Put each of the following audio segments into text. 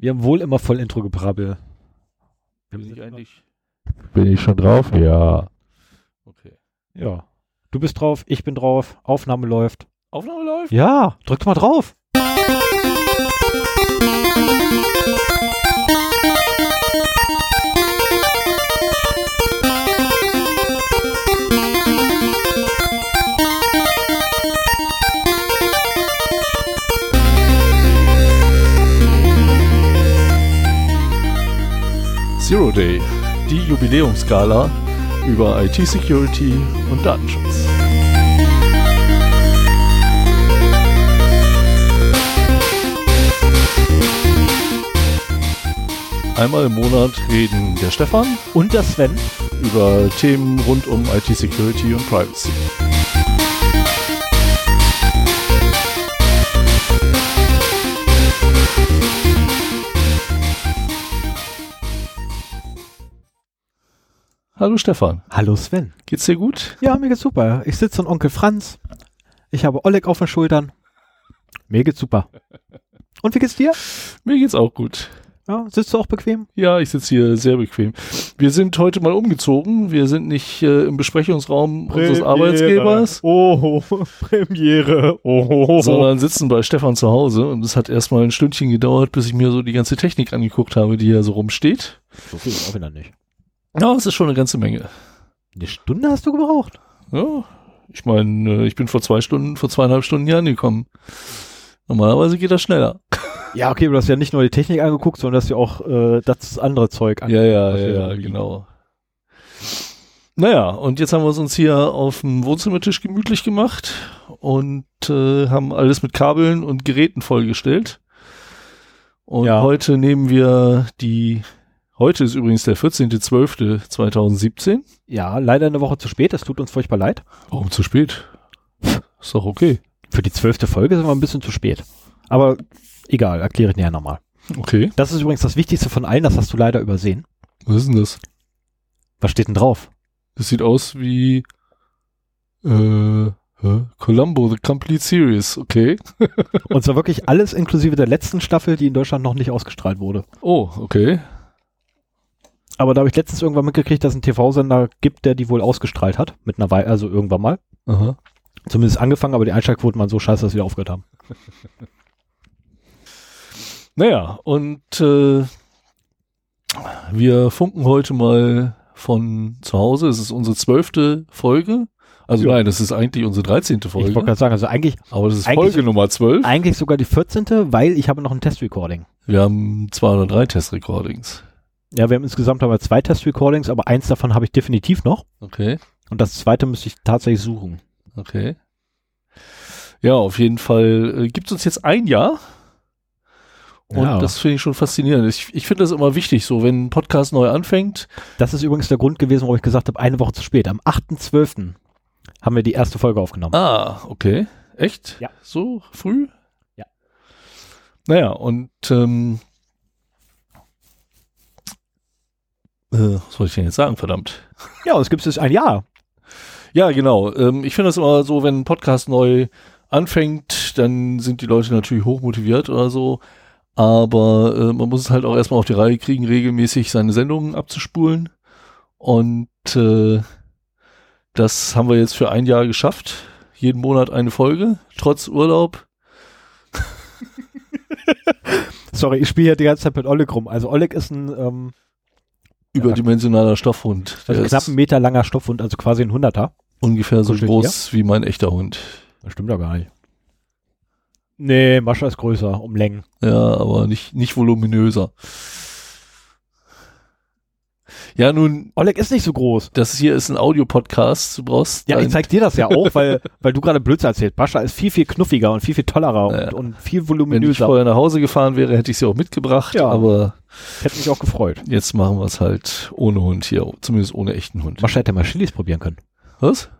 Wir haben wohl immer voll Intro-Gebrabbel. Bin ich eigentlich. Bin ich schon drauf? Ja. Okay. Ja. Du bist drauf, ich bin drauf, Aufnahme läuft. Aufnahme läuft? Ja, drück mal drauf. Zero Day, die Jubiläumsskala über IT-Security und Datenschutz. Einmal im Monat reden der Stefan Und der Sven. über Themen rund um IT-Security und Privacy. Hallo Stefan, Hallo Sven. geht's dir gut? Ja, mir geht's super. Ich sitze und Onkel Franz. Ich habe Oleg auf den Schultern. Mir geht's super. Und wie geht's dir? Mir geht's auch gut. Ja, sitzt du auch bequem? Ja, ich sitze hier sehr bequem. Wir sind heute mal umgezogen. Wir sind nicht äh, im Besprechungsraum unseres Arbeitsgebers, Oh, Premiere. Oh. sondern sitzen bei Stefan zu Hause. Und es hat erstmal ein Stündchen gedauert, bis ich mir so die ganze Technik angeguckt habe, die hier so rumsteht. So viel ist auch wieder nicht. Ja, es ist schon eine ganze Menge. Eine Stunde hast du gebraucht? Ja, ich meine, äh, ich bin vor zwei Stunden, vor zweieinhalb Stunden hier angekommen. Normalerweise geht das schneller. Ja, okay, du hast ja nicht nur die Technik angeguckt, sondern hast ja auch äh, das andere Zeug Ja, ja, ja, ja, liegen. genau. Naja, und jetzt haben wir es uns hier auf dem Wohnzimmertisch gemütlich gemacht und äh, haben alles mit Kabeln und Geräten vollgestellt. Und Ja. heute nehmen wir die, heute ist übrigens der 14.12.2017. Ja, leider eine Woche zu spät. Es tut uns furchtbar leid. Warum zu spät? Ist doch okay. Für die zwölfte Folge sind wir ein bisschen zu spät. Aber egal, erkläre ich näher nochmal. Okay. Das ist übrigens das Wichtigste von allen, das hast du leider übersehen. Was ist denn das? Was steht denn drauf? Das sieht aus wie äh? Columbo, The Complete Series. Okay. Und zwar wirklich alles inklusive der letzten Staffel, die in Deutschland noch nicht ausgestrahlt wurde. Oh, okay. Aber da habe ich letztens irgendwann mitgekriegt, dass es einen TV-Sender gibt, der die wohl ausgestrahlt hat. Mit einer Weile, also irgendwann mal. Aha. Zumindest angefangen, aber die Einschaltquoten waren so scheiße, dass sie wieder aufgehört haben. Naja, und äh, wir funken heute mal von zu Hause. Es ist unsere zwölfte Folge. Also Ja. nein, das ist eigentlich unsere dreizehnte Ich wollte Folge. gerade sagen, also eigentlich, Aber das ist Folge Nummer zwölf. eigentlich sogar die 14., weil ich habe noch ein Testrecording. Wir haben zwei oder drei Testrecordings. Ja, wir haben insgesamt aber zwei Testrecordings, aber eins davon habe ich definitiv noch. Okay, Und das zweite müsste ich tatsächlich suchen. okay. Ja, auf jeden Fall äh, gibt uns jetzt ein Jahr. Und Ja. das finde ich schon faszinierend. Ich, ich finde das immer wichtig, so wenn ein Podcast neu anfängt. Das ist übrigens der Grund gewesen, warum ich gesagt habe, eine Woche zu spät. Am 8.12. haben wir die erste Folge aufgenommen. Ah, okay. Echt? Ja. So früh? Ja. Naja, und ähm, äh, was wollte ich denn jetzt sagen, verdammt? Ja, es gibt es ein Jahr. Ja, genau. Ähm, ich finde das immer so, wenn ein Podcast neu anfängt, dann sind die Leute natürlich hochmotiviert oder so. Aber äh, man muss es halt auch erstmal auf die Reihe kriegen, regelmäßig seine Sendungen abzuspulen. Und äh, das haben wir jetzt für ein Jahr geschafft. Jeden Monat eine Folge, trotz Urlaub. Sorry, ich spiele hier die ganze Zeit mit Oleg rum. Also Oleg ist ein ähm, Überdimensionaler Stoffhund. also Der knapp ist einen Meter langer Stoffhund, also quasi ein Hunderter. ungefähr so groß wie mein echter Hund. Das stimmt doch gar nicht. Nee, Mascha ist größer, um Längen. Ja, aber nicht, nicht voluminöser. Ja, nun, Oleg ist nicht so groß. das hier ist ein Audiopodcast. Du brauchst Ja, ich zeig dir das ja auch, weil, weil du gerade Blödsinn erzählt. Mascha ist viel, viel knuffiger und viel, viel tollerer Ja. und, und viel wenn ich voluminöser. vorher nach Hause gefahren wäre, hätte ich sie auch mitgebracht. Ja. Aber Hätte mich auch gefreut. jetzt machen wir es halt ohne Hund hier, zumindest ohne echten Hund. Mascha hätte mal Chilis probieren können. Was?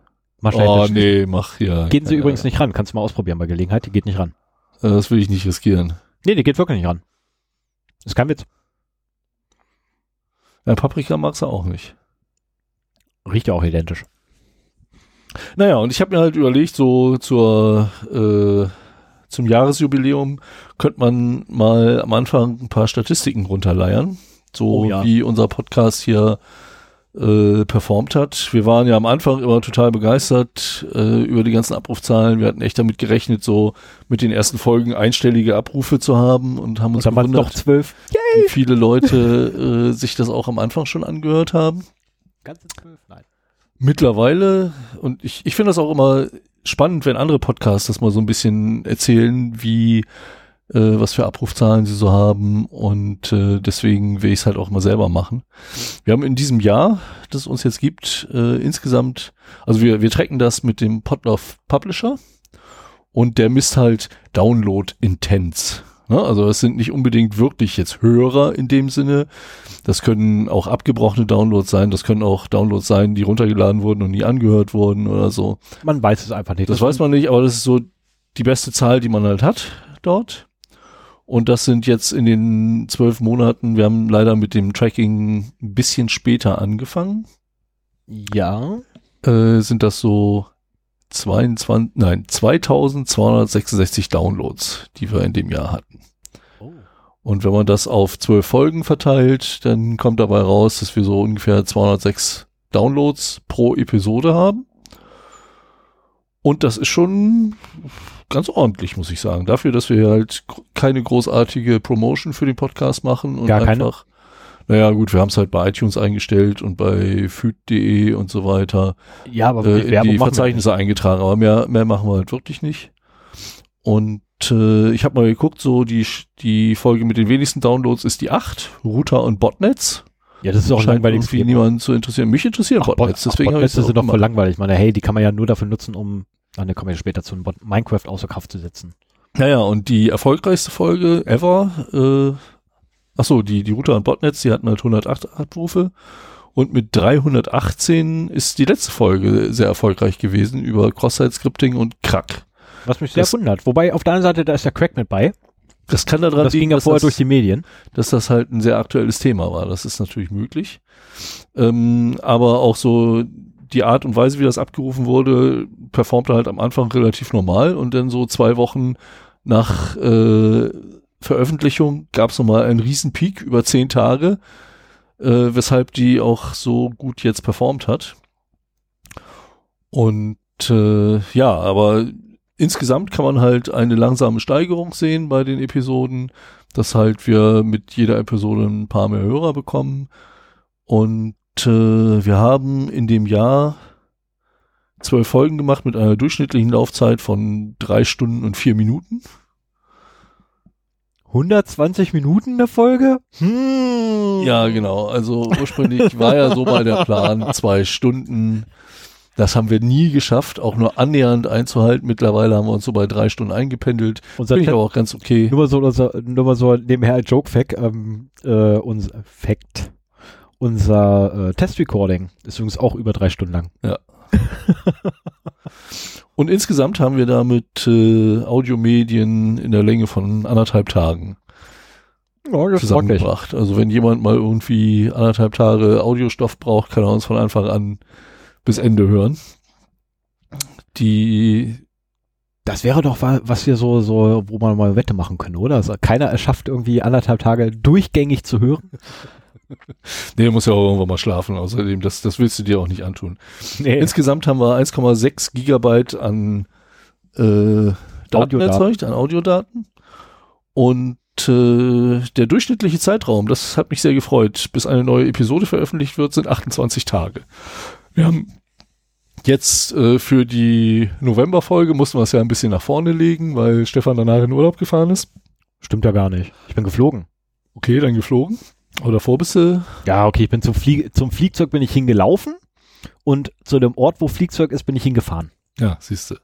Mascha Oh, nee, mach ja. Gehen sie ja, übrigens ja. nicht ran. Kannst du mal ausprobieren bei Gelegenheit. Die geht nicht ran. Äh, Das will ich nicht riskieren. Nee, die geht wirklich nicht ran. Ist kein Witz. Ja, Paprika magst du auch nicht. Riecht ja auch identisch. Naja, und ich habe mir halt überlegt, so zur, äh, zum Jahresjubiläum könnte man mal am Anfang ein paar Statistiken runterleiern. So Oh ja. wie unser Podcast hier äh, performt hat. Wir waren ja am Anfang immer total begeistert äh, über die ganzen Abrufzahlen. Wir hatten echt damit gerechnet, so mit den ersten Folgen einstellige Abrufe zu haben und haben uns Und gewundert, doch zwölf. wie viele Leute äh, sich das auch am Anfang schon angehört haben. Ganze zwölf? Nein. Mittlerweile, und ich, ich finde das auch immer spannend, wenn andere Podcasts das mal so ein bisschen erzählen, wie, äh, was für Abrufzahlen sie so haben und äh, deswegen will ich es halt auch mal selber machen. Wir haben in diesem Jahr, das es uns jetzt gibt, äh, insgesamt, also wir, wir tracken das mit dem Podlove Publisher und der misst halt Download Intents. Ne? Also es sind nicht unbedingt wirklich jetzt Hörer in dem Sinne. Das können auch abgebrochene Downloads sein, das können auch Downloads sein, die runtergeladen wurden und nie angehört wurden oder so. Man weiß es einfach nicht. Das weiß man nicht, aber das ist so die beste Zahl, die man halt hat dort. Und das sind jetzt in den zwölf Monaten, wir haben leider mit dem Tracking ein bisschen später angefangen, Ja. äh, sind das so 22, nein, 2266 Downloads, die wir in dem Jahr hatten. Oh. Und wenn man das auf zwölf Folgen verteilt, dann kommt dabei raus, dass wir so ungefähr 206 Downloads pro Episode haben. Und das ist schon ganz ordentlich, muss ich sagen. Dafür, dass wir halt keine großartige Promotion für den Podcast machen und Gar keine? einfach, naja gut, wir haben es halt bei iTunes eingestellt und bei feed.de und so weiter Ja, aber äh, in die machen wir Verzeichnisse eingetragen, aber mehr, mehr machen wir halt wirklich nicht. Und äh, ich habe mal geguckt, so die, die Folge mit den wenigsten Downloads ist die 8, Router und Botnets. Ja, das ist auch langweiliges irgendwie niemanden zu interessieren. Mich interessieren Ach, Bot, Botnets, deswegen ach, Botnets das sind doch voll langweilig. Ich meine, hey, die kann man ja nur dafür nutzen, um, ah, ne, kommen wir später zu, Minecraft außer Kraft zu setzen. Naja, und die erfolgreichste Folge ever, äh, ach so, die, die Router und Botnets, die hatten halt 108 Abrufe. Und mit 318 ist die letzte Folge sehr erfolgreich gewesen über Cross-Site-Scripting und Crack. Was mich sehr Das- wundert. Wobei, auf der anderen Seite, da ist der Crack mit bei. Das kann daran Das ging liegen, ja dass vorher das, durch die Medien. dass das halt ein sehr aktuelles Thema war. Das ist natürlich möglich. Ähm, aber auch so die Art und Weise, wie das abgerufen wurde, performte halt am Anfang relativ normal und dann so zwei Wochen nach äh, Veröffentlichung gab es nochmal einen riesen Peak über zehn Tage, äh, weshalb die auch so gut jetzt performt hat. Und äh, ja, aber insgesamt kann man halt eine langsame Steigerung sehen bei den Episoden, dass halt wir mit jeder Episode ein paar mehr Hörer bekommen. Und äh, wir haben in dem Jahr zwölf Folgen gemacht mit einer durchschnittlichen Laufzeit von drei Stunden und vier Minuten. 120 Minuten eine Folge? Hm. Ja, genau. Also ursprünglich war ja so mal der Plan, zwei Stunden. Das haben wir nie geschafft, auch nur annähernd einzuhalten. Mittlerweile haben wir uns so bei drei Stunden eingependelt. Unser Finde ich aber auch ganz okay. nur mal so, nur mal so nebenher als Joke-Fact, ähm, äh, unser Fact. Unser äh, Test-Recording ist übrigens auch über drei Stunden lang. Und insgesamt haben wir damit äh, Audiomedien in der Länge von anderthalb Tagen Ja, zusammengebracht. Also wenn jemand mal irgendwie anderthalb Tage Audiostoff braucht, kann er uns von Anfang an bis Ende hören. Die, Das wäre doch wa- was wir so, so, wo man mal Wette machen können, oder? Also keiner erschafft irgendwie anderthalb Tage durchgängig zu hören. nee, muss ja auch irgendwann mal schlafen. Außerdem, das, das willst du dir auch nicht antun. Nee. Insgesamt haben wir 1,6 Gigabyte an äh, Daten Audiodaten. erzeugt, an Audiodaten. Und äh, der durchschnittliche Zeitraum, das hat mich sehr gefreut, bis eine neue Episode veröffentlicht wird, sind 28 Tage. Wir haben jetzt äh, für die Novemberfolge mussten wir es ja ein bisschen nach vorne legen, weil Stefan danach in Urlaub gefahren ist. Stimmt ja gar nicht. Ich bin geflogen. Okay, dann geflogen. Oder vor bist du? Ja, okay, ich bin zum, Flie zum Fliegzeug bin ich hingelaufen und zu dem Ort, wo Fliegzeug ist, bin ich hingefahren. Ja, siehst du.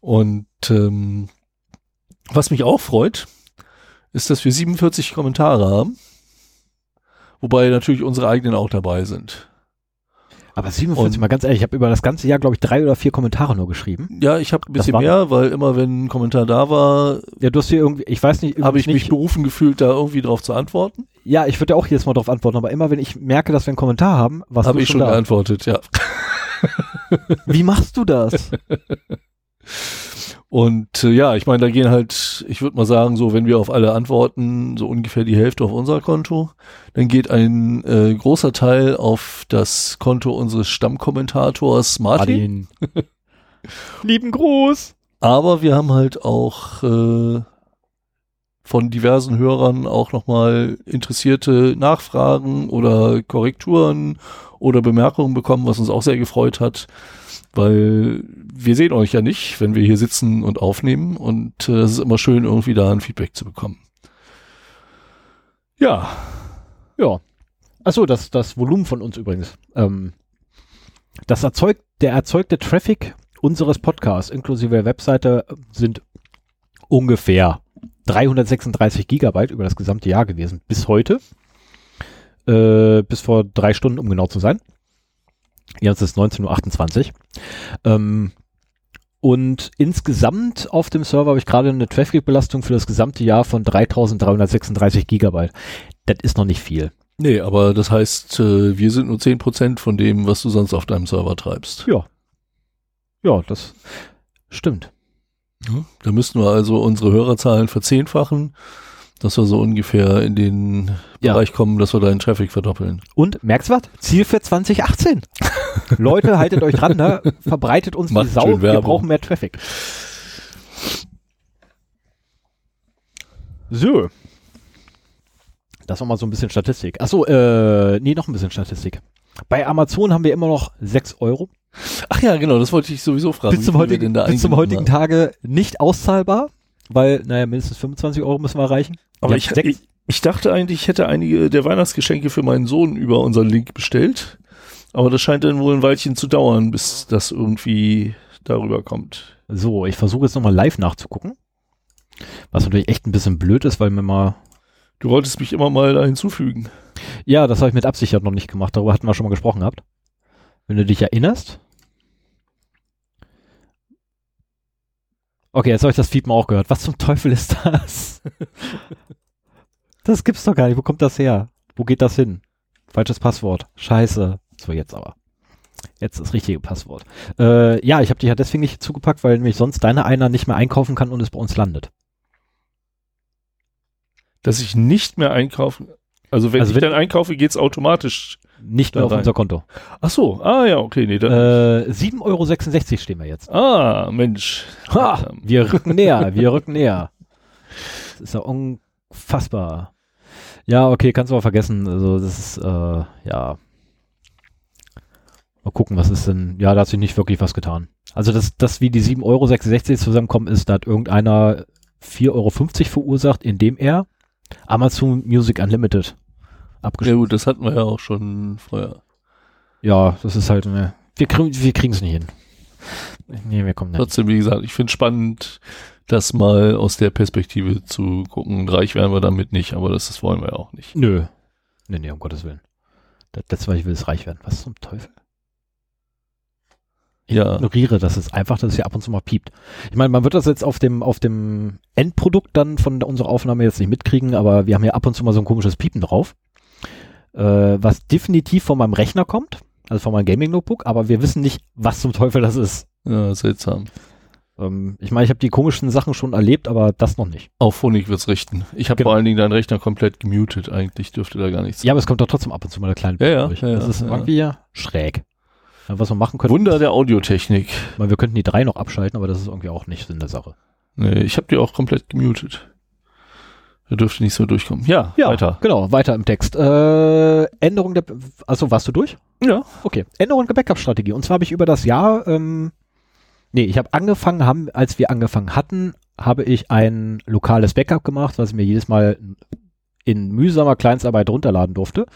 Und ähm, was mich auch freut, ist, dass wir 47 Kommentare haben. Wobei natürlich unsere eigenen auch dabei sind. Aber 47, Und- mal ganz ehrlich, ich habe über das ganze Jahr, glaube ich, drei oder vier Kommentare nur geschrieben. Ja, ich habe ein bisschen mehr, weil immer wenn ein Kommentar da war, Ja, du hast hier irgendwie, ich weiß nicht, habe ich mich nicht, berufen gefühlt, da irgendwie drauf zu antworten. Ja, ich würde ja auch jedes Mal darauf antworten, aber immer wenn ich merke, dass wir einen Kommentar haben, was Habe ich schon da. geantwortet, ja. Wie machst du das? Und äh, ja, ich meine, da gehen halt, ich würde mal sagen, so, wenn wir auf alle antworten, so ungefähr die Hälfte auf unser Konto. Dann geht ein äh, großer Teil auf das Konto unseres Stammkommentators Martin. Martin. Lieben Gruß. Aber wir haben halt auch äh, von diversen Hörern auch nochmal interessierte Nachfragen oder Korrekturen oder Bemerkungen bekommen, was uns auch sehr gefreut hat, weil wir sehen euch ja nicht, wenn wir hier sitzen und aufnehmen und äh, es ist immer schön, irgendwie da ein Feedback zu bekommen. Ja. Ja. Achso, das, das Volumen von uns übrigens. Ähm, das erzeugt, der erzeugte Traffic unseres Podcasts inklusive der Webseite sind ungefähr 336 Gigabyte über das gesamte Jahr gewesen. Bis heute. Äh, bis vor drei Stunden, um genau zu sein. Jetzt ist 19.28 Uhr. Ähm, und insgesamt auf dem Server habe ich gerade eine Traffic-Belastung für das gesamte Jahr von 3336 Gigabyte. Das ist noch nicht viel. Nee, aber das heißt, äh, wir sind nur 10% von dem, was du sonst auf deinem Server treibst. Ja. Ja, das stimmt. Da müssten wir also unsere Hörerzahlen verzehnfachen, dass wir so ungefähr in den Ja. Bereich kommen, dass wir deinen Traffic verdoppeln. Und merkst du was? Ziel für 2018. Leute, haltet euch dran, ne? verbreitet uns Macht die Sau. Wir brauchen mehr Traffic. So. Das war mal so ein bisschen Statistik. Achso, äh, nee, noch ein bisschen Statistik. Bei Amazon haben wir immer noch 6 Euro. Ach ja, genau, das wollte ich sowieso fragen. bis zum heutigen, denn da bis zum heutigen haben. Tage nicht auszahlbar, weil, naja, mindestens 25 Euro müssen wir erreichen. Aber ich, ich, ich dachte eigentlich, ich hätte einige der Weihnachtsgeschenke für meinen Sohn über unseren Link bestellt. Aber das scheint dann wohl ein Weilchen zu dauern, bis das irgendwie darüber kommt. So, ich versuche jetzt nochmal live nachzugucken. Was natürlich echt ein bisschen blöd ist, weil mir mal. Du wolltest mich immer mal da hinzufügen. Ja, das habe ich mit Absicht noch nicht gemacht. Darüber hatten wir schon mal gesprochen gehabt. Wenn du dich erinnerst. Okay, jetzt habe ich das Feed mal auch gehört. Was zum Teufel ist das? das gibt's doch gar nicht. Wo kommt das her? Wo geht das hin? Falsches Passwort. Scheiße. So, jetzt aber. Jetzt das richtige Passwort. Äh, ja, ich habe dich ja deswegen nicht zugepackt, weil nämlich sonst deine einer nicht mehr einkaufen kann und es bei uns landet. Dass ich nicht mehr einkaufen. Also wenn Also ich wenn- dann einkaufe, geht's automatisch. Nicht mehr auf rein. unser Konto. Ach so, ah ja, okay, nee, dann, Äh, 7,66 Euro stehen wir jetzt. ah, Mensch. Ha, wir rücken näher, wir rücken näher. Das ist ja unfassbar. Ja, okay, kannst du aber vergessen. Also das ist, äh, ja. Mal gucken, was ist denn. Ja, da hat sich nicht wirklich was getan. Also das, das wie die 7,66 Euro zusammenkommen, ist, da hat irgendeiner 4,50 Euro verursacht, indem er Amazon Music Unlimited Ja abgeschlossen gut, das hatten wir ja auch schon vorher. Ja, das ist halt, ne, wir, kriegen wir kriegen es nicht hin. Nee, wir kommen nicht. Trotzdem, wie gesagt, ich finde spannend, das mal aus der Perspektive zu gucken. Reich werden wir damit nicht, aber das, das wollen wir ja auch nicht. Nö. Nee, nee, um Gottes Willen. Das letzte, was ich will, ist reich werden. Was zum Teufel? Ja, Ignoriere das ist einfach, dass es hier ab und zu mal piept. Ich meine, man wird das jetzt auf dem, auf dem Endprodukt dann von unserer Aufnahme jetzt nicht mitkriegen, aber wir haben hier ab und zu mal so ein komisches Piepen drauf. Äh, was definitiv von meinem Rechner kommt, also von meinem Gaming-Notebook, aber wir wissen nicht, was zum Teufel das ist. ja seltsam. Ähm, ich meine, ich habe die komischen Sachen schon erlebt, aber das noch nicht. Auf Honig wird's richten. Ich habe Genau. vor allen Dingen deinen Rechner komplett gemutet. Eigentlich dürfte da gar nichts Ja, aber es kommt doch trotzdem ab und zu mal eine kleine Ja, ja, durch. ja, Das ja, ist ja. irgendwie schräg. Ja, was wir machen können, Wunder der Audiotechnik. weil wir könnten die drei noch abschalten, aber das ist irgendwie auch nicht Sinn der Sache. Nee, ich habe die auch komplett gemutet. Da dürfte nicht so durchkommen. Ja, weiter. Genau, weiter im Text. Äh, Änderung der, also warst du durch? Ja. Okay. Änderung der Backup-Strategie. Und zwar habe ich über das Jahr, ähm, nee, ich habe angefangen, haben, als wir angefangen hatten, habe ich ein lokales Backup gemacht, was ich mir jedes Mal in mühsamer Kleinstarbeit runterladen durfte.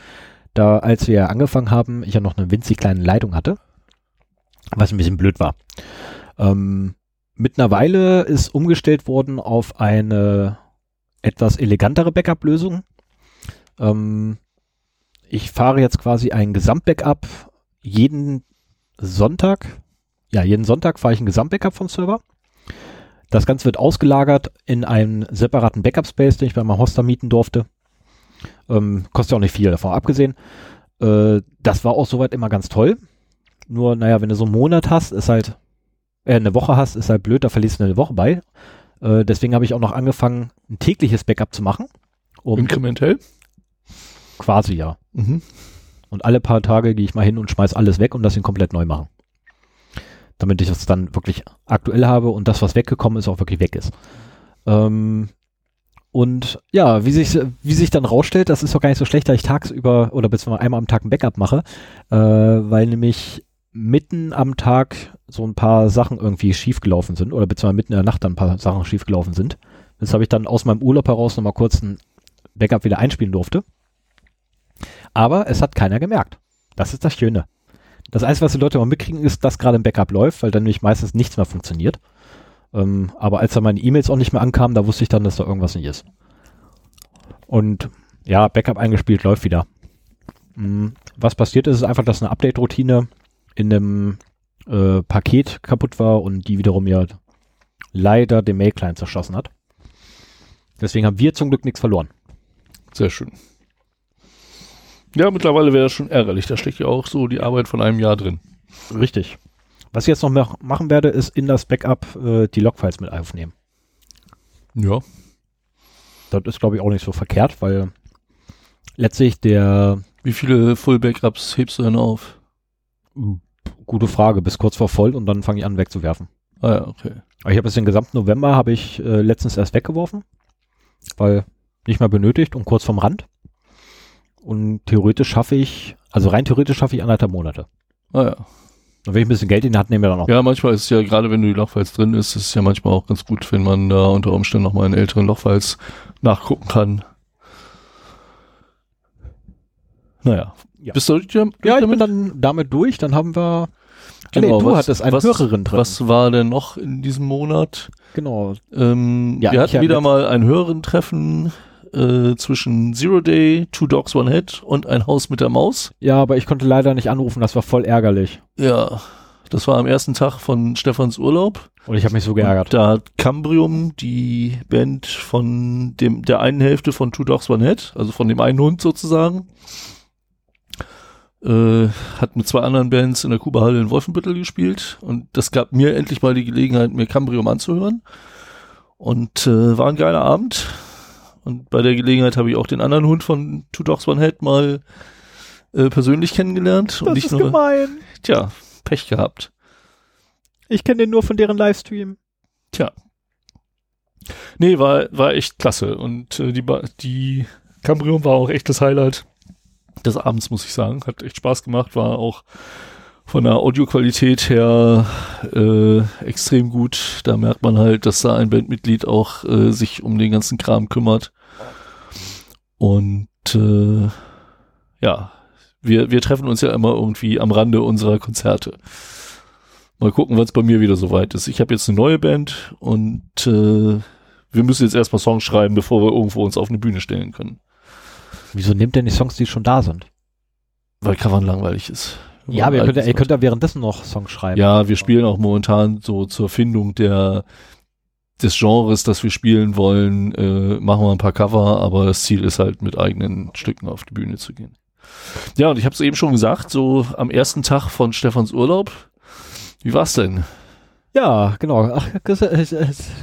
Da, als wir angefangen haben, ich ja noch eine winzig kleine Leitung hatte, was ein bisschen blöd war. Ähm, mittlerweile ist umgestellt worden auf eine etwas elegantere Backup-Lösung. Ähm, ich fahre jetzt quasi ein Gesamtbackup jeden Sonntag. Ja, jeden Sonntag fahre ich ein Gesamtbackup vom Server. Das Ganze wird ausgelagert in einen separaten Backup-Space, den ich bei meinem Hoster mieten durfte. Ähm, kostet ja auch nicht viel, davon abgesehen. Äh, das war auch soweit immer ganz toll. Nur, naja, wenn du so einen Monat hast, ist halt, äh, eine Woche hast, ist halt blöd, da verlierst du eine Woche bei. Äh, deswegen habe ich auch noch angefangen, ein tägliches Backup zu machen. Um Inkrementell? quasi ja. Mhm. Und alle paar Tage gehe ich mal hin und schmeiß alles weg und das ihn komplett neu machen. Damit ich das dann wirklich aktuell habe und das, was weggekommen ist, auch wirklich weg ist. Ähm, und ja, wie sich, wie sich dann rausstellt, das ist doch gar nicht so schlecht, da ich tagsüber oder beziehungsweise einmal am Tag ein Backup mache, äh, weil nämlich mitten am Tag so ein paar Sachen irgendwie schiefgelaufen sind oder beziehungsweise mitten in der Nacht dann ein paar Sachen schiefgelaufen sind. Das habe ich dann aus meinem Urlaub heraus nochmal kurz ein Backup wieder einspielen durfte. Aber es hat keiner gemerkt. Das ist das Schöne. Das Einzige, was die Leute immer mitkriegen, ist, dass gerade ein Backup läuft, weil dann nämlich meistens nichts mehr funktioniert. Ähm, aber als dann meine E-Mails auch nicht mehr ankamen, da wusste ich dann, dass da irgendwas nicht ist. Und ja, Backup eingespielt läuft wieder. Mhm. Was passiert ist, ist einfach, dass eine Update-Routine in einem äh, Paket kaputt war und die wiederum ja leider den Mail-Client zerschossen hat. Deswegen haben wir zum Glück nichts verloren. Sehr schön. Ja, mittlerweile wäre das schon ärgerlich. Da steckt ja auch so die Arbeit von einem Jahr drin. Richtig. Was ich jetzt noch mehr machen werde, ist in das Backup äh, die Logfiles mit aufnehmen. Ja. Das ist, glaube ich, auch nicht so verkehrt, weil letztlich der Wie viele Full-Backups hebst du denn auf? gute Frage, bis kurz vor voll und dann fange ich an wegzuwerfen. Ah ja, okay. Aber ich habe jetzt den gesamten November habe ich äh, letztens erst weggeworfen, weil nicht mehr benötigt und kurz vom Rand. Und theoretisch schaffe ich, also rein theoretisch schaffe ich anderthalb Monate. Ah ja. Und wenn ich ein bisschen Geld in die Hand nehme, dann noch. Ja, manchmal ist es ja, gerade wenn du die Logfiles drin ist, ist es ja manchmal auch ganz gut, wenn man da unter Umständen nochmal in älteren Logfiles nachgucken kann. Naja. Ja. Bist du durch Ja, ich bin damit? dann damit durch. Dann haben wir. Genau, nee, du was- hattest einen was- Hörerin drin. Was war denn noch in diesem Monat? Genau. Ähm, Ja, wir hatten wieder mal ein Hörerentreffen äh, zwischen Zero Day, Two Dogs, One Head und ein Haus mit der Maus. Ja, aber ich konnte leider nicht anrufen. Das war voll ärgerlich. Ja, das war am ersten Tag von Stefans Urlaub. Und ich habe mich so geärgert. Und da hat Cambrium, die Band von dem, der einen Hälfte von Two Dogs One Head, also von dem einen Hund sozusagen, äh, hat mit zwei anderen Bands in der Kuba-Halle in Wolfenbüttel gespielt und das gab mir endlich mal die Gelegenheit, mir Cambrium anzuhören und äh, war ein geiler Abend und bei der Gelegenheit habe ich auch den anderen Hund von Two Dogs One Head mal äh, persönlich kennengelernt und nicht nur, gemein. tja, Pech gehabt. Ich kenne den nur von deren Livestream. Tja. Nee, war, war echt klasse. Und äh, die, Ba- die Cambrium war auch echt das Highlight des Abends, muss ich sagen. Hat echt Spaß gemacht, war auch von der Audioqualität her äh, extrem gut. Da merkt man halt, dass da ein Bandmitglied auch äh, sich um den ganzen Kram kümmert. Und äh, ja, wir, wir treffen uns ja immer irgendwie am Rande unserer Konzerte. Mal gucken, wann es bei mir wieder soweit ist. Ich habe jetzt eine neue Band und äh, wir müssen jetzt erstmal Songs schreiben, bevor wir irgendwo uns auf eine Bühne stellen können. Wieso nimmt denn die Songs, die schon da sind? Weil Covern langweilig ist. Ja, aber ihr könnt, ihr könnt ja währenddessen noch Songs schreiben. Ja, wir spielen auch momentan so zur Findung der des Genres, das wir spielen wollen, äh, machen wir ein paar Cover, aber das Ziel ist halt mit eigenen Stücken auf die Bühne zu gehen. Ja, und ich habe es eben schon gesagt, so am ersten Tag von Stefans Urlaub. Wie war's denn? Ja, genau. Ach,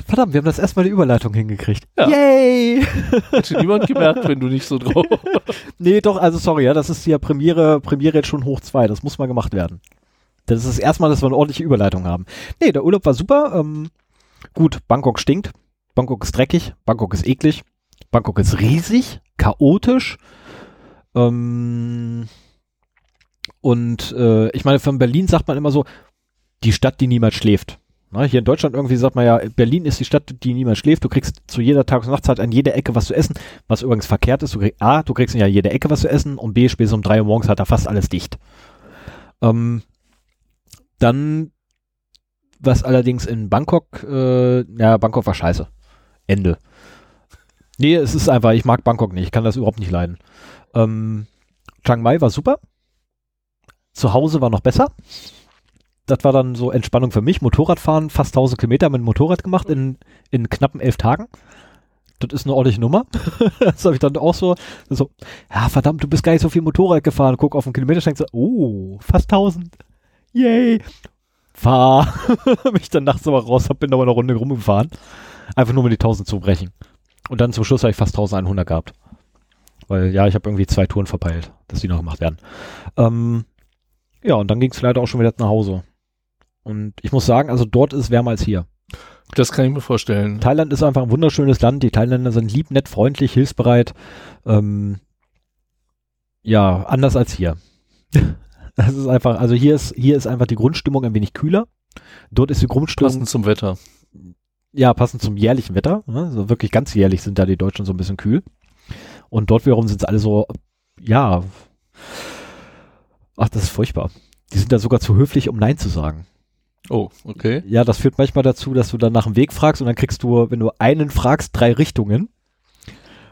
verdammt, wir haben das erstmal die Überleitung hingekriegt. Ja. Yay! Hätte niemand gemerkt, wenn du nicht so drauf. nee, doch, also sorry, ja, das ist ja Premiere, Premiere jetzt schon hoch zwei. Das muss mal gemacht werden. Das ist das erste Mal, dass wir eine ordentliche Überleitung haben. Nee, der Urlaub war super. Ähm, gut, Bangkok stinkt. Bangkok ist dreckig. Bangkok ist eklig. Bangkok ist riesig, chaotisch. Ähm, und äh, ich meine, von Berlin sagt man immer so, die Stadt, die niemals schläft. Na, hier in Deutschland irgendwie sagt man ja, Berlin ist die Stadt, die niemals schläft. Du kriegst zu jeder Tages- und Nachtzeit an jeder Ecke was zu essen, was übrigens verkehrt ist. Du krieg, A, du kriegst ja jede Ecke was zu essen und B, spätestens um drei Uhr morgens hat da fast alles dicht. Ähm, dann, was allerdings in Bangkok, äh, ja, Bangkok war scheiße. Ende. Nee, es ist einfach, ich mag Bangkok nicht, ich kann das überhaupt nicht leiden. Ähm, Chiang Mai war super. Zu Hause war noch besser. Das war dann so Entspannung für mich. Motorradfahren, fast 1000 Kilometer mit dem Motorrad gemacht in, in knappen elf Tagen. Das ist eine ordentliche Nummer. das habe ich dann auch so, so, ja verdammt, du bist gar nicht so viel Motorrad gefahren. Guck auf den Kilometer, denkst so, oh, fast 1000. Yay. Fahr mich dann nachts aber raus, hab bin aber eine Runde rumgefahren. Einfach nur um die 1000 zu brechen. Und dann zum Schluss habe ich fast 1100 gehabt. Weil, ja, ich habe irgendwie zwei Touren verpeilt, dass die noch gemacht werden. Ähm, ja, und dann ging es leider auch schon wieder nach Hause. Und ich muss sagen, also dort ist es wärmer als hier. Das kann ich mir vorstellen. Thailand ist einfach ein wunderschönes Land. Die Thailänder sind lieb, nett, freundlich, hilfsbereit. Ähm, ja, anders als hier. Das ist einfach, also hier ist, hier ist einfach die Grundstimmung ein wenig kühler. Dort ist die Grundstimmung. Passend zum Wetter. Ja, passend zum jährlichen Wetter. Ne? Also wirklich ganz jährlich sind da die Deutschen so ein bisschen kühl. Und dort wiederum sind es alle so, ja. Ach, das ist furchtbar. Die sind da sogar zu höflich, um Nein zu sagen. Oh, okay. Ja, das führt manchmal dazu, dass du dann nach dem Weg fragst und dann kriegst du, wenn du einen fragst, drei Richtungen.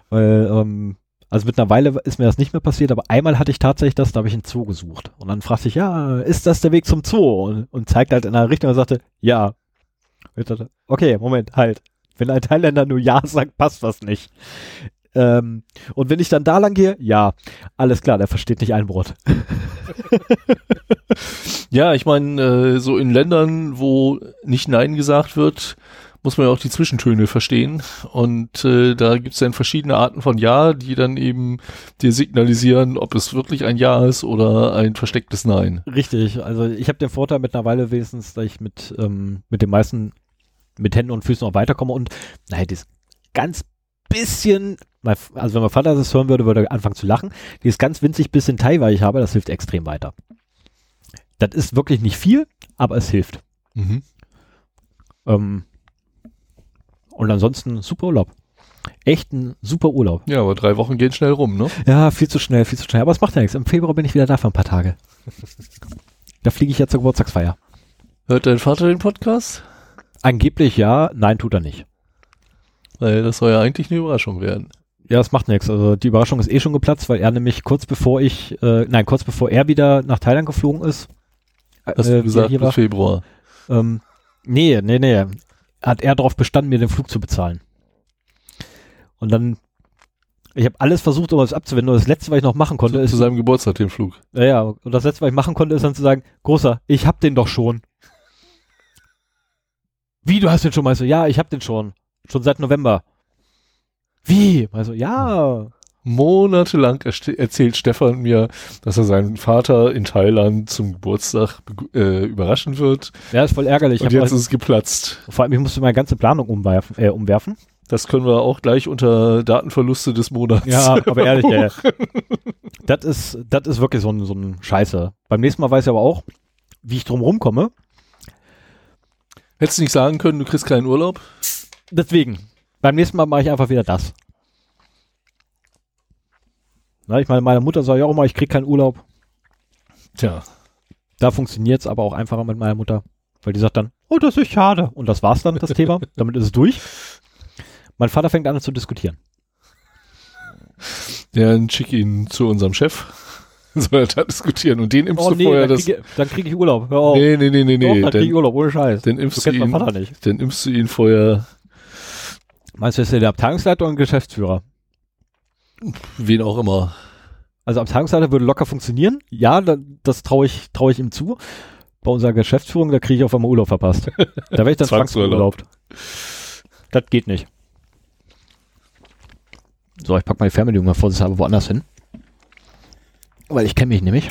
Weil, ähm, also mittlerweile ist mir das nicht mehr passiert, aber einmal hatte ich tatsächlich das, da habe ich einen Zoo gesucht. Und dann fragte ich, ja, ist das der Weg zum Zoo? Und, und zeigt halt in eine Richtung und sagte, ja. Und ich dachte, okay, Moment, halt. Wenn ein Thailänder nur Ja sagt, passt was nicht. Ähm, und wenn ich dann da lang gehe, ja, alles klar, der versteht nicht ein Wort. Ja, ich meine, äh, so in Ländern, wo nicht Nein gesagt wird, muss man ja auch die Zwischentöne verstehen. Und äh, da gibt es dann verschiedene Arten von Ja, die dann eben dir signalisieren, ob es wirklich ein Ja ist oder ein verstecktes Nein. Richtig, also ich habe den Vorteil mittlerweile wenigstens, dass ich mit, ähm, mit den meisten mit Händen und Füßen auch weiterkomme und naja, das ganz bisschen, also wenn mein Vater das hören würde, würde er anfangen zu lachen. Dieses ganz winzig bisschen Thai, weil ich habe, das hilft extrem weiter. Das ist wirklich nicht viel, aber es hilft. Mhm. Ähm, und ansonsten super Urlaub. Echt ein super Urlaub. Ja, aber drei Wochen gehen schnell rum, ne? Ja, viel zu schnell, viel zu schnell. Aber es macht ja nichts. Im Februar bin ich wieder da für ein paar Tage. Da fliege ich ja zur Geburtstagsfeier. Hört dein Vater den Podcast? Angeblich ja, nein, tut er nicht. Weil das soll ja eigentlich eine Überraschung werden. Ja, das macht nichts. Also die Überraschung ist eh schon geplatzt, weil er nämlich kurz bevor ich, äh, nein, kurz bevor er wieder nach Thailand geflogen ist, Hast äh, du gesagt, bis Februar. ähm, nee, nee, nee, hat er darauf bestanden, mir den Flug zu bezahlen. Und dann, ich habe alles versucht, um es abzuwenden. Und das Letzte, was ich noch machen konnte, Zu, ist, zu seinem Geburtstag den Flug. ja, ja, und das Letzte, was ich machen konnte, ist dann zu sagen, Großer, ich hab den doch schon. Wie, du hast den schon? Meinst du, ja, ich hab den schon. Schon seit November. Wie? Also, ja. Monatelang erzählt Stefan mir, dass er seinen Vater in Thailand zum Geburtstag äh, überraschen wird. Ja, ist voll ärgerlich. Ich Und jetzt ist es geplatzt. Vor allem, ich musste meine ganze Planung umwerfen. Äh, umwerfen. Das können wir auch gleich unter Datenverluste des Monats. Ja, aber ehrlich, ey. Das ist, das ist wirklich so ein, so ein Scheiße. Beim nächsten Mal weiß ich aber auch, wie ich drum rumkomme. Hättest du nicht sagen können, du kriegst keinen Urlaub? Deswegen, beim nächsten Mal mache ich einfach wieder das. Na, ich meine, meine Mutter sagt ja auch immer, ich krieg keinen Urlaub. Tja. Da funktioniert's aber auch einfacher mit meiner Mutter. Weil die sagt dann, oh, das ist schade. Und das war's dann, das Thema. Damit ist es durch. Mein Vater fängt an zu diskutieren. Dann schick ihn zu unserem Chef. Soll er da diskutieren und den impfst Oh du nee, vorher dann das. krieg, ich- dann krieg ich Urlaub. Hör auf. Nee, nee, nee, nee, Doch, nee. dann krieg ich Urlaub, ohne Scheiß. dann Du impfst du meinen ihn. Vater nicht. Dann impfst du ihn vorher, Meinst du, ist er der Abteilungsleiter und Geschäftsführer? Wen auch immer. Also Abteilungsleiter würde locker funktionieren. Ja, da, das traue ich, traue ich ihm zu. Bei unserer Geschäftsführung, da kriege ich auf einmal Urlaub verpasst. Da wäre ich dann Zwangsurlaub. zwangsurlaubt. Das geht nicht. So, ich pack mal die Fernbedienung mal vorsichtshalber woanders hin. Weil ich kenne mich nämlich.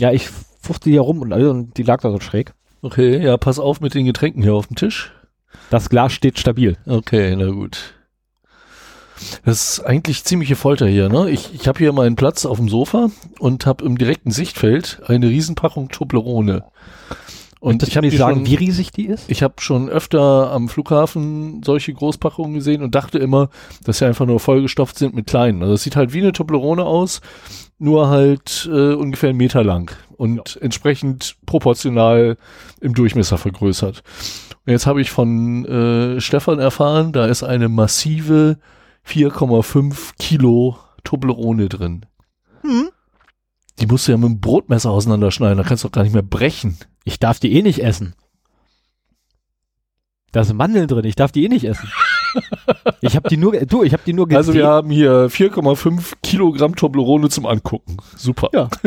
Ja, ich fuchte hier rum und, und die lag da so schräg. Okay, ja, pass auf mit den Getränken hier auf dem Tisch. Das Glas steht stabil. Okay, na gut. Das ist eigentlich ziemliche Folter hier, ne? Ich, ich habe hier meinen Platz auf dem Sofa und habe im direkten Sichtfeld eine Riesenpackung Toblerone. Und ich habe nicht die sagen, schon, wie riesig die ist? ich habe schon öfter am Flughafen solche Großpackungen gesehen und dachte immer, dass sie einfach nur vollgestopft sind mit kleinen. Also es sieht halt wie eine Toblerone aus, nur halt äh, ungefähr einen Meter lang und entsprechend proportional im Durchmesser vergrößert. Und jetzt habe ich von äh, Stefan erfahren, da ist eine massive 4,5 Kilo Toblerone drin. Hm? Die musst du ja mit dem Brotmesser auseinanderschneiden, da kannst du doch gar nicht mehr brechen. Ich darf die eh nicht essen. Da sind Mandeln drin, ich darf die eh nicht essen. ich habe die nur, du, ich habe die nur gesehen. Also wir haben hier 4,5 Kilogramm Toblerone zum Angucken. Super. Ja.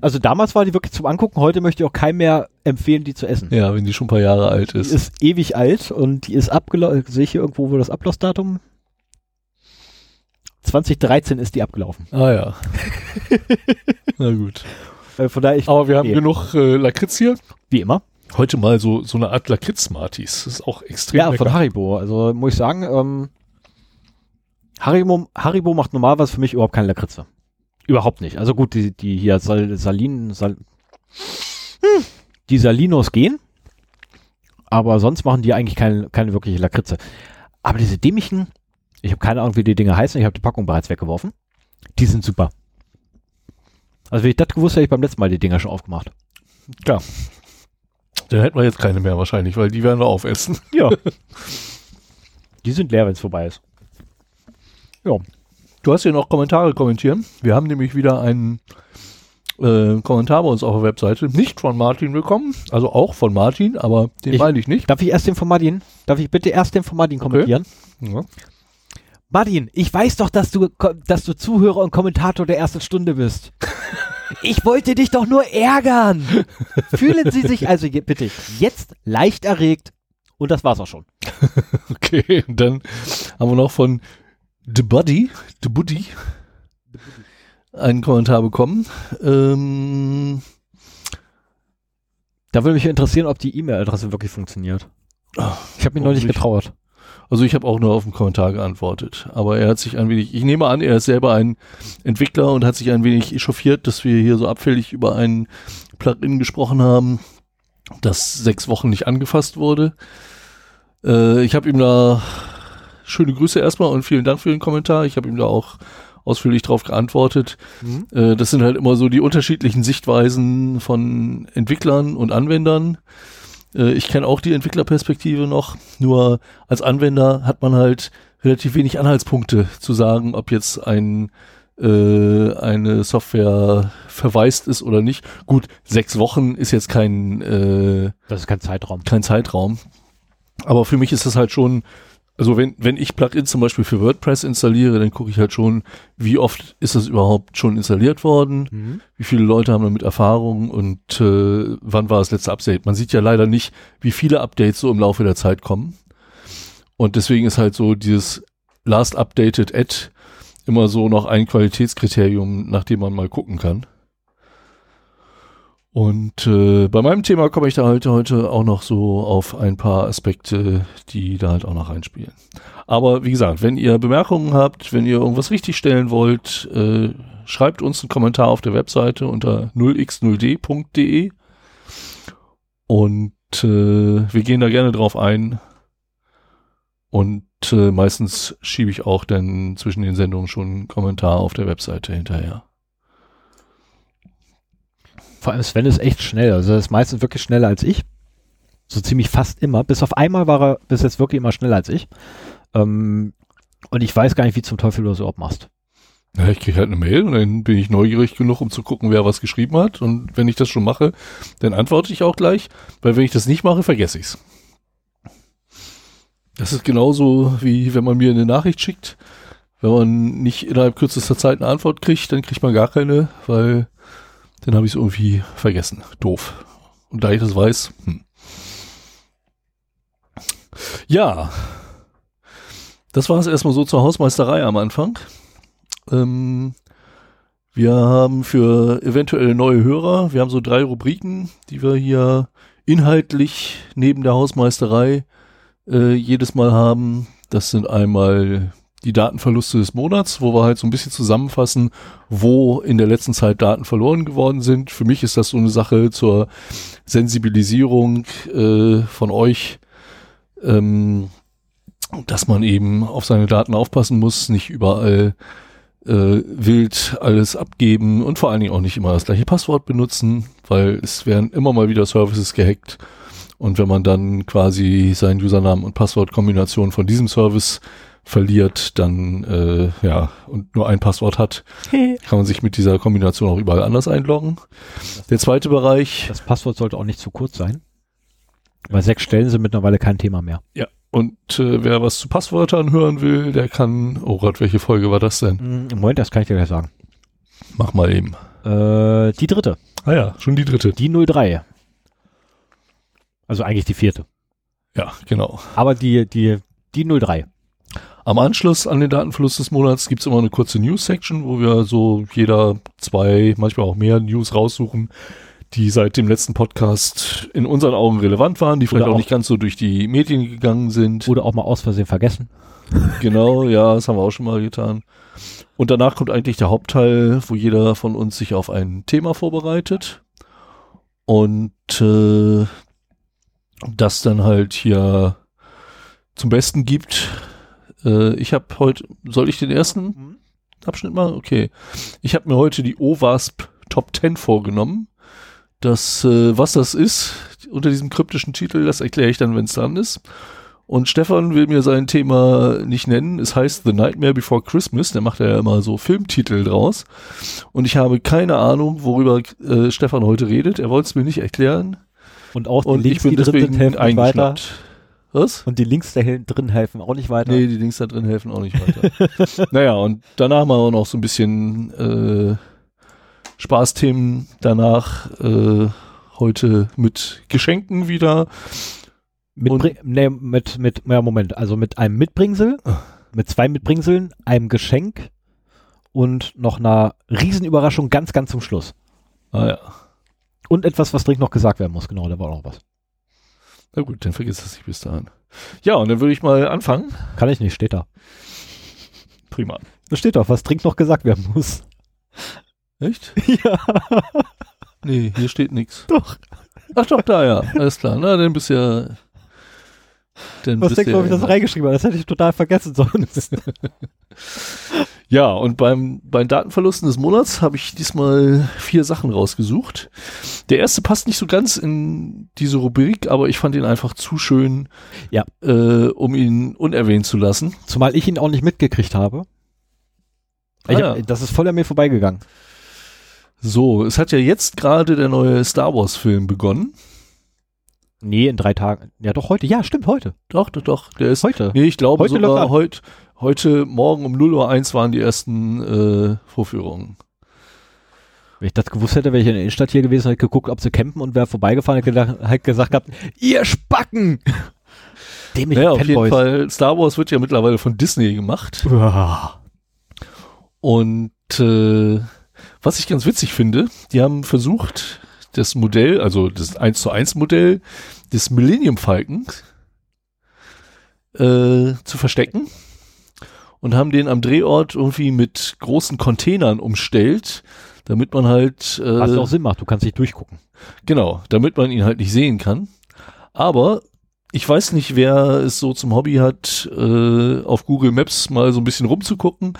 Also damals war die wirklich zum Angucken, heute möchte ich auch keinem mehr empfehlen, die zu essen. Ja, wenn die schon ein paar Jahre alt Die ist. ist ewig alt und die ist abgelaufen. Sehe ich hier irgendwo wo das Ablaufdatum? 2013 ist die abgelaufen. Ah ja. Na gut. Äh, von daher, ich, Aber wir haben Nee. genug äh, Lakritz hier. wie immer. Heute mal so, so eine Art Lakritz-Smarties. Das ist auch extrem Ja, lecker. von Haribo. Also muss ich sagen, ähm, Haribo, Haribo macht normalerweise für mich überhaupt keine Lakritze. Überhaupt nicht. Also gut, die, die hier Sal, Salin, Sal, hm, die Salinos gehen, aber sonst machen die eigentlich keine, keine wirkliche Lakritze. Aber diese dämlichen, ich habe keine Ahnung, wie die Dinge heißen, ich habe die Packung bereits weggeworfen. Die sind super. Also wenn ich das gewusst hätte, hätte ich beim letzten Mal die Dinger schon aufgemacht. Dann hätten wir jetzt keine mehr wahrscheinlich, weil die werden wir aufessen. Ja. die sind leer, wenn es vorbei ist. Du hast hier noch Kommentare kommentieren. Wir haben nämlich wieder einen äh, Kommentar bei uns auf der Webseite. Nicht von Martin bekommen, also auch von Martin, aber den Ich- meine ich nicht. Darf ich erst den von Martin? Darf ich bitte erst den von Martin kommentieren? Ja. Martin, ich weiß doch, dass du, dass du Zuhörer und Kommentator der ersten Stunde bist. Ich wollte dich doch nur ärgern. Fühlen Sie sich also je- bitte jetzt leicht erregt und das war's auch schon. Okay, und dann haben wir noch von The Buddy, The Buddy, einen Kommentar bekommen. Ähm, Da würde mich interessieren, ob die E-Mail-Adresse wirklich funktioniert. Ich habe mich noch nicht. Also ich habe auch nur auf den Kommentar geantwortet, aber er hat sich ein wenig, ich nehme an, er ist selber ein Entwickler und hat sich ein wenig echauffiert, dass wir hier so abfällig über ein Plugin gesprochen haben, das sechs Wochen nicht angefasst wurde. Äh, ich habe ihm da schöne Grüße erstmal und vielen Dank für den Kommentar. Ich habe ihm da auch ausführlich drauf geantwortet. Äh, das sind halt immer so die unterschiedlichen Sichtweisen von Entwicklern und Anwendern. Äh, ich kenne auch die Entwicklerperspektive noch, nur als Anwender hat man halt relativ wenig Anhaltspunkte zu sagen, ob jetzt ein äh, eine Software verwaist ist oder nicht. Gut, sechs Wochen ist jetzt kein äh, Das ist kein Zeitraum. kein Zeitraum. Aber für mich ist das halt schon, also wenn, wenn ich Plugins zum Beispiel für WordPress installiere, dann gucke ich halt schon, wie oft ist das überhaupt schon installiert worden, wie viele Leute haben damit Erfahrung und äh, wann war das letzte Update. Man sieht ja leider nicht, wie viele Updates so im Laufe der Zeit kommen. Und deswegen ist halt so dieses Last Updated Ad immer so noch ein Qualitätskriterium, nach dem man mal gucken kann. Und äh, bei meinem Thema komme ich da halt heute auch noch so auf ein paar Aspekte, die da halt auch noch reinspielen. Aber wie gesagt, wenn ihr Bemerkungen habt, wenn ihr irgendwas richtigstellen wollt, äh, schreibt uns einen Kommentar auf der Webseite unter 0x0d.de und äh, wir gehen da gerne drauf ein. Und äh, meistens schiebe ich auch dann zwischen den Sendungen schon einen Kommentar auf der Webseite hinterher. Vor allem Sven ist echt schnell. Also er ist meistens wirklich schneller als ich. So ziemlich fast immer. Bis auf einmal war er bis jetzt wirklich immer schneller als ich. Ähm, und ich weiß gar nicht, wie zum Teufel du das überhaupt machst. Ja, ich kriege halt eine Mail und dann bin ich neugierig genug, um zu gucken, wer was geschrieben hat. Und wenn ich das schon mache, dann antworte ich auch gleich, weil wenn ich das nicht mache, vergesse ich's. Das ist genauso wie wenn man mir eine Nachricht schickt. Wenn man nicht innerhalb kürzester Zeit eine Antwort kriegt, dann kriegt man gar keine, weil dann habe ich es irgendwie vergessen. Doof. Und da ich das weiß, hm. Ja. Das war es erstmal so zur Hausmeisterei am Anfang. Ähm, wir haben für eventuelle neue Hörer, wir haben so drei Rubriken, die wir hier inhaltlich neben der Hausmeisterei äh, jedes Mal haben. Das sind einmal die Datenverluste des Monats, wo wir halt so ein bisschen zusammenfassen, wo in der letzten Zeit Daten verloren geworden sind. Für mich ist das so eine Sache zur Sensibilisierung äh, von euch, ähm, dass man eben auf seine Daten aufpassen muss, nicht überall äh, wild alles abgeben und vor allen Dingen auch nicht immer das gleiche Passwort benutzen, weil es werden immer mal wieder Services gehackt. Und wenn man dann quasi seinen Usernamen und Passwortkombination von diesem Service verliert, dann äh, ja und nur ein Passwort hat, kann man sich mit dieser Kombination auch überall anders einloggen. Der zweite Bereich, Das Passwort sollte auch nicht zu kurz sein. Weil sechs Stellen sind mittlerweile kein Thema mehr. ja, und äh, wer was zu Passwörtern hören will, der kann, oh Gott, welche Folge war das denn? Im Moment, das kann ich dir gleich sagen. Mach mal eben. Äh, die dritte. Ah ja, schon die dritte. Die 03. Also eigentlich die vierte. Ja, genau. Aber die, die, die 03. Am Anschluss an den Datenfluss des Monats gibt's immer eine kurze News-Section, wo wir so jeder zwei, manchmal auch mehr News raussuchen, die seit dem letzten Podcast in unseren Augen relevant waren, die vielleicht auch, auch- nicht ganz so durch die Medien gegangen sind. Oder auch mal aus Versehen vergessen. Genau, ja, das haben wir auch schon mal getan. Und danach kommt eigentlich der Hauptteil, wo jeder von uns sich auf ein Thema vorbereitet und äh, das dann halt hier zum Besten gibt. Äh, ich habe heute, soll ich den ersten Abschnitt machen? Okay. Ich habe mir heute die OWASP Top 10 vorgenommen. Das, äh, was das ist, unter diesem kryptischen Titel, das erkläre ich dann, wenn es dran ist. Und Stefan will mir sein Thema nicht nennen. Es heißt The Nightmare Before Christmas. Der macht ja immer so Filmtitel draus. Und ich habe keine Ahnung, worüber äh, Stefan heute redet. Er wollte es mir nicht erklären. Und auch die Und Links, ich bin deswegen nicht weiter. Was? Und die Links da drin helfen auch nicht weiter. Nee, die Links da drin helfen auch nicht weiter. naja, und danach machen wir noch so ein bisschen äh, Spaßthemen danach. Äh, heute mit Geschenken wieder. Mit, nee, mit, mit, ja, Moment, also mit einem Mitbringsel, Ah. mit zwei Mitbringseln, einem Geschenk und noch einer Riesenüberraschung ganz, ganz zum Schluss. Ah ja. Und etwas, was dringend noch gesagt werden muss, genau, da war auch noch was. Na gut, dann vergiss das nicht bis dahin. Ja, und dann würde ich mal anfangen. Kann ich nicht, steht da. Prima. Da steht doch, was dringend noch gesagt werden muss. Echt? ja, Nee, hier steht nichts. doch. Ach doch, da ja. Alles klar. Na, dann bist ja. Dann Was denkst du, ob ich das reingeschrieben habe? Das hätte ich total vergessen sonst. Ja, und beim, bei den Datenverlusten des Monats habe ich diesmal vier Sachen rausgesucht. Der erste passt nicht so ganz in diese Rubrik, aber ich fand ihn einfach zu schön, Ja. äh, um ihn unerwähnt zu lassen. Zumal ich ihn auch nicht mitgekriegt habe. Ah, ja. hab, das ist voll an mir vorbeigegangen. So, es hat ja jetzt gerade der neue Star Wars Film begonnen. Nee, in drei Tagen. Ja, doch heute. Ja, stimmt, heute. Doch, doch, doch. Der ist, Heute. nee, ich glaube Heute sogar heute, heute Morgen um 0.01 Uhr waren die ersten äh, Vorführungen. Wenn ich das gewusst hätte, wäre ich in der Innenstadt hier gewesen, hätte geguckt, ob sie campen und wäre vorbeigefahren, hätte gedacht, hätte gesagt gehabt, ihr Spacken! Dämliche Naja, auf jeden. Fall, Star Wars wird ja mittlerweile von Disney gemacht. Uah. Und äh, was ich ganz witzig finde, die haben versucht, das Modell, also das 1 zu 1 Modell des Millennium Falcon äh, zu verstecken und haben den am Drehort irgendwie mit großen Containern umstellt, damit man halt äh, Was auch Sinn macht, du kannst nicht durchgucken. Genau, damit man ihn halt nicht sehen kann. Aber ich weiß nicht, wer es so zum Hobby hat, äh, auf Google Maps mal so ein bisschen rumzugucken.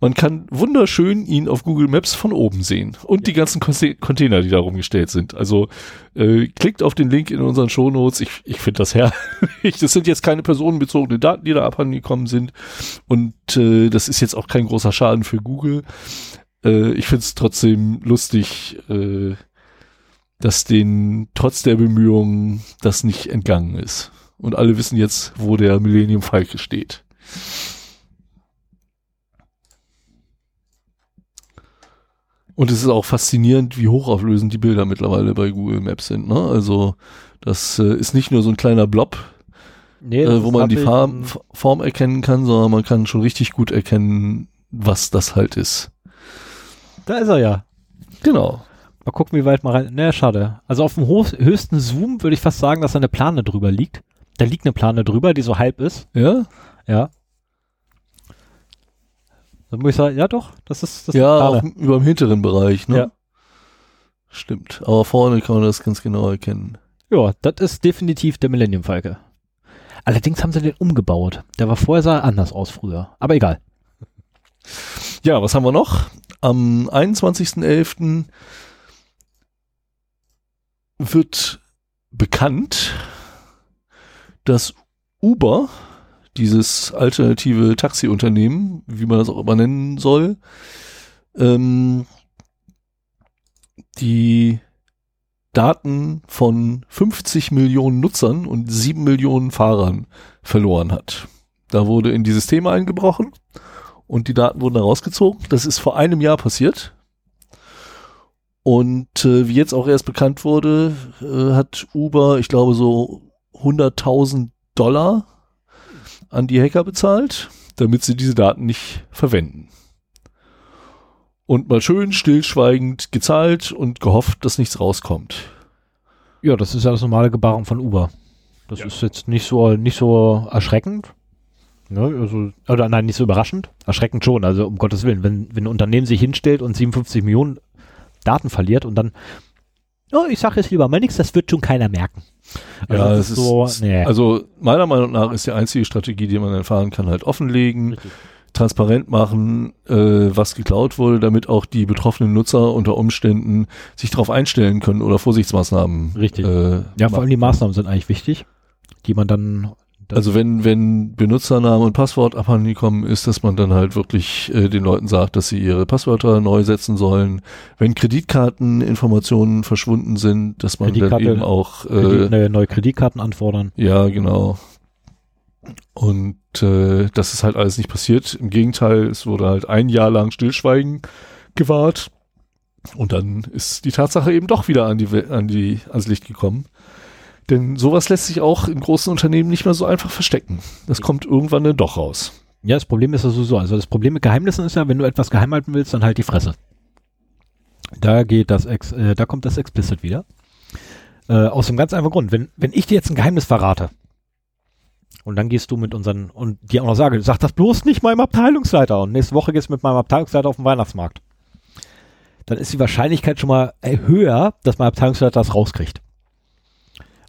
Man kann wunderschön ihn auf Google Maps von oben sehen und die ganzen Conte- Container, die da rumgestellt sind. Also äh, klickt auf den Link in unseren Shownotes. Ich, ich finde das herrlich. Das sind jetzt keine personenbezogenen Daten, die da abhandengekommen sind. Und äh, das ist jetzt auch kein großer Schaden für Google. Äh, ich finde es trotzdem lustig, äh, dass denen trotz der Bemühungen das nicht entgangen ist. Und alle wissen jetzt, wo der Millennium Falke steht. Und es ist auch faszinierend, wie hochauflösend die Bilder mittlerweile bei Google Maps sind. Ne? Also das äh, ist nicht nur so ein kleiner Blob, Nee, äh, wo man die Farm, Form erkennen kann, sondern man kann schon richtig gut erkennen, was das halt ist. Da ist er ja. Genau. Mal gucken, wie weit mal rein. Ne, schade. Also auf dem höchsten Zoom würde ich fast sagen, dass da eine Plane drüber liegt. Da liegt eine Plane drüber, die so halb ist. Ja? Ja. Dann muss ich sagen, ja doch, das ist das ja, Plane. über dem hinteren Bereich, ne? Ja. Stimmt. Aber vorne kann man das ganz genau erkennen. Ja, das ist definitiv der Millennium Falke. Allerdings haben sie den umgebaut. Der war vorher sah er anders aus früher. Aber egal. Ja, was haben wir noch? Am 21.11. wird bekannt, dass Uber, dieses alternative Taxiunternehmen, wie man das auch immer nennen soll, ähm, die Daten von 50 Millionen Nutzern und 7 Millionen Fahrern verloren hat. Da wurde in dieses Thema eingebrochen und die Daten wurden da rausgezogen. Das ist vor einem Jahr passiert. Und äh, wie jetzt auch erst bekannt wurde, äh, hat Uber, ich glaube, so 100.000 Dollar an die Hacker bezahlt, damit sie diese Daten nicht verwenden. Und mal schön stillschweigend gezahlt und gehofft, dass nichts rauskommt. Ja, das ist ja das normale Gebaren von Uber. Das Ja. ist jetzt nicht so, nicht so erschreckend. Ne, also, oder nein, nicht so überraschend. Erschreckend schon, also um Gottes Willen. Wenn, wenn ein Unternehmen sich hinstellt und 57 Millionen Daten verliert und dann, oh, ich sage jetzt lieber mal nichts, das wird schon keiner merken. Also Ja, das es ist so, nee. Also meiner Meinung nach ist die einzige Strategie, die man erfahren kann, halt offenlegen, Richtig. transparent machen, äh, was geklaut wurde, damit auch die betroffenen Nutzer unter Umständen sich darauf einstellen können oder Vorsichtsmaßnahmen. Richtig. Äh, ja, vor allem die Maßnahmen sind eigentlich wichtig, die man dann, das- Also wenn, wenn Benutzername und Passwort abhanden kommen ist, dass man dann halt wirklich äh, den Leuten sagt, dass sie ihre Passwörter neu setzen sollen. Wenn Kreditkarteninformationen verschwunden sind, dass man dann eben auch Kredit, äh, neue, neue Kreditkarten anfordern. Ja, genau. Und äh, das ist halt alles nicht passiert. Im Gegenteil, es wurde halt ein Jahr lang Stillschweigen gewahrt. Und dann ist die Tatsache eben doch wieder an die, an die, ans Licht gekommen. Denn sowas lässt sich auch in großen Unternehmen nicht mehr so einfach verstecken. Das kommt irgendwann dann doch raus. Ja, das Problem ist ja so, also das Problem mit Geheimnissen ist ja, wenn du etwas geheim halten willst, dann halt die Fresse. Da geht das, Ex, äh, da kommt das Explicit wieder. Äh, aus dem ganz einfachen Grund, wenn, wenn ich dir jetzt ein Geheimnis verrate und dann gehst du mit unseren, und dir auch noch sage, sag das bloß nicht meinem Abteilungsleiter und nächste Woche gehst du mit meinem Abteilungsleiter auf den Weihnachtsmarkt, dann ist die Wahrscheinlichkeit schon mal äh, höher, dass mein Abteilungsleiter das rauskriegt.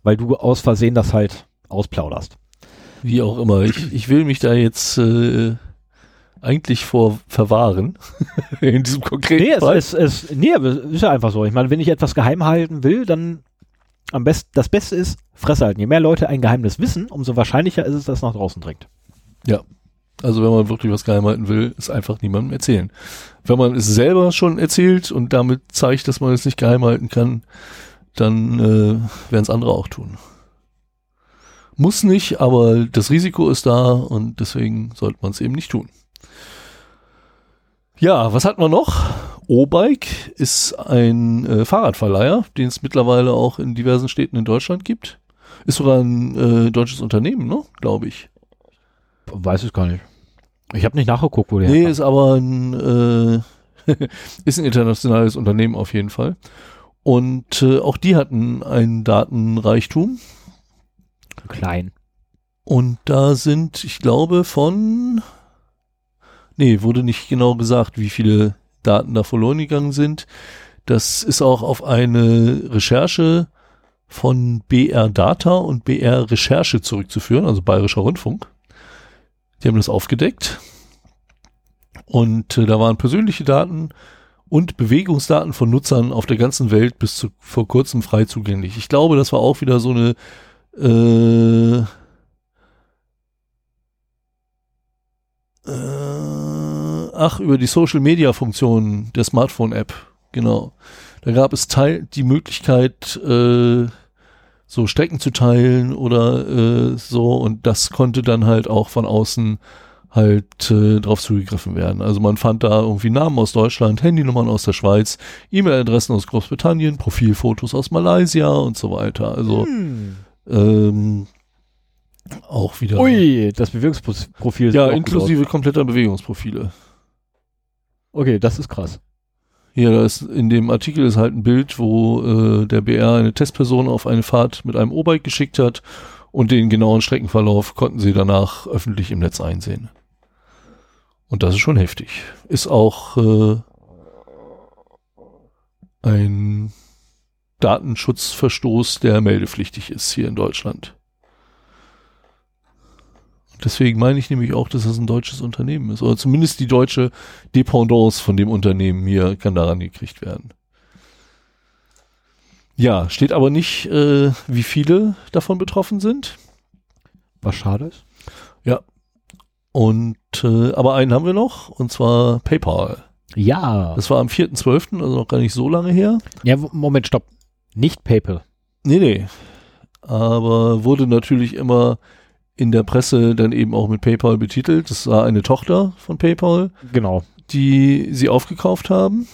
Weil du aus Versehen das halt ausplauderst. Wie auch immer. Ich, ich will mich da jetzt äh, eigentlich vor verwahren. in diesem konkreten Nee, Fall. es, es, es, nee, aber es ist ja einfach so. Ich meine, wenn ich etwas geheim halten will, dann am besten, das Beste ist, Fresse halten. Je mehr Leute ein Geheimnis wissen, umso wahrscheinlicher ist es, dass es nach draußen dringt. Also wenn man wirklich was geheim halten will, ist einfach niemandem erzählen. Wenn man es selber schon erzählt und damit zeigt, dass man es nicht geheim halten kann, dann äh, werden es andere auch tun. Muss nicht, aber das Risiko ist da und deswegen sollte man es eben nicht tun. Ja, was hat man noch? O-Bike ist ein äh, Fahrradverleiher, den es mittlerweile auch in diversen Städten in Deutschland gibt. Ist sogar ein äh, deutsches Unternehmen, ne? Glaube ich. Weiß ich gar nicht. Ich habe nicht nachgeguckt, wo der Nee, herkam. ist aber ein, äh, ist ein internationales Unternehmen auf jeden Fall. Und äh, auch die hatten einen Datenreichtum. klein. Und da sind, ich glaube, von, nee, wurde nicht genau gesagt, wie viele Daten da verloren gegangen sind. Das ist auch auf eine Recherche von BR Data und BR Recherche zurückzuführen, also Bayerischer Rundfunk. Die haben das aufgedeckt. Und äh, da waren persönliche Daten und Bewegungsdaten von Nutzern auf der ganzen Welt bis zu vor kurzem frei zugänglich. Ich glaube, das war auch wieder so eine äh, äh, ach, über die Social Media Funktion der Smartphone App, genau. Da gab es teil die Möglichkeit, äh, so Strecken zu teilen oder äh, so und das konnte dann halt auch von außen halt äh, drauf zugegriffen werden. Also man fand da irgendwie Namen aus Deutschland, Handynummern aus der Schweiz, E-Mail-Adressen aus Großbritannien, Profilfotos aus Malaysia und so weiter. Also Hm. ähm, auch wieder. Ui, das Bewegungsprofil Ja, inklusive kompletter Bewegungsprofile. Okay, das ist krass. Hier, da ist in dem Artikel ist halt ein Bild, wo äh, der BR eine Testperson auf eine Fahrt mit einem O-Bike geschickt hat und den genauen Streckenverlauf konnten sie danach öffentlich im Netz einsehen. Und das ist schon heftig. Ist auch äh, ein Datenschutzverstoß, der meldepflichtig ist hier in Deutschland. Deswegen meine ich nämlich auch, dass das ein deutsches Unternehmen ist. Oder zumindest die deutsche Dependance von dem Unternehmen hier kann daran gekriegt werden. Ja, steht aber nicht, äh, wie viele davon betroffen sind. Was schade ist. Und äh, aber einen haben wir noch, und zwar PayPal. Ja. Das war am 4.12., also noch gar nicht so lange her. ja, Moment, stopp. Nicht PayPal. Nee, nee. Aber wurde natürlich immer in der Presse dann eben auch mit PayPal betitelt. Das war eine Tochter von PayPal, Genau. die sie aufgekauft haben.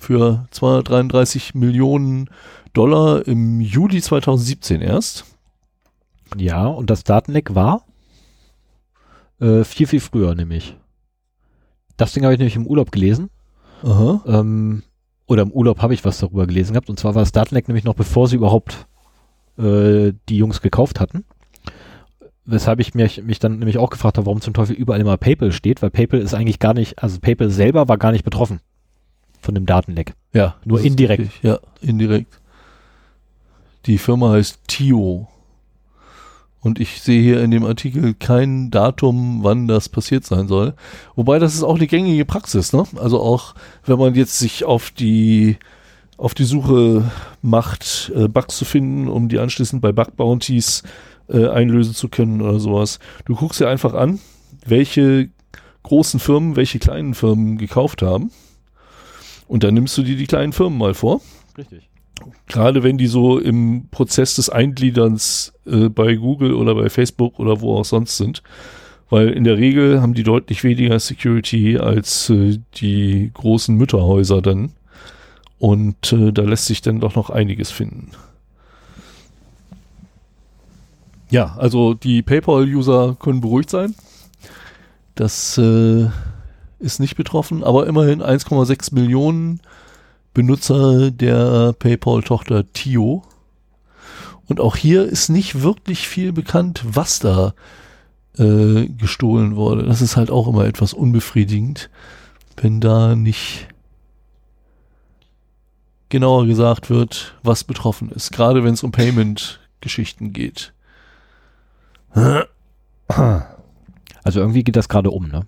für 233 Millionen Dollar im Juli 2017 erst. Ja, und das Datenleck war äh, viel, viel früher nämlich. Das Ding habe ich nämlich im Urlaub gelesen. Aha. Ähm, oder im Urlaub habe ich was darüber gelesen gehabt. Und zwar war das Datenleck nämlich noch bevor sie überhaupt äh, die Jungs gekauft hatten. Weshalb ich mich, mich dann nämlich auch gefragt habe, warum zum Teufel überall immer PayPal steht, weil PayPal ist eigentlich gar nicht, also PayPal selber war gar nicht betroffen von dem Datenleck. Ja. Nur indirekt. richtig. Ja, indirekt. Die Firma heißt Tio. Und ich sehe hier in dem Artikel kein Datum, wann das passiert sein soll. Wobei das ist auch eine gängige Praxis, ne? Also auch wenn man jetzt sich auf die auf die Suche macht, äh, Bugs zu finden, um die anschließend bei Bug Bounties äh, einlösen zu können oder sowas. Du guckst dir einfach an, welche großen Firmen, welche kleinen Firmen gekauft haben. Und dann nimmst du dir die kleinen Firmen mal vor. Richtig. Gerade wenn die so im Prozess des Eingliederns äh, bei Google oder bei Facebook oder wo auch sonst sind. Weil in der Regel haben die deutlich weniger Security als äh, die großen Mütterhäuser dann. Und äh, da lässt sich dann doch noch einiges finden. Ja, also die PayPal-User können beruhigt sein. Das äh, ist nicht betroffen, aber immerhin 1,6 Millionen Benutzer der PayPal-Tochter Tio. Und auch hier ist nicht wirklich viel bekannt, was da äh, gestohlen wurde. Das ist halt auch immer etwas unbefriedigend, wenn da nicht genauer gesagt wird, was betroffen ist. Gerade wenn es um Payment-Geschichten geht. Also irgendwie geht das gerade um, ne?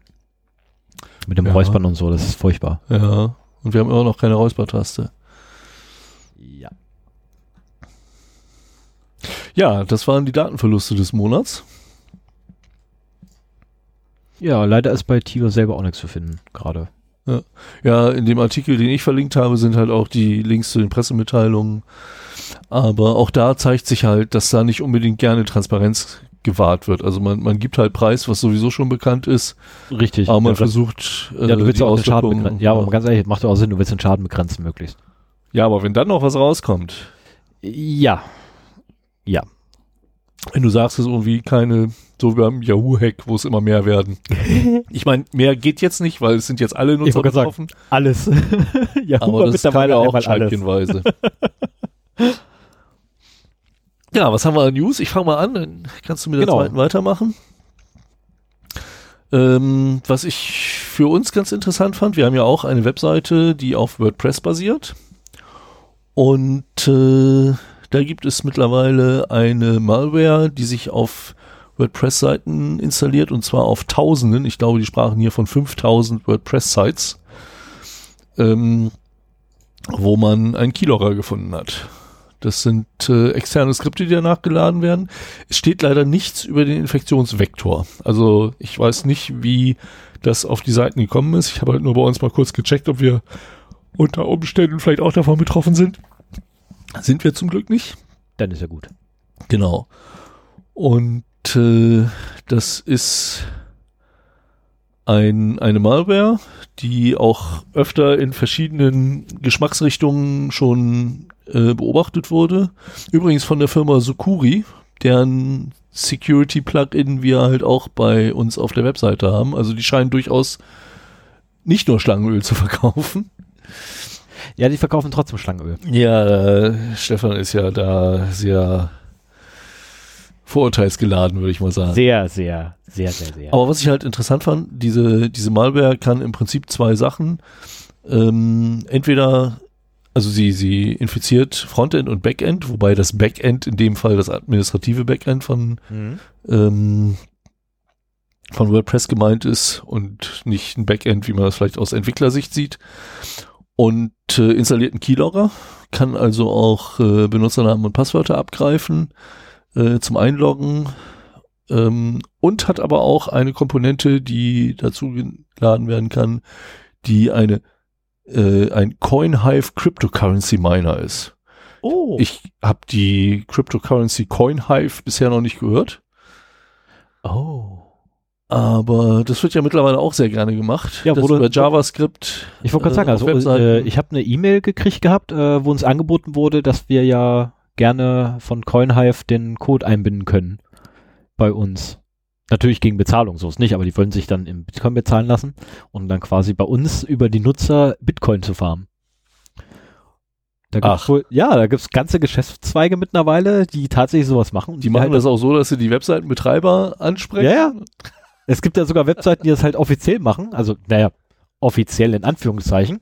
Mit dem Ja. Räuspern und so, das ist furchtbar. Ja, und wir haben immer noch keine Räuspertaste. Ja. Ja, das waren die Datenverluste des Monats. Ja, leider ist bei Tiger selber auch nichts zu finden, gerade. Ja, in dem Artikel, den ich verlinkt habe, sind halt auch die Links zu den Pressemitteilungen. Aber auch da zeigt sich halt, dass da nicht unbedingt gerne Transparenz gewahrt wird. Also man, man gibt halt Preis, was sowieso schon bekannt ist, Richtig. aber man ja, versucht äh, ja, du willst die ja auch den Schaden begrenzen. Ja, aber ganz ehrlich, macht ja auch Sinn, du willst den Schaden begrenzen möglichst. ja, aber wenn dann noch was rauskommt, Ja. Ja. wenn du sagst, es ist irgendwie keine, so wie beim Yahoo-Hack, wo es immer mehr werden. ich meine, mehr geht jetzt nicht, weil es sind jetzt alle Nutzer betroffen. Alles. ja, Aber das ja auch alles. scheibchenweise. ja, was haben wir an News? Ich fange mal an, dann kannst du mit der Genau. zweiten weitermachen. Ähm, was ich für uns ganz interessant fand, wir haben ja auch eine Webseite, die auf WordPress basiert. Und äh, da gibt es mittlerweile eine Malware, die sich auf WordPress-Seiten installiert und zwar auf Tausenden. Ich glaube, die sprachen hier von 5000 WordPress-Sites, ähm, wo man einen Keylogger gefunden hat. Das sind äh, externe Skripte, die danach geladen werden. Es steht leider nichts über den Infektionsvektor. Also ich weiß nicht, wie das auf die Seiten gekommen ist. Ich habe halt nur bei uns mal kurz gecheckt, ob wir unter Umständen vielleicht auch davon betroffen sind. Sind wir zum Glück nicht. Dann ist ja gut. Genau. Und äh, das ist ein, eine Malware, die auch öfter in verschiedenen Geschmacksrichtungen schon äh, beobachtet wurde. Übrigens von der Firma Sukuri, deren Security-Plugin wir halt auch bei uns auf der Webseite haben. Also die scheinen durchaus nicht nur Schlangenöl zu verkaufen. Ja, die verkaufen trotzdem Schlangenöl. Ja, äh, Stefan ist ja da sehr vorurteilsgeladen, würde ich mal sagen. Sehr, sehr, sehr, sehr, sehr. Aber was ich halt interessant fand, diese, diese Malware kann im Prinzip zwei Sachen. Ähm, entweder, also sie, sie infiziert Frontend und Backend, wobei das Backend in dem Fall das administrative Backend von, Mhm. ähm, von WordPress gemeint ist und nicht ein Backend, wie man das vielleicht aus Entwicklersicht sieht. Und äh, installiert einen Keylogger, kann also auch äh, Benutzernamen und Passwörter abgreifen äh, zum Einloggen ähm, und hat aber auch eine Komponente, die dazu geladen werden kann, die eine äh, ein CoinHive Cryptocurrency Miner ist. Oh. Ich habe die Cryptocurrency CoinHive bisher noch nicht gehört. oh. Aber das wird ja mittlerweile auch sehr gerne gemacht. Ja, das wurde- über JavaScript. Ich wollte gerade sagen, äh, also Webseiten. äh, ich habe eine E-Mail gekriegt gehabt, äh, wo uns angeboten wurde, dass wir ja gerne von CoinHive den Code einbinden können bei uns. Natürlich gegen Bezahlung, so ist nicht, aber die wollen sich dann im Bitcoin bezahlen lassen und dann quasi bei uns über die Nutzer Bitcoin zu farmen. Da gibt's Ach. wohl, ja, da gibt's ganze Geschäftszweige mittlerweile, die tatsächlich sowas machen. und die machen halt das auch so, dass sie die Webseitenbetreiber ansprechen. Ja, ja. Es gibt ja sogar Webseiten, die das halt offiziell machen. Also, naja, offiziell in Anführungszeichen.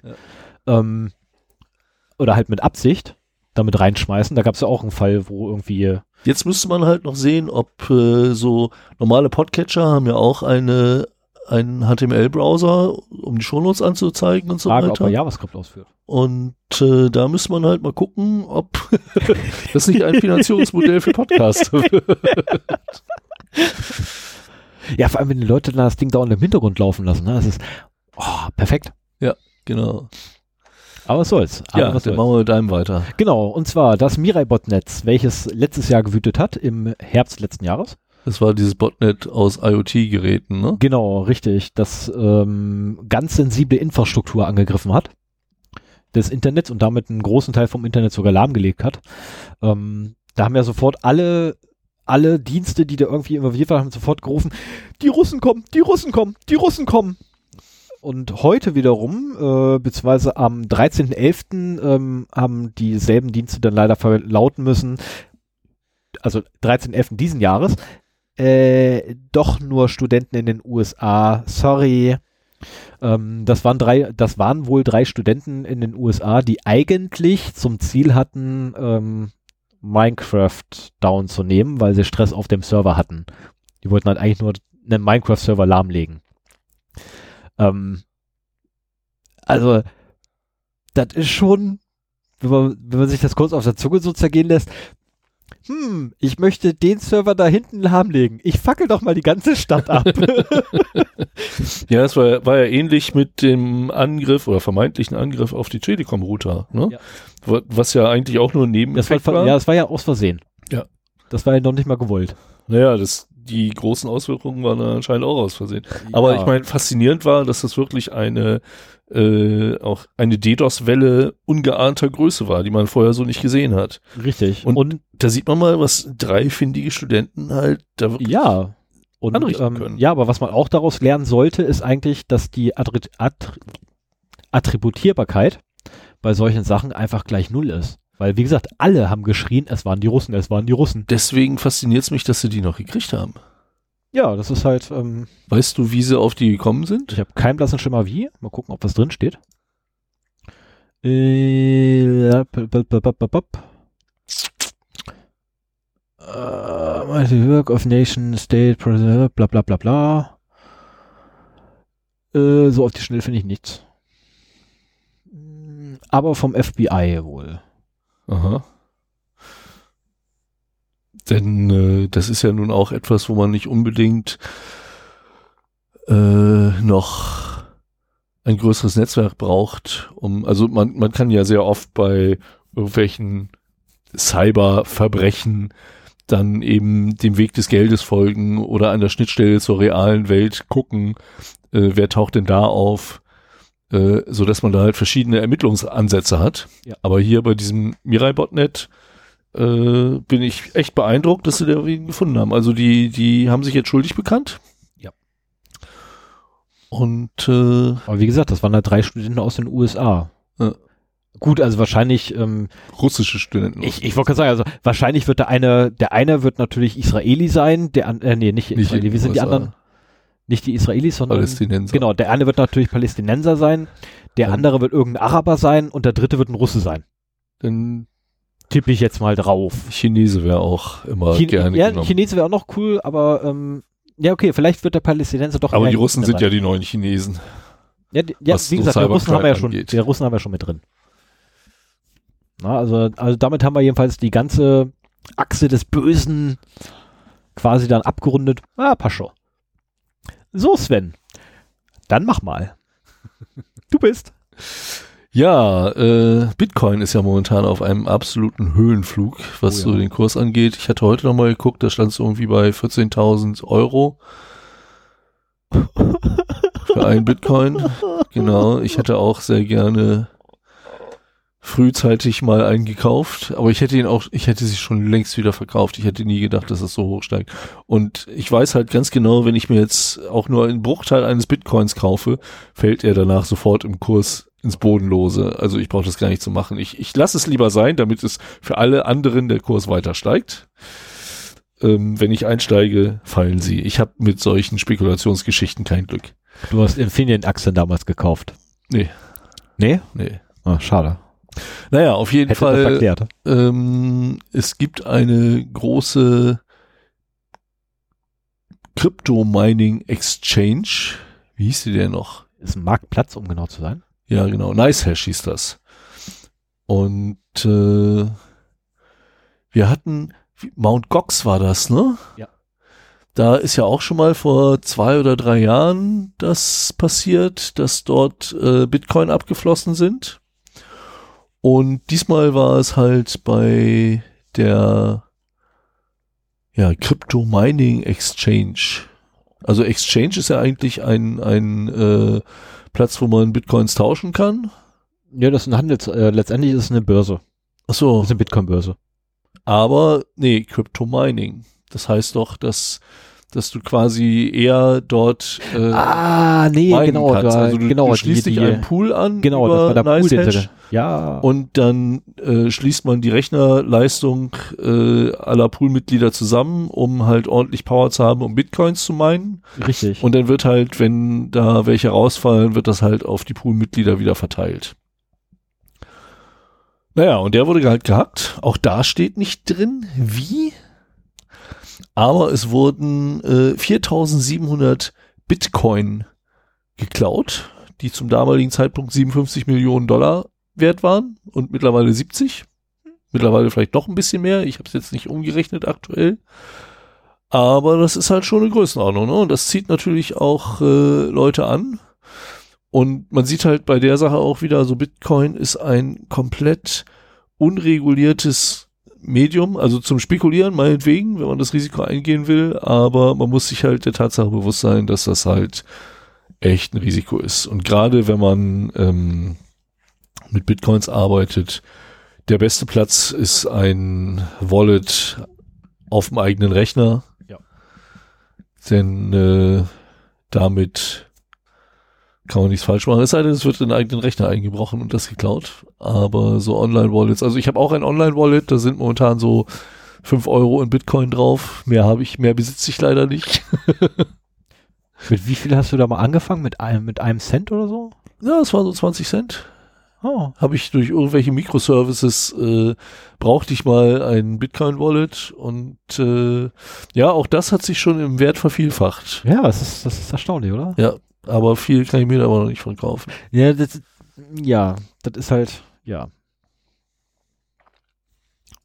Ähm, oder halt mit Absicht damit reinschmeißen. Da gab es ja auch einen Fall, wo irgendwie. Jetzt müsste man halt noch sehen, ob äh, so normale Podcatcher haben ja auch eine einen HTML-Browser, um die Shownotes anzuzeigen und so Frage, ob weiter. er JavaScript ausführt. Und äh, da müsste man halt mal gucken, ob das nicht ein Finanzierungsmodell für Podcasts wird. Ja, vor allem, wenn die Leute dann das Ding dauernd im Hintergrund laufen lassen. Ne? Das ist oh, perfekt. Genau. Aber was soll's. Aber Ja, was soll's. machen wir mit deinem weiter. Genau, und zwar das Mirai-Botnetz, welches letztes Jahr gewütet hat, im Herbst letzten Jahres. Das war dieses Botnet aus IoT-Geräten, ne? Genau, richtig. Das ähm, ganz sensible Infrastruktur angegriffen hat des Internets und damit einen großen Teil vom Internet sogar lahmgelegt hat. Ähm, da haben ja sofort alle alle Dienste, die da irgendwie involviert waren, haben sofort gerufen, die Russen kommen, die Russen kommen, die Russen kommen. Und heute wiederum, äh, beziehungsweise am 13.11. Ähm, haben dieselben Dienste dann leider verlauten müssen, also 13.11. diesen Jahres, äh, doch nur Studenten in den USA. Sorry. Ähm, das waren drei, das waren wohl drei Studenten in den USA, die eigentlich zum Ziel hatten, ähm, Minecraft down zu nehmen, weil sie Stress auf dem Server hatten. Die wollten halt eigentlich nur einen Minecraft-Server lahmlegen. Ähm, also, das ist schon, wenn man, wenn man sich das kurz auf der Zunge so zergehen lässt, hm, ich möchte den Server da hinten lahmlegen. Ich fackel doch mal die ganze Stadt ab. Ja, das war, war ja ähnlich mit dem Angriff oder vermeintlichen Angriff auf die Telekom-Router, ne? Ja. Wa- Was ja eigentlich auch nur Das war, ja, das war ja aus Versehen. Ja. Das war ja noch nicht mal gewollt. Naja, das, die großen Auswirkungen waren anscheinend auch aus Versehen. Aber Ja. ich meine, faszinierend war, dass das wirklich eine äh, auch eine DDoS-Welle ungeahnter Größe war, die man vorher so nicht gesehen hat. Richtig. Und- Und, Da sieht man mal, was drei findige Studenten halt da wirklich ja. Und, anrichten ähm, können. ja, aber was man auch daraus lernen sollte, ist eigentlich, dass die Attri Attri Attributierbarkeit bei solchen Sachen einfach gleich null ist. Weil, wie gesagt, alle haben geschrien, es waren die Russen, es waren die Russen. Deswegen fasziniert es mich, dass sie die noch gekriegt haben. Ja, das ist halt, ähm, Weißt du, wie sie auf die gekommen sind? ich habe keinen blassen Schimmer wie. Mal gucken, ob was drin steht. Äh, b- Äh, work of nation, state, bla bla bla bla. Äh, so auf die Schnelle finde ich nichts. Aber vom FBI wohl. Aha. Denn äh, das ist ja nun auch etwas, wo man nicht unbedingt äh, noch ein größeres Netzwerk braucht, um, also man, man kann ja sehr oft bei irgendwelchen Cyberverbrechen dann eben dem Weg des Geldes folgen oder an der Schnittstelle zur realen Welt gucken, äh, wer taucht denn da auf, äh, so dass man da halt verschiedene Ermittlungsansätze hat. Ja. Aber hier bei diesem Mirai-Botnet äh, bin ich echt beeindruckt, dass sie da wen gefunden haben. Also die, die haben sich jetzt schuldig bekannt. Ja. Und äh, Aber wie gesagt, das waren halt drei Studenten aus den USA. Ja. Gut, also wahrscheinlich, ähm, russische Studenten. Ich, ich wollte gerade sagen, also wahrscheinlich wird der eine, der eine wird natürlich Israeli sein, der äh, nee, nicht, Nicht Israeli, wie sind die anderen? Nicht die Israelis, sondern Palästinenser. genau, der eine wird natürlich Palästinenser sein, der Ähm. andere wird irgendein Araber sein und der dritte wird ein Russe sein. Denn Tippe ich jetzt mal drauf. Chinese wäre auch immer Chin gerne ja, genommen. Chinese wäre auch noch cool, aber ähm, ja, okay, vielleicht wird der Palästinenser doch Aber die Russen Russe sind ja sein. die neuen Chinesen. Ja, die, ja wie gesagt, die Russen haben wir ja schon, die Russen haben wir schon mit drin. Na, also, also damit haben wir jedenfalls die ganze Achse des Bösen quasi dann abgerundet. Ah, passt schon. So, Sven. Dann mach mal. Du bist. Ja, äh, Bitcoin ist ja momentan auf einem absoluten Höhenflug, was Oh ja. so den Kurs angeht. Ich hatte heute noch mal geguckt, da stand es irgendwie bei 14.000 Euro. Für einen Bitcoin. Genau. Ich hätte auch sehr gerne frühzeitig mal einen gekauft, aber ich hätte ihn auch, ich hätte sie schon längst wieder verkauft. Ich hätte nie gedacht, dass es so hoch steigt. Und ich weiß halt ganz genau, wenn ich mir jetzt auch nur einen Bruchteil eines Bitcoins kaufe, fällt er danach sofort im Kurs ins Bodenlose. Also ich brauche das gar nicht zu machen. Ich, ich lasse es lieber sein, damit es für alle anderen der Kurs weiter steigt. Ähm, wenn ich einsteige, fallen sie. Ich habe mit solchen Spekulationsgeschichten kein Glück. Du hast Infineon-Aktien damals gekauft. Nee. Nee? Nee. Ah, schade. Naja, auf jeden Hätte Fall. Ähm, es gibt eine große Crypto Mining Exchange. Wie hieß die denn noch? Ist ein Marktplatz, um genau zu sein. Ja, genau. NiceHash hieß das. Und äh, wir hatten Mount Gox war das, ne? Ja. Da ist ja auch schon mal vor zwei oder drei Jahren das passiert, dass dort äh, Bitcoin abgeflossen sind. Und diesmal war es halt bei der ja, Crypto Mining Exchange. Also Exchange ist ja eigentlich ein, ein äh, Platz, wo man Bitcoins tauschen kann. Ja, das ist ein Handels, äh, letztendlich ist es eine Börse. Ach so, Das ist eine Bitcoin-Börse. aber nee, Crypto Mining. Das heißt doch, dass, dass du quasi eher dort äh, ah, nee, genau, kannst. da, Also du, genau, du schließt die, dich die, einen Pool an genau, das über war der Pool, den NiceHash sie, ja, und dann äh, schließt man die Rechnerleistung äh, aller Poolmitglieder zusammen, um halt ordentlich Power zu haben, um Bitcoins zu meinen. richtig. Und dann wird halt, wenn da welche rausfallen, wird das halt auf die Poolmitglieder wieder verteilt. Naja, und der wurde halt gehackt. Auch da steht nicht drin, wie. Aber es wurden äh, 4700 Bitcoin geklaut, die zum damaligen Zeitpunkt 57 Millionen Dollar wert waren und mittlerweile 70. Mittlerweile vielleicht doch ein bisschen mehr. Ich habe es jetzt nicht umgerechnet aktuell. Aber das ist halt schon eine Größenordnung, ne? Und das zieht natürlich auch äh, Leute an. Und man sieht halt bei der Sache auch wieder, so Bitcoin ist ein komplett unreguliertes Medium, also zum Spekulieren meinetwegen, wenn man das Risiko eingehen will, aber man muss sich halt der Tatsache bewusst sein, dass das halt echt ein Risiko ist. Und gerade wenn man ähm, mit Bitcoins arbeitet, der beste Platz ist ein Wallet auf dem eigenen Rechner. Ja. Denn äh, damit kann man nichts falsch machen. Es sei denn, es wird in den eigenen Rechner eingebrochen und das geklaut. Aber so Online-Wallets, also ich habe auch ein Online-Wallet, da sind momentan so 5 Euro in Bitcoin drauf. Mehr habe ich, mehr besitze ich leider nicht. mit wie viel hast du da mal angefangen? Mit einem, mit einem Cent oder so? Ja, es waren so 20 Cent. Oh. Habe ich durch irgendwelche Microservices, äh, brauchte ich mal ein Bitcoin-Wallet und äh, ja, auch das hat sich schon im Wert vervielfacht. Ja, das ist, das ist erstaunlich, oder? Ja, aber viel kann ich mir da aber noch nicht von kaufen. Ja, das, ja, das ist halt, ja.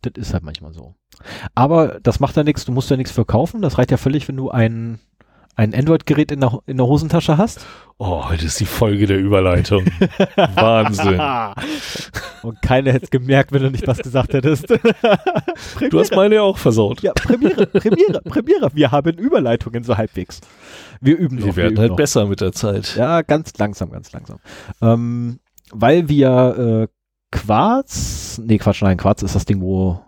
Das ist halt manchmal so. Aber das macht ja nichts, du musst ja nichts verkaufen. Das reicht ja völlig, wenn du ein, ein Android-Gerät in der, in der Hosentasche hast. Oh, heute ist die Folge der Überleitung. Wahnsinn. Und keiner hätte es gemerkt, wenn du nicht was gesagt hättest. Du hast meine ja auch versaut. ja, Premiere, Premiere, Premiere. Wir haben Überleitungen so halbwegs. Wir üben noch. Wir werden üben halt noch. besser mit der Zeit. Ja, ganz langsam, ganz langsam. Ähm, weil wir äh, Quarz, nee, Quatsch, nein, Quarz ist das Ding, wo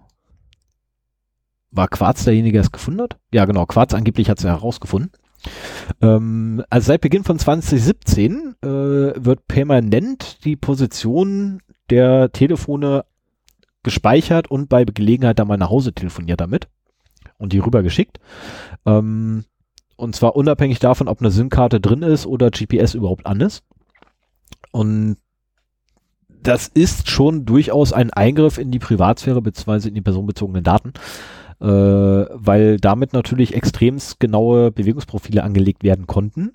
war Quarz derjenige, der es gefunden hat? Ja, genau, Quarz angeblich hat es ja herausgefunden. Ähm, also seit Beginn von 2017 äh, wird permanent die Position der Telefone gespeichert und bei Gelegenheit dann mal nach Hause telefoniert damit und die rübergeschickt. Ähm, und zwar unabhängig davon, ob eine SIM-Karte drin ist oder GPS überhaupt an ist. Und das ist schon durchaus ein Eingriff in die Privatsphäre beziehungsweise in die personenbezogenen Daten, äh, weil damit natürlich extremst genaue Bewegungsprofile angelegt werden konnten,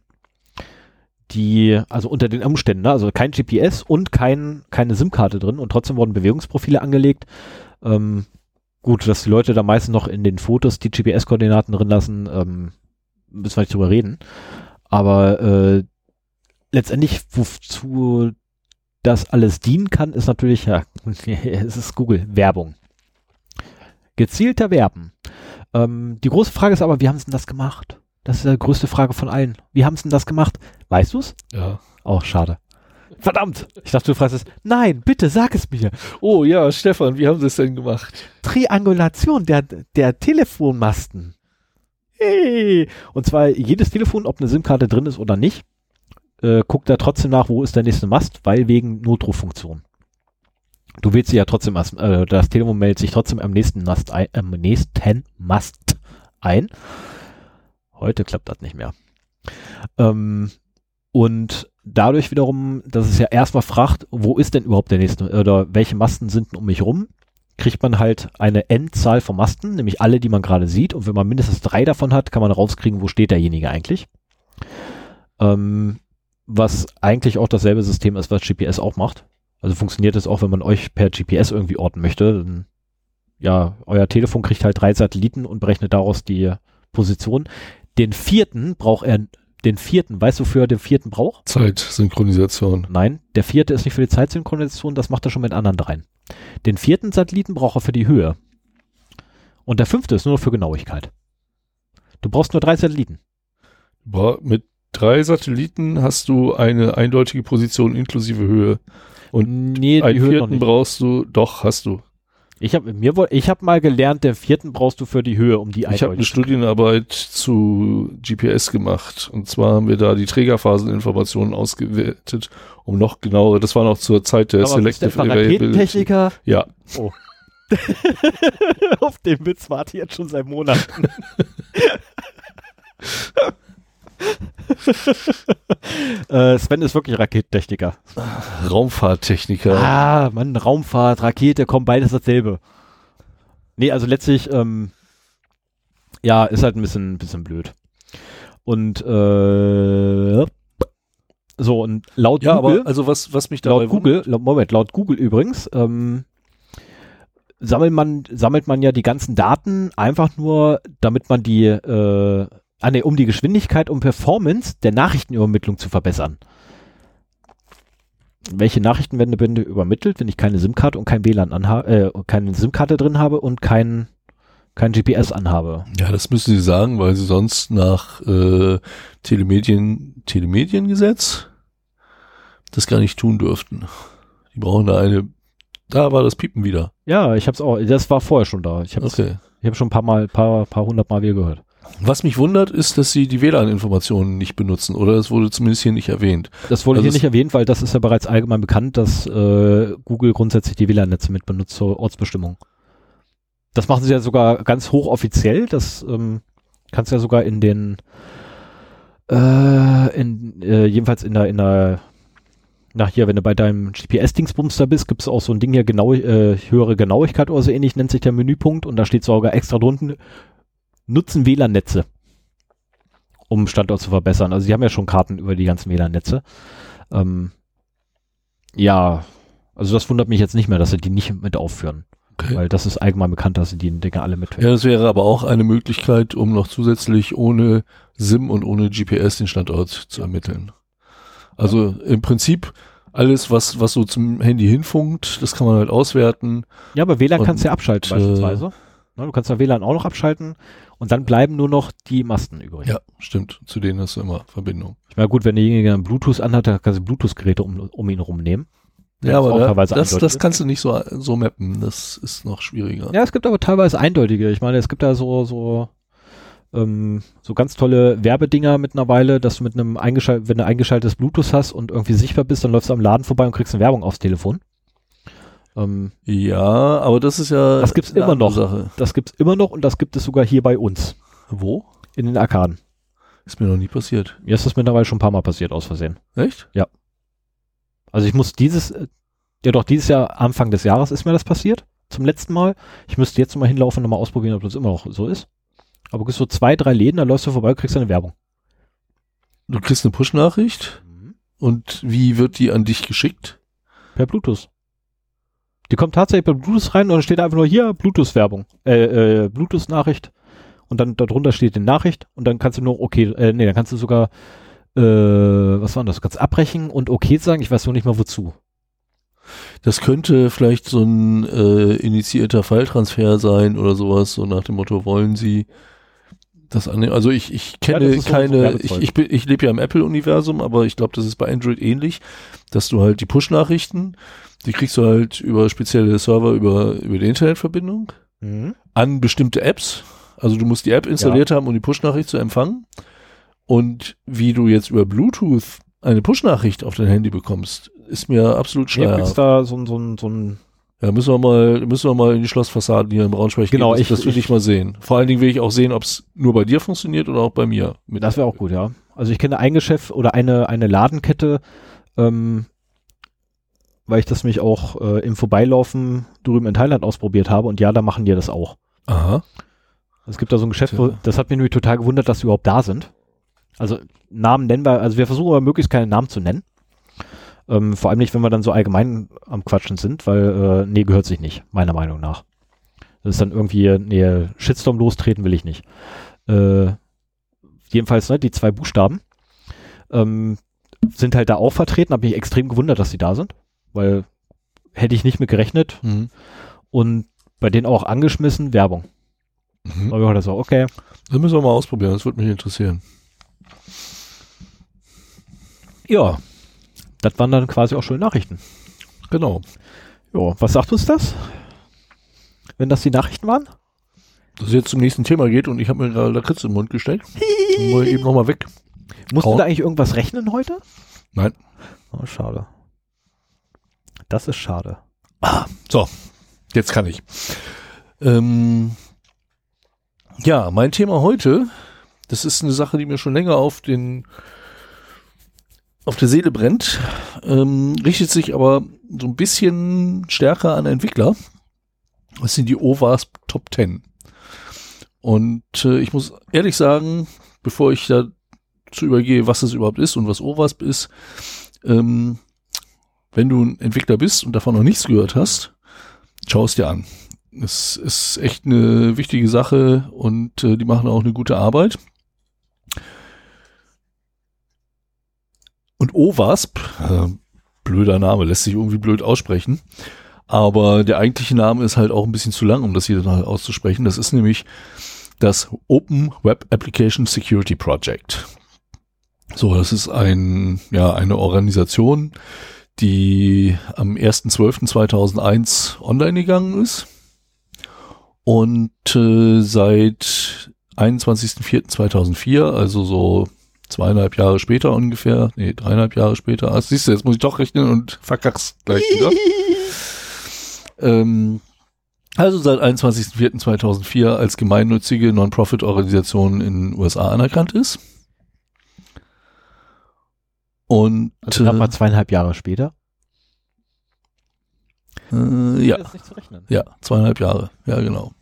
die, also unter den Umständen, ne, also kein GPS und kein, keine SIM-Karte drin und trotzdem wurden Bewegungsprofile angelegt. Ähm, gut, dass die Leute da meistens noch in den Fotos die GPS-Koordinaten drin lassen, ähm, müssen wir nicht drüber reden. Aber äh, letztendlich, wozu das alles dienen kann, ist natürlich, ja, es ist Google, Werbung. Gezielter Werben. Ähm, die große Frage ist aber, wie haben sie denn das gemacht? Das ist die größte Frage von allen. Wie haben sie denn das gemacht? Weißt du's? Ja. Oh, schade. Verdammt! Ich dachte, du fragst es. Nein, bitte sag es mir. Oh ja, Stefan, wie haben sie es denn gemacht? Triangulation der, der Telefonmasten. Hey. Und zwar jedes Telefon, ob eine SIM-Karte drin ist oder nicht, äh, guckt er trotzdem nach, wo ist der nächste Mast, weil wegen Notruffunktion. Du willst sie ja trotzdem, äh, das Telefon meldet sich trotzdem am nächsten Mast ein, am nächsten Mast ein. Heute klappt das nicht mehr. Ähm, und dadurch wiederum, dass es ja erstmal fragt, wo ist denn überhaupt der nächste oder welche Masten sind denn um mich rum, kriegt man halt eine Endzahl von Masten, nämlich alle, die man gerade sieht. Und wenn man mindestens drei davon hat, kann man rauskriegen, wo steht derjenige eigentlich. Ähm, was eigentlich auch dasselbe System ist, was GPS auch macht. Also funktioniert es auch, wenn man euch per GPS irgendwie orten möchte. Dann, ja, euer Telefon kriegt halt drei Satelliten und berechnet daraus die Position. Den vierten braucht er, den vierten, weißt du, wofür er den vierten braucht? Zeitsynchronisation. Nein, der vierte ist nicht für die Zeitsynchronisation, das macht er schon mit anderen dreien. Den vierten Satelliten braucht er für die Höhe. Und der fünfte ist nur für Genauigkeit. Du brauchst nur drei Satelliten. Boah, mit drei Satelliten hast du eine eindeutige Position inklusive Höhe. Und nee, einen vierten brauchst du, doch, hast du. Ich habe mir wohl, ich habe mal gelernt, den vierten brauchst du für die Höhe, um die Ich habe eine Studienarbeit zu GPS gemacht. Und zwar haben wir da die Trägerphaseninformationen ausgewertet, um noch genauere, das war noch zur Zeit der Aber Selective Availability. Raketentechniker? Ja, Auf den Witz warte ich jetzt schon seit Monaten. äh, Sven ist wirklich Raketentechniker. Raumfahrttechniker. Ah, Mann, Raumfahrt, Rakete, kommt beides dasselbe. Nee, also letztlich, ähm, ja, ist halt ein bisschen, bisschen blöd. Und, äh, so, und laut Ja, Google, aber also was, was mich dabei laut Google, laut, Moment, laut Google übrigens, ähm, sammelt man, sammelt man ja die ganzen Daten einfach nur, damit man die, äh, ah, nee, um die Geschwindigkeit und Performance der Nachrichtenübermittlung zu verbessern. Welche Nachrichten werden werden übermittelt, wenn ich keine SIM-Karte und kein WLAN anhabe, äh, keine SIM-Karte drin habe und kein, kein GPS anhabe? Ja, das müssen sie sagen, weil sie sonst nach äh, Telemedien, Telemediengesetz das gar nicht tun dürften. Die brauchen da eine, da war das Piepen wieder. Ja, ich hab's auch, das war vorher schon da. Ich habe Okay. ich hab schon ein paar Mal, paar, paar hundert Mal wieder gehört. Was mich wundert, ist, dass sie die WLAN-Informationen nicht benutzen, oder es wurde zumindest hier nicht erwähnt. Das wurde Also hier nicht erwähnt, weil das ist ja bereits allgemein bekannt, dass äh, Google grundsätzlich die WLAN-Netze mit benutzt zur Ortsbestimmung. Das machen sie ja sogar ganz hochoffiziell. Das ähm, kannst du ja sogar in den, äh, in, äh, jedenfalls in der, in der, nach hier, wenn du bei deinem GPS-Dingsbums da bist, gibt es auch so ein Ding hier, genau, äh, höhere Genauigkeit oder so ähnlich, nennt sich der Menüpunkt und da steht sogar extra drunten, nutzen WLAN-Netze, um Standort zu verbessern. Also sie haben ja schon Karten über die ganzen WLAN-Netze. Ähm, ja, also das wundert mich jetzt nicht mehr, dass sie die nicht mit aufführen. Okay. Weil das ist allgemein bekannt, dass sie die Dinge alle mit. Ja, das wäre aber auch eine Möglichkeit, um noch zusätzlich ohne SIM und ohne GPS den Standort zu ermitteln. Also im Prinzip alles, was, was so zum Handy hinfunkt, das kann man halt auswerten. Ja, aber WLAN Und, kannst du ja abschalten äh, beispielsweise. Ne, du kannst ja WLAN auch noch abschalten und dann bleiben nur noch die Masten übrig. Ja, stimmt. Zu denen hast du immer Verbindung. Ich meine, gut, wenn derjenige einen Bluetooth anhat, dann kannst du Bluetooth-Geräte um, um ihn rumnehmen. Ja, aber da, das, das kannst du nicht so, so mappen. Das ist noch schwieriger. Ja, es gibt aber teilweise eindeutige. Ich meine, es gibt da so, so, ähm, so ganz tolle Werbedinger mittlerweile, dass du mit einem eingeschaltet, wenn du eingeschaltetes Bluetooth hast und irgendwie sichtbar bist, dann läufst du am Laden vorbei und kriegst eine Werbung aufs Telefon. Ähm, Ja, aber das ist ja. Das gibt's immer noch. Sache. das gibt's immer noch und das gibt es sogar hier bei uns. Wo? In den Arkaden. Ist mir noch nie passiert. Mir ist das mittlerweile schon ein paar Mal passiert, aus Versehen. Echt? Also ich muss dieses, ja doch, dieses Jahr, Anfang des Jahres ist mir das passiert. Zum letzten Mal. Ich müsste jetzt mal hinlaufen und mal ausprobieren, ob das immer noch so ist. Aber du gehst so zwei, drei Läden, da läufst du vorbei und kriegst eine Werbung. Du kriegst eine Push-Nachricht und wie wird die an dich geschickt? Per Bluetooth. Die kommt tatsächlich per Bluetooth rein und dann steht einfach nur hier Bluetooth-Werbung. Äh, äh, Bluetooth-Nachricht. Und dann darunter steht die Nachricht und dann kannst du nur okay, äh, nee, dann kannst du sogar, äh, was war denn das? Du kannst abbrechen und okay sagen, ich weiß nur nicht mal wozu. Das könnte vielleicht so ein äh, initiierter Falltransfer sein oder sowas, so nach dem Motto, wollen Sie das annehmen. Also ich, ich kenne so- so keine, Werbezeug. ich, ich, bin- ich lebe ja im Apple-Universum, aber ich glaube, das ist bei Android ähnlich, dass du halt die Push-Nachrichten, die kriegst du halt über spezielle Server, über, über die Internetverbindung Mhm. an bestimmte Apps. Also du musst die App installiert haben, um die Push-Nachricht zu empfangen. Und wie du jetzt über Bluetooth eine Push-Nachricht auf dein Handy bekommst, ist mir absolut Ja, gibt's schleierhaft. da so, ein- so, so ein Ja, müssen wir mal, müssen wir mal in die Schlossfassaden hier im Braunschweig Genau, gehen. ich- Das, das will ich- mal sehen. Vor allen Dingen will ich auch sehen, ob es nur bei dir funktioniert oder auch bei mir. Das wäre auch gut, ja. Also ich kenne ein Geschäft oder eine, eine Ladenkette, ähm, weil ich das mich auch äh, im Vorbeilaufen drüben in Thailand ausprobiert habe und ja, da machen die das auch. Aha. Es gibt da so ein Geschäft, wo, das hat mich nämlich total gewundert, dass sie überhaupt da sind. Also Namen nennen wir, also wir versuchen aber möglichst keine Namen zu nennen. Ähm, vor allem nicht, wenn wir dann so allgemein am Quatschen sind, weil äh, nee, gehört sich nicht, meiner Meinung nach. Das ist dann irgendwie, nee, Shitstorm lostreten will ich nicht. Äh, jedenfalls, ne, die zwei Buchstaben ähm, sind halt da auch vertreten, habe mich extrem gewundert, dass sie da sind, weil hätte ich nicht mit gerechnet Mhm. und bei denen auch angeschmissen Werbung. Mhm. Aber ich dachte so, okay, Das müssen wir mal ausprobieren, das würde mich interessieren. ja, das waren dann quasi auch schon Nachrichten. Genau. Ja, was sagt uns das? Wenn das die Nachrichten waren? Dass es jetzt zum nächsten Thema geht und ich habe mir gerade Lakritz im Mund gesteckt. Mal eben nochmal weg. Musst du da eigentlich irgendwas rechnen heute? Nein. Oh, schade. Das ist schade. So, jetzt kann ich. Ähm, ja, mein Thema heute, das ist eine Sache, die mir schon länger auf den auf der Seele brennt, ähm, richtet sich aber so ein bisschen stärker an Entwickler. Das sind die OWASP Top 10. Und äh, ich muss ehrlich sagen, bevor ich dazu übergehe, was es überhaupt ist und was OWASP ist, ähm, wenn du ein Entwickler bist und davon noch nichts gehört hast, schau es dir an. Es ist echt eine wichtige Sache und äh, die machen auch eine gute Arbeit. Und OWASP, äh, blöder Name, lässt sich irgendwie blöd aussprechen, aber der eigentliche Name ist halt auch ein bisschen zu lang, um das hier dann halt auszusprechen. Das ist nämlich das Open Web Application Security Project. So, das ist ein, ja, eine Organisation, die am 1.12.2001 online gegangen ist und äh, seit 21.04.2004, also so zweieinhalb Jahre später ungefähr, nee, dreieinhalb Jahre später, ah, siehst du, jetzt muss ich doch rechnen und verkack's gleich wieder. ähm, also seit 21.04.2004 als gemeinnützige Non-Profit-Organisation in den USA anerkannt ist. Und Also gerade mal zweieinhalb Jahre später. äh, ja, Das ist nicht zu rechnen. ja, zweieinhalb Jahre, ja genau.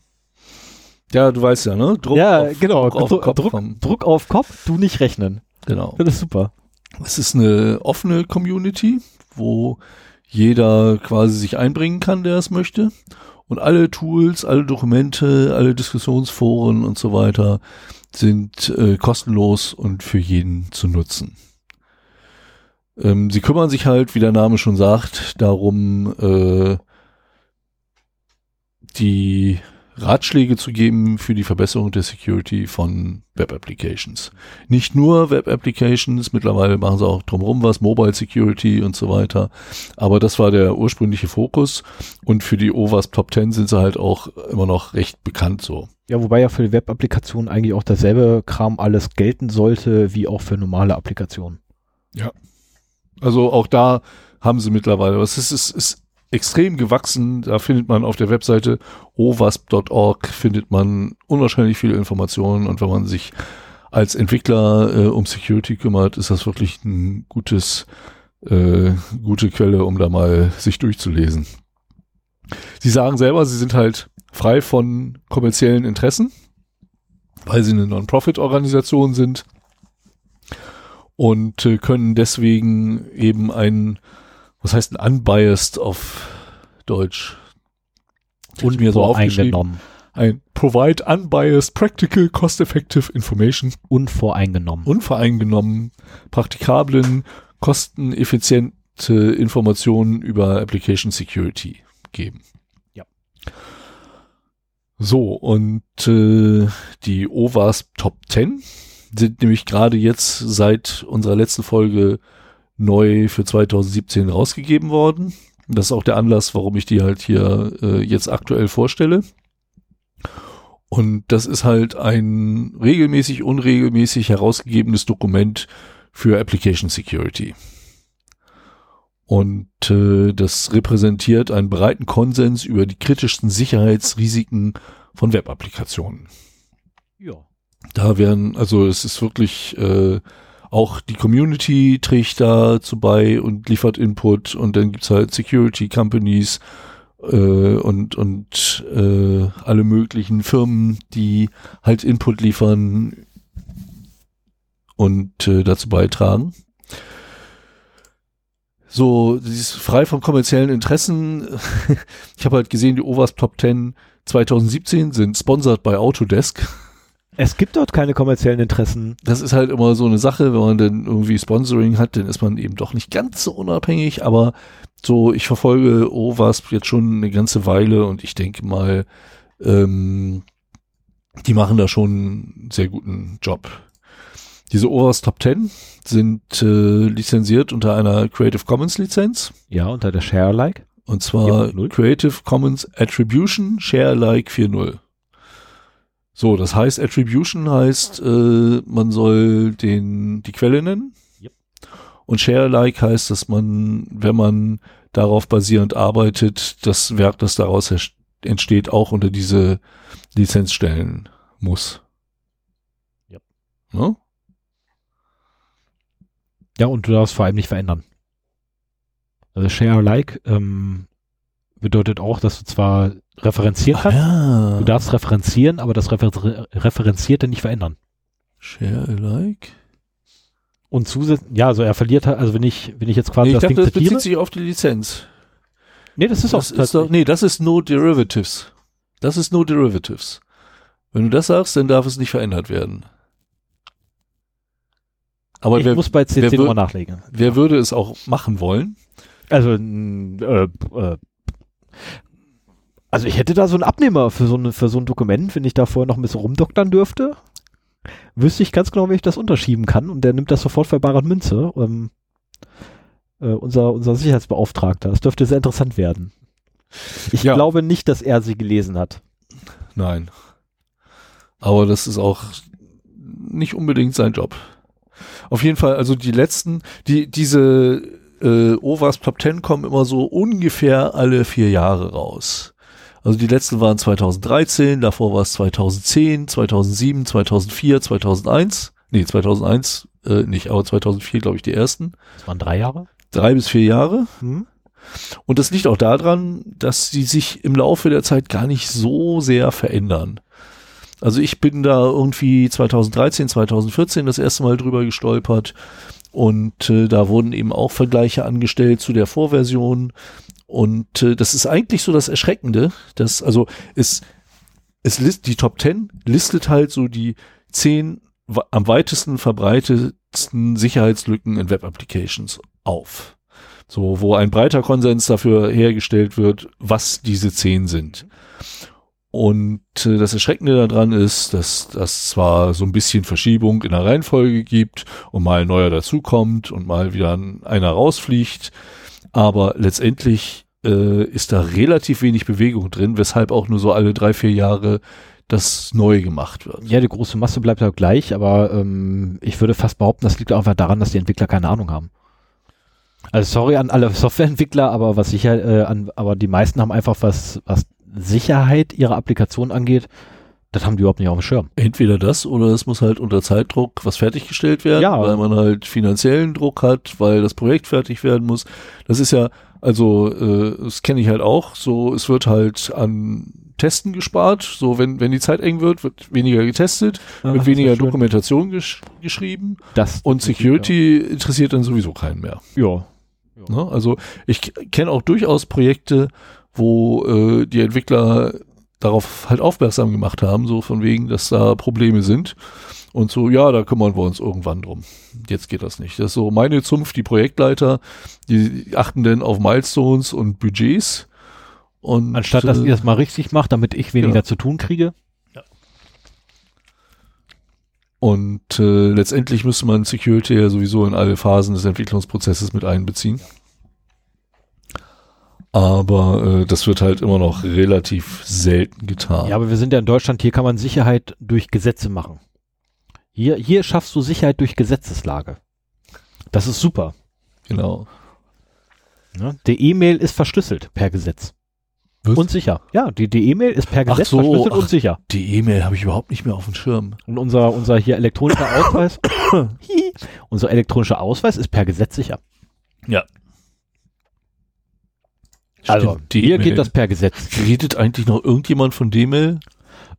Ja, du weißt ja, ne? Druck ja, auf, genau. Druck auf Druck, Kopf Druck, Druck auf Kopf, du nicht rechnen. genau. Das ist super. Es ist eine offene Community, wo jeder quasi sich einbringen kann, der es möchte. Und alle Tools, alle Dokumente, alle Diskussionsforen und so weiter sind äh, kostenlos und für jeden zu nutzen. Ähm, sie kümmern sich halt, wie der Name schon sagt, darum, äh, die Ratschläge zu geben für die Verbesserung der Security von Web Applications. Nicht nur Web Applications, mittlerweile machen sie auch drumherum was, Mobile Security und so weiter. Aber das war der ursprüngliche Fokus. Und für die OWASP Top 10 sind sie halt auch immer noch recht bekannt so. Ja, wobei ja für die Web-Applikationen eigentlich auch dasselbe Kram alles gelten sollte, wie auch für normale Applikationen. Also auch da haben sie mittlerweile, was ist, ist, ist extrem gewachsen. Da findet man auf der Webseite owasp.org findet man unwahrscheinlich viele Informationen und wenn man sich als Entwickler äh, um Security kümmert, ist das wirklich ein gutes, äh, gute Quelle, um da mal sich durchzulesen. Sie sagen selber, sie sind halt frei von kommerziellen Interessen, weil sie eine Non-Profit-Organisation sind und äh, können deswegen eben ein, was heißt ein unbiased auf Deutsch? Und mir so aufgeschrieben. Unvoreingenommen. Ein provide unbiased, practical, cost-effective information, Unvoreingenommen. unvoreingenommen, praktikablen, kosteneffiziente Informationen über Application Security geben. Ja. So, und äh, die OWASP Top 10 sind nämlich gerade jetzt seit unserer letzten Folge neu für 2017 rausgegeben worden. Das ist auch der Anlass, warum ich die halt hier äh, jetzt aktuell vorstelle. Und das ist halt ein regelmäßig, unregelmäßig herausgegebenes Dokument für Application Security. Und äh, das repräsentiert einen breiten Konsens über die kritischsten Sicherheitsrisiken von Web-Applikationen. Ja. Da werden, also es ist wirklich äh, auch die Community trägt dazu bei und liefert Input und dann gibt's halt Security Companies äh, und, und äh, alle möglichen Firmen, die halt Input liefern und äh, dazu beitragen. So, dieses frei von kommerziellen Interessen. ich habe halt gesehen, die OWASP Top 10 2017 sind sponsored bei Autodesk. Es gibt dort keine kommerziellen Interessen. Das ist halt immer so eine Sache, wenn man dann irgendwie Sponsoring hat, dann ist man eben doch nicht ganz so unabhängig, aber so, ich verfolge OWASP jetzt schon eine ganze Weile und ich denke mal, ähm, die machen da schon einen sehr guten Job. Diese OWASP Top 10 sind äh, lizenziert unter einer Creative Commons Lizenz. Ja, unter der Share Alike. Und zwar 4.0. Creative Commons Attribution Share Alike 4.0. So, das heißt, Attribution heißt, äh, man soll den, die Quelle nennen. Yep. Und Share Alike heißt, dass man, wenn man darauf basierend arbeitet, das Werk, das daraus entsteht, auch unter diese Lizenz stellen muss. Yep. Ne? Ja, und du darfst vor allem nicht verändern. Also Share Alike ähm, bedeutet auch, dass du zwar referenzieren kannst, ja. du darfst referenzieren, aber das Refer Referenzierte nicht verändern. Share Alike. Und zusätzlich, ja, also er verliert halt, also wenn ich, wenn ich jetzt quasi Nee, ich das dachte, Ding das bezieht sich auf die Lizenz. Nee, das ist das auch ist doch, nee, das ist No Derivatives. Das ist No Derivatives. Wenn du das sagst, dann darf es nicht verändert werden. Aber ich wer, muss bei CC wer nochmal nachlegen. wer würde es auch machen wollen? Also, äh, äh, also ich hätte da so einen Abnehmer für so, eine, für so ein Dokument, wenn ich da vorher noch ein bisschen rumdoktern dürfte. Wüsste ich ganz genau, wie ich das unterschieben kann und der nimmt das sofort für bare Münze. Ähm, äh, unser, unser Sicherheitsbeauftragter. Das dürfte sehr interessant werden. Ich Ja. glaube nicht, dass er sie gelesen hat. Nein. Aber das ist auch nicht unbedingt sein Job. Auf jeden Fall, also die letzten, die, diese äh, OWASP Top 10 kommen immer so ungefähr alle vier Jahre raus. Also die letzten waren 2013, davor war es 2010, 2007, 2004, 2001. Nee, 2001 äh, nicht, aber 2004 glaube ich die ersten. Das waren drei Jahre. Drei bis vier Jahre. Hm? Und das liegt auch daran, dass sie sich im Laufe der Zeit gar nicht so sehr verändern. Also ich bin da irgendwie 2013, 2014 das erste Mal drüber gestolpert und äh, da wurden eben auch Vergleiche angestellt zu der Vorversion und äh, das ist eigentlich so das Erschreckende, dass also es es list die Top 10 listet halt so die zehn am weitesten verbreitetsten Sicherheitslücken in Web Applications auf. So, wo ein breiter Konsens dafür hergestellt wird, was diese zehn sind. Und äh, das Erschreckende daran ist, dass das zwar so ein bisschen Verschiebung in der Reihenfolge gibt und mal ein neuer dazukommt und mal wieder ein, einer rausfliegt, aber letztendlich äh, ist da relativ wenig Bewegung drin, weshalb auch nur so alle drei, vier Jahre das neu gemacht wird. Ja, die große Masse bleibt ja gleich, aber ähm, ich würde fast behaupten, das liegt einfach daran, dass die Entwickler keine Ahnung haben. Also sorry an alle Softwareentwickler, aber was sicher, äh, an, aber die meisten haben einfach was, was Sicherheit ihrer Applikation angeht, das haben die überhaupt nicht auf dem Schirm. Entweder das oder es muss halt unter Zeitdruck was fertiggestellt werden, Ja. weil man halt finanziellen Druck hat, weil das Projekt fertig werden muss. Das ist ja, also äh, das kenne ich halt auch, so es wird halt an Testen gespart, so wenn, wenn die Zeit eng wird, wird weniger getestet, wird Ach, weniger. Dokumentation gesch geschrieben Das und Security interessiert dann sowieso keinen mehr. Ja. Ne? Also ich kenne auch durchaus Projekte, wo äh, die Entwickler darauf halt aufmerksam gemacht haben, so von wegen, dass da Probleme sind. Und so, ja, da kümmern wir uns irgendwann drum. Jetzt geht das nicht. Das ist so meine Zunft, die Projektleiter, die achten dann auf Milestones und Budgets. Und, Anstatt, dass äh, ihr das mal richtig macht, damit ich weniger genau. zu tun kriege. Und äh, letztendlich müsste man Security ja sowieso in alle Phasen des Entwicklungsprozesses mit einbeziehen. Aber äh, das wird halt immer noch relativ selten getan. Ja, aber wir sind ja in Deutschland, hier kann man Sicherheit durch Gesetze machen. Hier, hier schaffst du Sicherheit durch Gesetzeslage. Das ist super. Genau. Ne? Die E-Mail ist verschlüsselt per Gesetz. Was? Und sicher. Ja, die, die E-Mail ist per Gesetz so, verschlüsselt ach. und sicher. Die E-Mail habe ich überhaupt nicht mehr auf dem Schirm. Und unser, unser hier elektronischer Ausweis, unser elektronischer Ausweis ist per Gesetz sicher. Ja. Also, Stimmt, hier geht das per Gesetz. Redet eigentlich noch irgendjemand von D-Mail?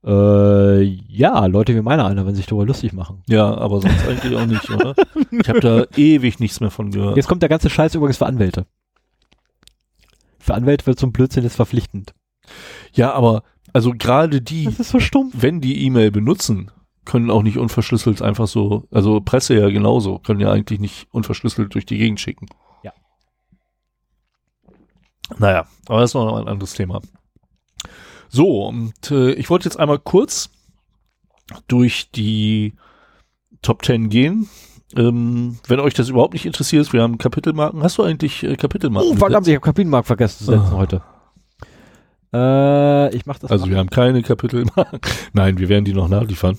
Äh, ja, Leute wie meiner einer, wenn sich darüber lustig machen. Ja, aber sonst eigentlich auch nicht, oder? Ich habe da ewig nichts mehr von gehört. Jetzt kommt der ganze Scheiß übrigens für Anwälte. Für Anwälte wird zum Blödsinn jetzt verpflichtend. Ja, aber also gerade die, so wenn die E-Mail benutzen, können auch nicht unverschlüsselt einfach so, also Presse ja genauso, können ja eigentlich nicht unverschlüsselt durch die Gegend schicken. Ja. Naja, aber das ist noch ein anderes Thema. So, und äh, ich wollte jetzt einmal kurz durch die Top 10 gehen. Ähm, wenn euch das überhaupt nicht interessiert, wir haben Kapitelmarken. Hast du eigentlich äh, Kapitelmarken? Oh, verdammt, ich habe Kabinenmarkt vergessen zu setzen Ah. heute. Äh, ich mach das Also wir haben keine Kapitelmarken. Nein, wir werden die noch nachliefern.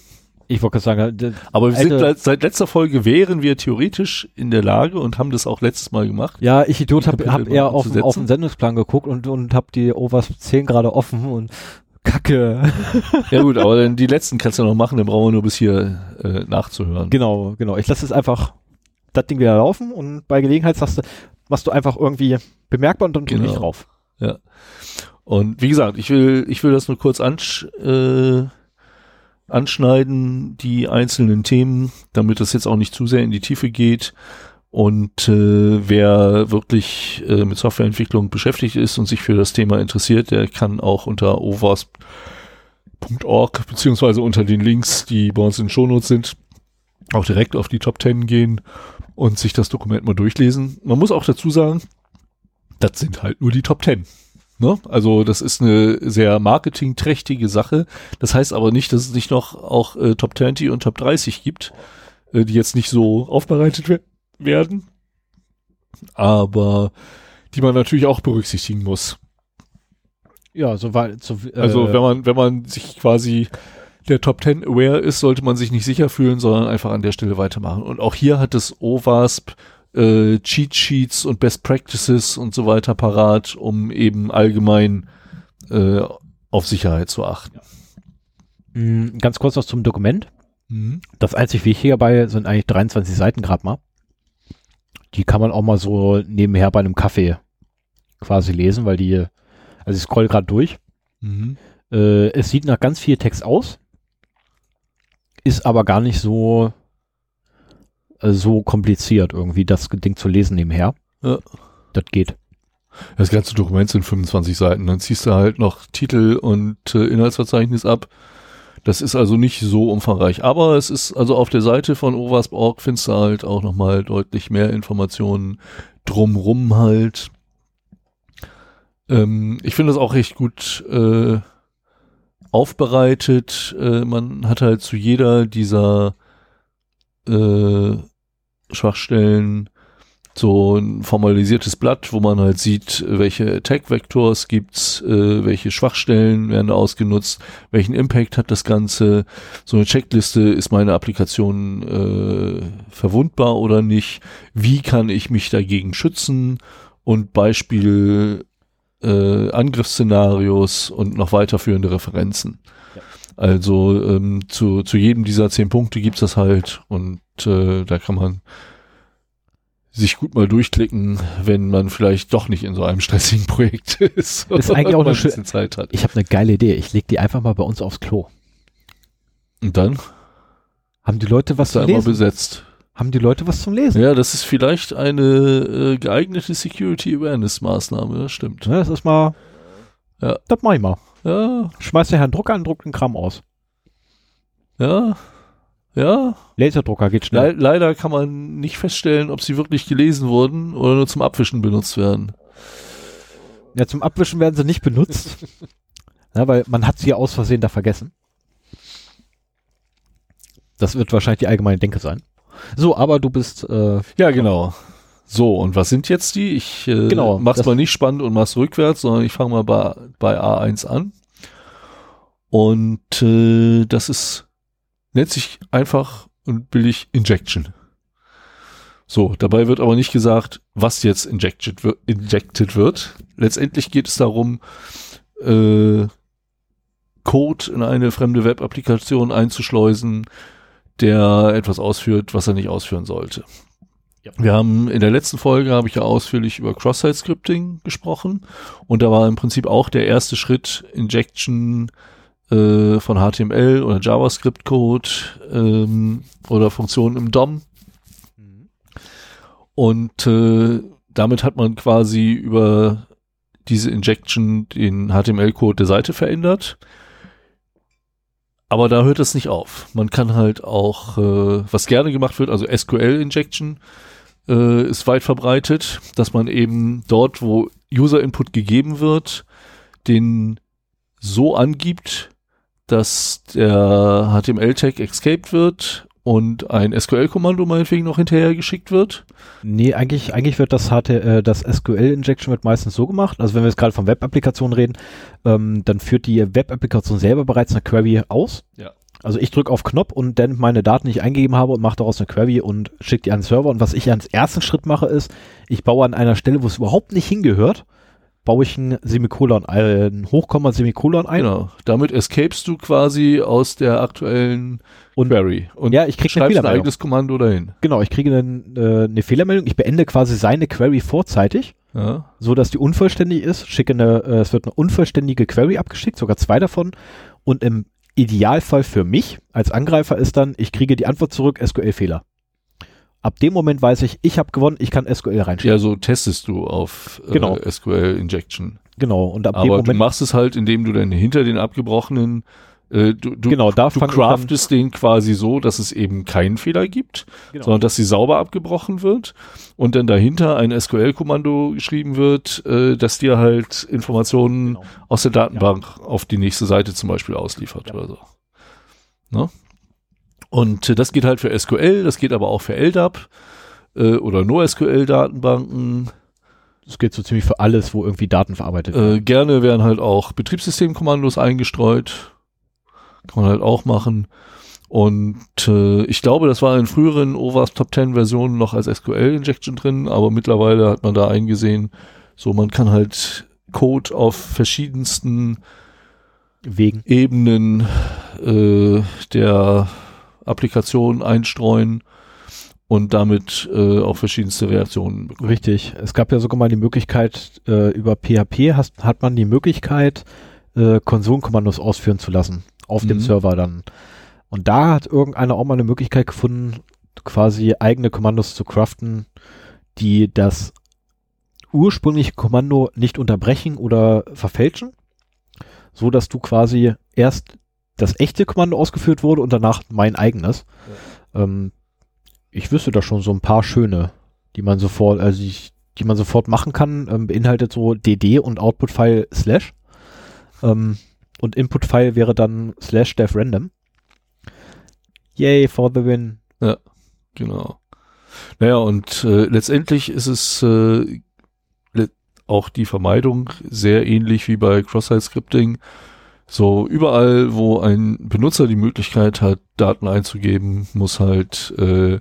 Ich wollte gerade sagen, Aber wir sind Alte- seit, letzter Folge wären wir theoretisch in der Lage und haben das auch letztes Mal gemacht. ja, ich Idiot habe hab eher auf, auf den Sendungsplan geguckt und, und habe die OWASP 10 gerade offen und Kacke. Ja gut, aber dann die letzten kannst du noch machen, dann brauchen wir nur bis hier äh, nachzuhören. genau, genau. Ich lasse es einfach das Ding wieder laufen und bei Gelegenheit sagst du, machst du einfach irgendwie bemerkbar und dann Genau. ich drauf. Und wie gesagt, ich will, ich will das nur kurz ansch äh, anschneiden, die einzelnen Themen, damit das jetzt auch nicht zu sehr in die Tiefe geht. Und äh, wer wirklich äh, mit Softwareentwicklung beschäftigt ist und sich für das Thema interessiert, der kann auch unter ovas.org beziehungsweise unter den Links, die bei uns in Shownotes sind, auch direkt auf die Top 10 gehen und sich das Dokument mal durchlesen. Man muss auch dazu sagen, das sind halt nur die Top 10. Ne? Also das ist eine sehr marketingträchtige Sache. Das heißt aber nicht, dass es nicht noch auch äh, Top 20 und Top 30 gibt, äh, die jetzt nicht so aufbereitet we werden, aber die man natürlich auch berücksichtigen muss. Ja, so weit. So, äh, Also wenn man wenn man sich quasi der Top 10 aware ist, sollte man sich nicht sicher fühlen, sondern einfach an der Stelle weitermachen. Und auch hier hat das OWASP äh, Cheat Sheets und Best Practices und so weiter parat, um eben allgemein äh, auf Sicherheit zu achten. mh, ganz kurz was zum Dokument. Mhm. Das einzig Wichtige dabei sind eigentlich 23 Seiten gerade mal. Die kann man auch mal so nebenher bei einem Kaffee quasi lesen, weil die, also ich scroll gerade durch. Mhm. Äh, es sieht nach ganz viel Text aus, ist aber gar nicht so so kompliziert irgendwie das Ding zu lesen nebenher. Ja. Das geht. Das ganze Dokument sind 25 Seiten. Dann ziehst du halt noch Titel und äh, Inhaltsverzeichnis ab. Das ist also nicht so umfangreich. Aber es ist also auf der Seite von ovasp.org findest du halt auch nochmal deutlich mehr Informationen drumrum halt. Ähm, ich finde das auch recht gut äh, aufbereitet. Äh, man hat halt zu jeder dieser äh, Schwachstellen so ein formalisiertes Blatt, wo man halt sieht, welche Attack-Vectors gibt's, äh, welche Schwachstellen werden ausgenutzt, welchen Impact hat das Ganze. So eine Checkliste, ist meine Applikation äh, verwundbar oder nicht? Wie kann ich mich dagegen schützen? Und Beispiel äh, Angriffsszenarios und noch weiterführende Referenzen. Ja. Also ähm, zu, zu jedem dieser zehn Punkte gibt's das halt und äh, da kann man sich gut mal durchklicken, wenn man vielleicht doch nicht in so einem stressigen Projekt ist. Ist eigentlich auch eine man schö- bisschen Zeit hat. Ich habe eine geile Idee. Ich leg die einfach mal bei uns aufs Klo. Und dann Haben die Leute was ist zum immer Lesen? besetzt. Haben die Leute was zum Lesen? Ja, das ist vielleicht eine äh, geeignete Security Awareness Maßnahme, das stimmt. Ne, das ist mal. Ja. Das mach ich mal. Ja, Schmeiß den Herrn Drucker an, druckt den Kram aus. ja, ja. Laserdrucker geht Le schnell. leider kann man nicht feststellen, ob sie wirklich gelesen wurden oder nur zum Abwischen benutzt werden. Ja, zum Abwischen werden sie nicht benutzt. ja, weil man hat sie ja aus Versehen da vergessen. Das wird wahrscheinlich die allgemeine Denke sein. So, aber du bist. Äh, ja, genau. So, und was sind jetzt die? Ich äh, Genau, mach's mal nicht spannend und mach's rückwärts, sondern ich fange mal bei, bei A1 an. Und äh, das ist, nennt sich einfach und billig Injection. So, dabei wird aber nicht gesagt, was jetzt injected, injected wird. Letztendlich geht es darum, äh, Code in eine fremde Web-Applikation einzuschleusen, der etwas ausführt, was er nicht ausführen sollte. Ja. Wir haben in der letzten Folge habe ich ja ausführlich über Cross-Site-Scripting gesprochen und da war im Prinzip auch der erste Schritt Injection äh, von HTML oder JavaScript-Code ähm, oder Funktionen im DOM und äh, damit hat man quasi über diese Injection den HTML-Code der Seite verändert. Aber da hört es nicht auf. Man kann halt auch, äh, was gerne gemacht wird, also SQL-Injection äh, ist weit verbreitet, dass man eben dort, wo User-Input gegeben wird, den so angibt, dass der HTML-Tag escaped wird und ein SQL-Kommando meinetwegen noch hinterher geschickt wird. Nee, eigentlich, eigentlich wird das HT, äh, das SQL-Injection wird meistens so gemacht. Also wenn wir jetzt gerade von Web-Applikationen reden, ähm, dann führt die Web-Applikation selber bereits eine Query aus. Ja. Also ich drücke auf Knopf und dann meine Daten, die ich eingegeben habe und mache daraus eine Query und schicke die an den Server. Und was ich als ersten Schritt mache, ist, ich baue an einer Stelle, wo es überhaupt nicht hingehört, baue ich ein Semikolon, ein Hochkomma Semikolon ein. Genau. Damit escapest du quasi aus der aktuellen Und- Query. Und Ja, ich krieg eine schreibst ein eigenes Kommando dahin. Genau, ich kriege eine, äh, eine Fehlermeldung. Ich beende quasi seine Query vorzeitig. Ja. so dass die unvollständig ist, schicke eine, äh, es wird eine unvollständige Query abgeschickt, sogar zwei davon. Und im Idealfall für mich als Angreifer ist dann, ich kriege die Antwort zurück, SQL-Fehler. Ab dem Moment weiß ich, ich habe gewonnen, ich kann SQL reinschicken. ja, so testest du auf äh, Genau. SQL Injection. Genau. Und ab dem Aber du Moment, machst es halt, indem du dann hinter den abgebrochenen äh, du, du, genau, da du craftest den quasi so, dass es eben keinen Fehler gibt, genau. sondern dass sie sauber abgebrochen wird und dann dahinter ein SQL-Kommando geschrieben wird, äh, das dir halt Informationen Genau. aus der Datenbank auf die nächste Seite zum Beispiel ausliefert Ja. oder so. Ne? Und äh, das geht halt für SQL, das geht aber auch für LDAP äh, oder NoSQL-Datenbanken. Das geht so ziemlich für alles, wo irgendwie Daten verarbeitet werden. Äh, gerne werden halt auch Betriebssystemkommandos eingestreut. Kann man halt auch machen. Und äh, ich glaube, das war in früheren OWASP Top 10 Versionen noch als SQL-Injection drin, aber mittlerweile hat man da eingesehen, so man kann halt Code auf verschiedensten Wegen. Ebenen äh, der Applikation einstreuen und damit äh, auch verschiedenste Reaktionen bekommen. Richtig. Es gab ja sogar mal die Möglichkeit, äh, über PHP hast, hat man die Möglichkeit, äh, Konsolenkommandos ausführen zu lassen. Auf dem Mhm. Server dann. Und da hat irgendeiner auch mal eine Möglichkeit gefunden, quasi eigene Kommandos zu craften, die das ursprüngliche Kommando nicht unterbrechen oder verfälschen, so dass du quasi erst das echte Kommando ausgeführt wurde und danach mein eigenes. Ähm, ich wüsste da schon so ein paar schöne, die man sofort, also die, die man sofort machen kann, ähm, beinhaltet so DD und Output-File slash. Ähm, und Input-File wäre dann slash dev random. Yay for the win. Genau. Naja, und äh, letztendlich ist es äh, auch die Vermeidung sehr ähnlich wie bei Cross-Site-Scripting. So, überall, wo ein Benutzer die Möglichkeit hat, Daten einzugeben, muss halt äh,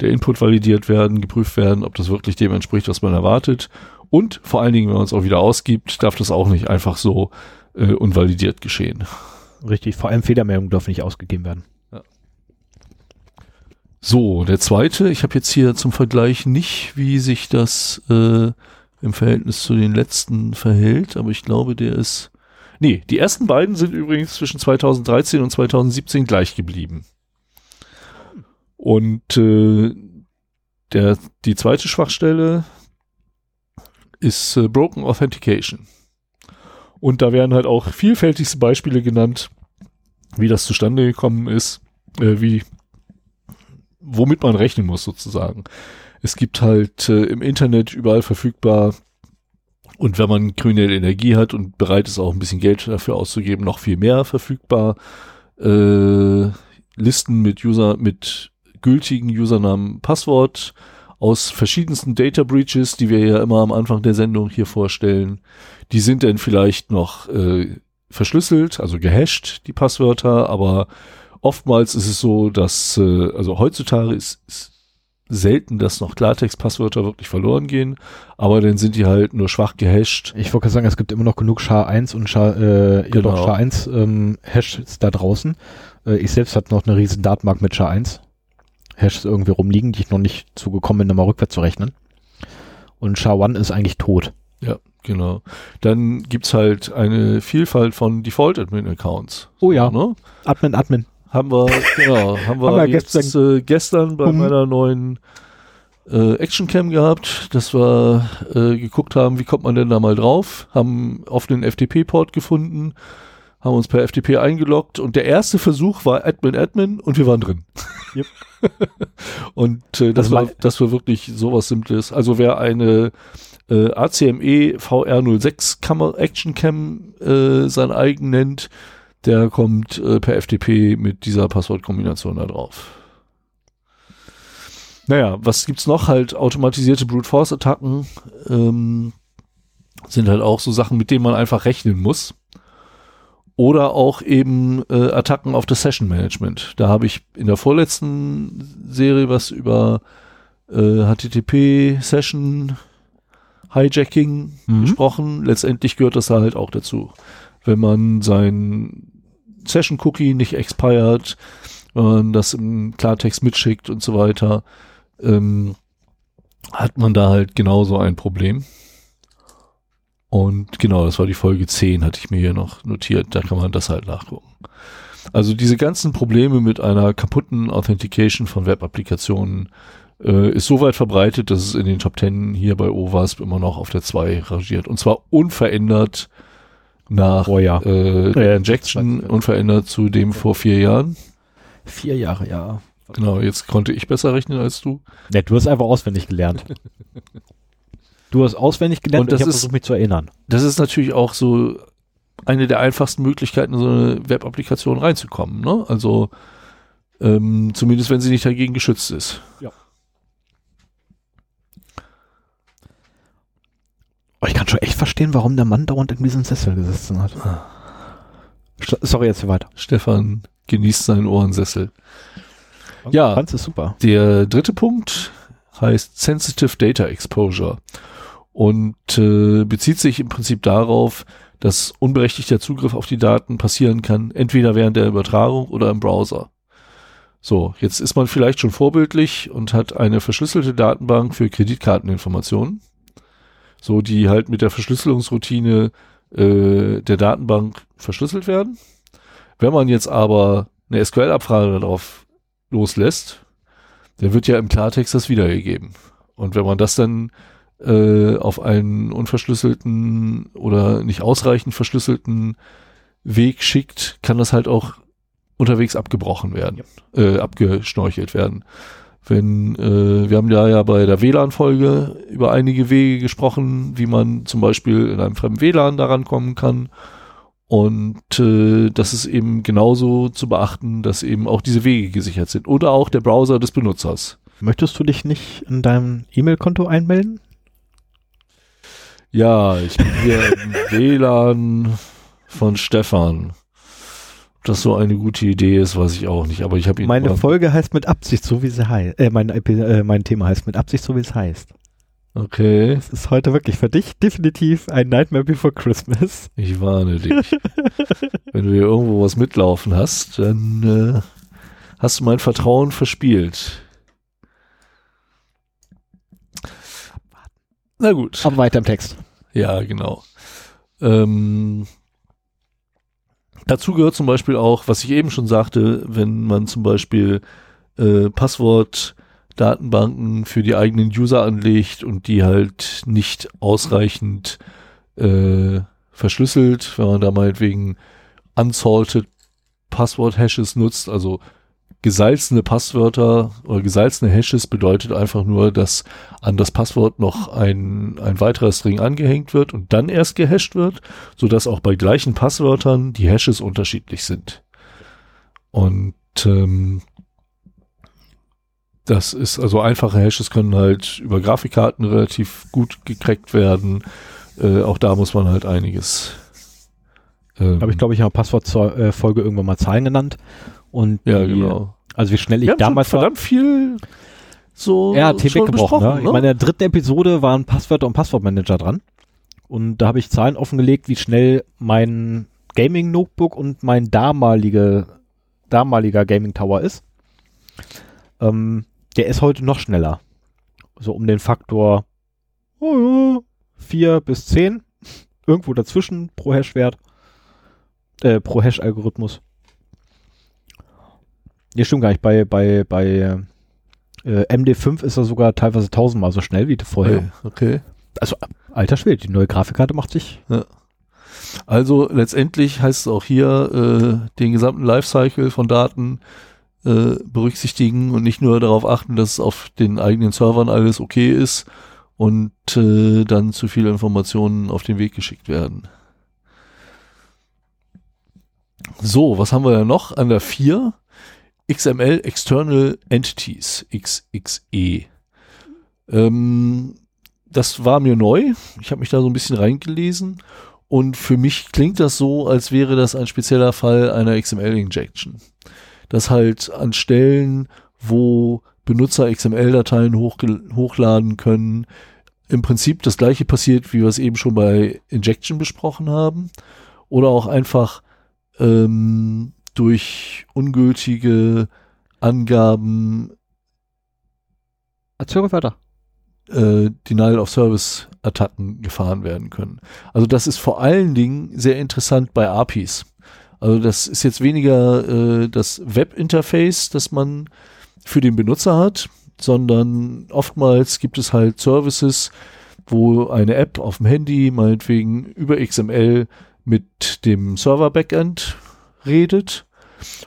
der Input validiert werden, geprüft werden, ob das wirklich dem entspricht, was man erwartet. Und vor allen Dingen, wenn man es auch wieder ausgibt, darf das auch nicht einfach so äh, unvalidiert geschehen. Richtig, vor allem Fehlermeldungen dürfen nicht ausgegeben werden. So, der zweite, ich habe jetzt hier zum Vergleich nicht, wie sich das äh, im Verhältnis zu den letzten verhält, aber ich glaube, der ist. Nee, die ersten beiden sind übrigens zwischen 2013 und 2017 gleich geblieben. Und äh, der, die zweite Schwachstelle ist äh, Broken Authentication. Und da werden halt auch vielfältigste Beispiele genannt, wie das zustande gekommen ist, äh, wie womit man rechnen muss sozusagen. Es gibt halt äh, im Internet überall verfügbar Und wenn man grüne Energie hat und bereit ist, auch ein bisschen Geld dafür auszugeben, noch viel mehr verfügbar. Äh, Listen mit User, mit gültigen Usernamen, Passwort aus verschiedensten Data Breaches, die wir ja immer am Anfang der Sendung hier vorstellen. Die sind dann vielleicht noch äh, verschlüsselt, also gehasht, die Passwörter, aber oftmals ist es so, dass, äh, also heutzutage ist, ist selten, dass noch Klartext-Passwörter wirklich verloren gehen, aber dann sind die halt nur schwach gehasht. Ich wollte sagen, es gibt immer noch genug SHA-1 und SHA, äh, genau. ja SHA-1 ähm, Hashes da draußen. Äh, ich selbst habe noch eine riesen Datenbank mit SHA-1 Hashes irgendwie rumliegen, die ich noch nicht zugekommen bin, da mal rückwärts zu rechnen. Und SHA-1 ist eigentlich tot. Ja, genau. Dann gibt's halt eine Vielfalt von Default-Admin-Accounts. Oh ja. Ne? Admin, Admin haben wir, genau, haben wir, haben wir jetzt, gestern, äh, gestern bei um. meiner neuen äh, Actioncam gehabt, dass wir äh, geguckt haben, wie kommt man denn da mal drauf, haben auf den FTP-Port gefunden, haben uns per FTP eingeloggt und der erste Versuch war Admin Admin und wir waren drin. Yep. Und äh, das, das, war, das war wirklich sowas Simples. Also wer eine äh, ACME VR06 Kamera Action Cam äh, sein eigen nennt, der kommt äh, per FTP mit dieser Passwortkombination da drauf. Naja, was gibt's noch? Halt automatisierte Brute Force Attacken ähm, sind halt auch so Sachen, mit denen man einfach rechnen muss. Oder auch eben äh, Attacken auf das Session Management. Da habe ich in der vorletzten Serie was über äh, HTTP Session Hijacking mhm. gesprochen. Letztendlich gehört das da halt auch dazu wenn man sein Session Cookie nicht expired, wenn man das im Klartext mitschickt und so weiter, ähm, hat man da halt genauso ein Problem. Und genau, das war die Folge 10, hatte ich mir hier noch notiert, da kann man das halt nachgucken. Also diese ganzen Probleme mit einer kaputten Authentication von Web-Applikationen äh, ist so weit verbreitet, dass es in den Top 10 hier bei OWASP immer noch auf der 2 rangiert. Und zwar unverändert nach oh, ja. äh, ja, Injection unverändert zu dem vor vier Jahren. Vier Jahre, ja. Genau, jetzt konnte ich besser rechnen als du. Ne, du hast einfach auswendig gelernt. du hast auswendig gelernt und, das und ich versucht, mich zu erinnern. Das ist natürlich auch so eine der einfachsten Möglichkeiten, in so eine Web-Applikation reinzukommen. Ne? Also ähm, zumindest, wenn sie nicht dagegen geschützt ist. Ja. Oh, ich kann schon echt verstehen, warum der Mann dauernd in diesem Sessel gesessen hat. Ah. Sorry, jetzt weiter. Stefan genießt seinen Ohrensessel. Ja, Franz ist super. Der dritte Punkt heißt Sensitive Data Exposure und äh, bezieht sich im Prinzip darauf, dass unberechtigter Zugriff auf die Daten passieren kann, entweder während der Übertragung oder im Browser. So, jetzt ist man vielleicht schon vorbildlich und hat eine verschlüsselte Datenbank für Kreditkarteninformationen so die halt mit der Verschlüsselungsroutine äh, der Datenbank verschlüsselt werden. Wenn man jetzt aber eine SQL-Abfrage darauf loslässt, dann wird ja im Klartext das wiedergegeben. Und wenn man das dann äh, auf einen unverschlüsselten oder nicht ausreichend verschlüsselten Weg schickt, kann das halt auch unterwegs abgebrochen werden, ja. äh, abgeschnorchelt werden. Wenn, äh, wir haben ja ja bei der WLAN-Folge über einige Wege gesprochen, wie man zum Beispiel in einem fremden WLAN daran kommen kann. Und äh, das ist eben genauso zu beachten, dass eben auch diese Wege gesichert sind. Oder auch der Browser des Benutzers. Möchtest du dich nicht in deinem E-Mail-Konto einmelden? Ja, ich bin hier im WLAN von Stefan das so eine gute Idee ist, weiß ich auch nicht. Aber ich habe ihn. Meine Folge heißt mit Absicht, so wie sie heißt. Äh, mein, äh, mein Thema heißt mit Absicht, so wie es heißt. Okay. Das ist heute wirklich für dich definitiv ein Nightmare Before Christmas. Ich warne dich. Wenn du hier irgendwo was mitlaufen hast, dann äh, hast du mein Vertrauen verspielt. Na gut. Aber weiter im Text. Ja, genau. Ähm, Dazu gehört zum Beispiel auch, was ich eben schon sagte, wenn man zum Beispiel äh, Passwortdatenbanken für die eigenen User anlegt und die halt nicht ausreichend äh, verschlüsselt, wenn man da meinetwegen unsalted Passwort-Hashes nutzt, also gesalzene Passwörter oder gesalzene Hashes bedeutet einfach nur, dass an das Passwort noch ein, ein weiterer String angehängt wird und dann erst gehasht wird, so dass auch bei gleichen Passwörtern die Hashes unterschiedlich sind. Und ähm, das ist also einfache Hashes können halt über Grafikkarten relativ gut gecrackt werden. Äh, auch da muss man halt einiges. Ähm, Habe ich glaube ich in der Passwortfolge irgendwann mal Zahlen genannt. Und ja, die, genau. Also wie schnell ich damals verdammt war, viel so ja, RT weggebrochen. Ne? Ne? In meiner dritten Episode waren Passwörter und Passwortmanager dran. Und da habe ich Zahlen offengelegt, wie schnell mein Gaming Notebook und mein damalige, damaliger Gaming Tower ist. Ähm, der ist heute noch schneller. So um den Faktor oh ja, 4 bis 10. Irgendwo dazwischen pro Hash-Wert. Äh, pro Hash-Algorithmus. Nee, stimmt gar nicht. Bei, bei, bei äh, MD5 ist er sogar teilweise tausendmal so schnell wie vorher. Okay. Also, alter Schwede, die neue Grafikkarte macht sich. Ja. Also letztendlich heißt es auch hier, äh, den gesamten Lifecycle von Daten äh, berücksichtigen und nicht nur darauf achten, dass auf den eigenen Servern alles okay ist und äh, dann zu viele Informationen auf den Weg geschickt werden. So, was haben wir ja noch an der 4? XML External Entities, XXE. Ähm, das war mir neu. Ich habe mich da so ein bisschen reingelesen und für mich klingt das so, als wäre das ein spezieller Fall einer XML-Injection. Dass halt an Stellen, wo Benutzer XML-Dateien hochladen können, im Prinzip das gleiche passiert, wie wir es eben schon bei Injection besprochen haben. Oder auch einfach ähm, durch ungültige Angaben Erzähl weiter. Äh, Denial of Service Attacken gefahren werden können. Also das ist vor allen Dingen sehr interessant bei APIs. Also das ist jetzt weniger äh, das Webinterface, das man für den Benutzer hat, sondern oftmals gibt es halt Services, wo eine App auf dem Handy meinetwegen über XML mit dem Server-Backend redet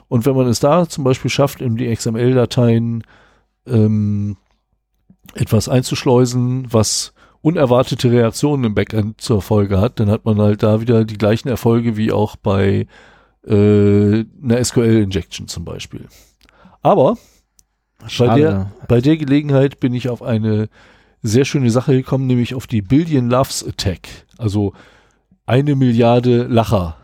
und wenn man es da zum Beispiel schafft, in die XML-Dateien ähm, etwas einzuschleusen, was unerwartete Reaktionen im Backend zur Folge hat, dann hat man halt da wieder die gleichen Erfolge wie auch bei äh, einer SQL-Injection zum Beispiel. Aber bei der, bei der Gelegenheit bin ich auf eine sehr schöne Sache gekommen, nämlich auf die Billion Loves Attack. Also eine Milliarde Lacher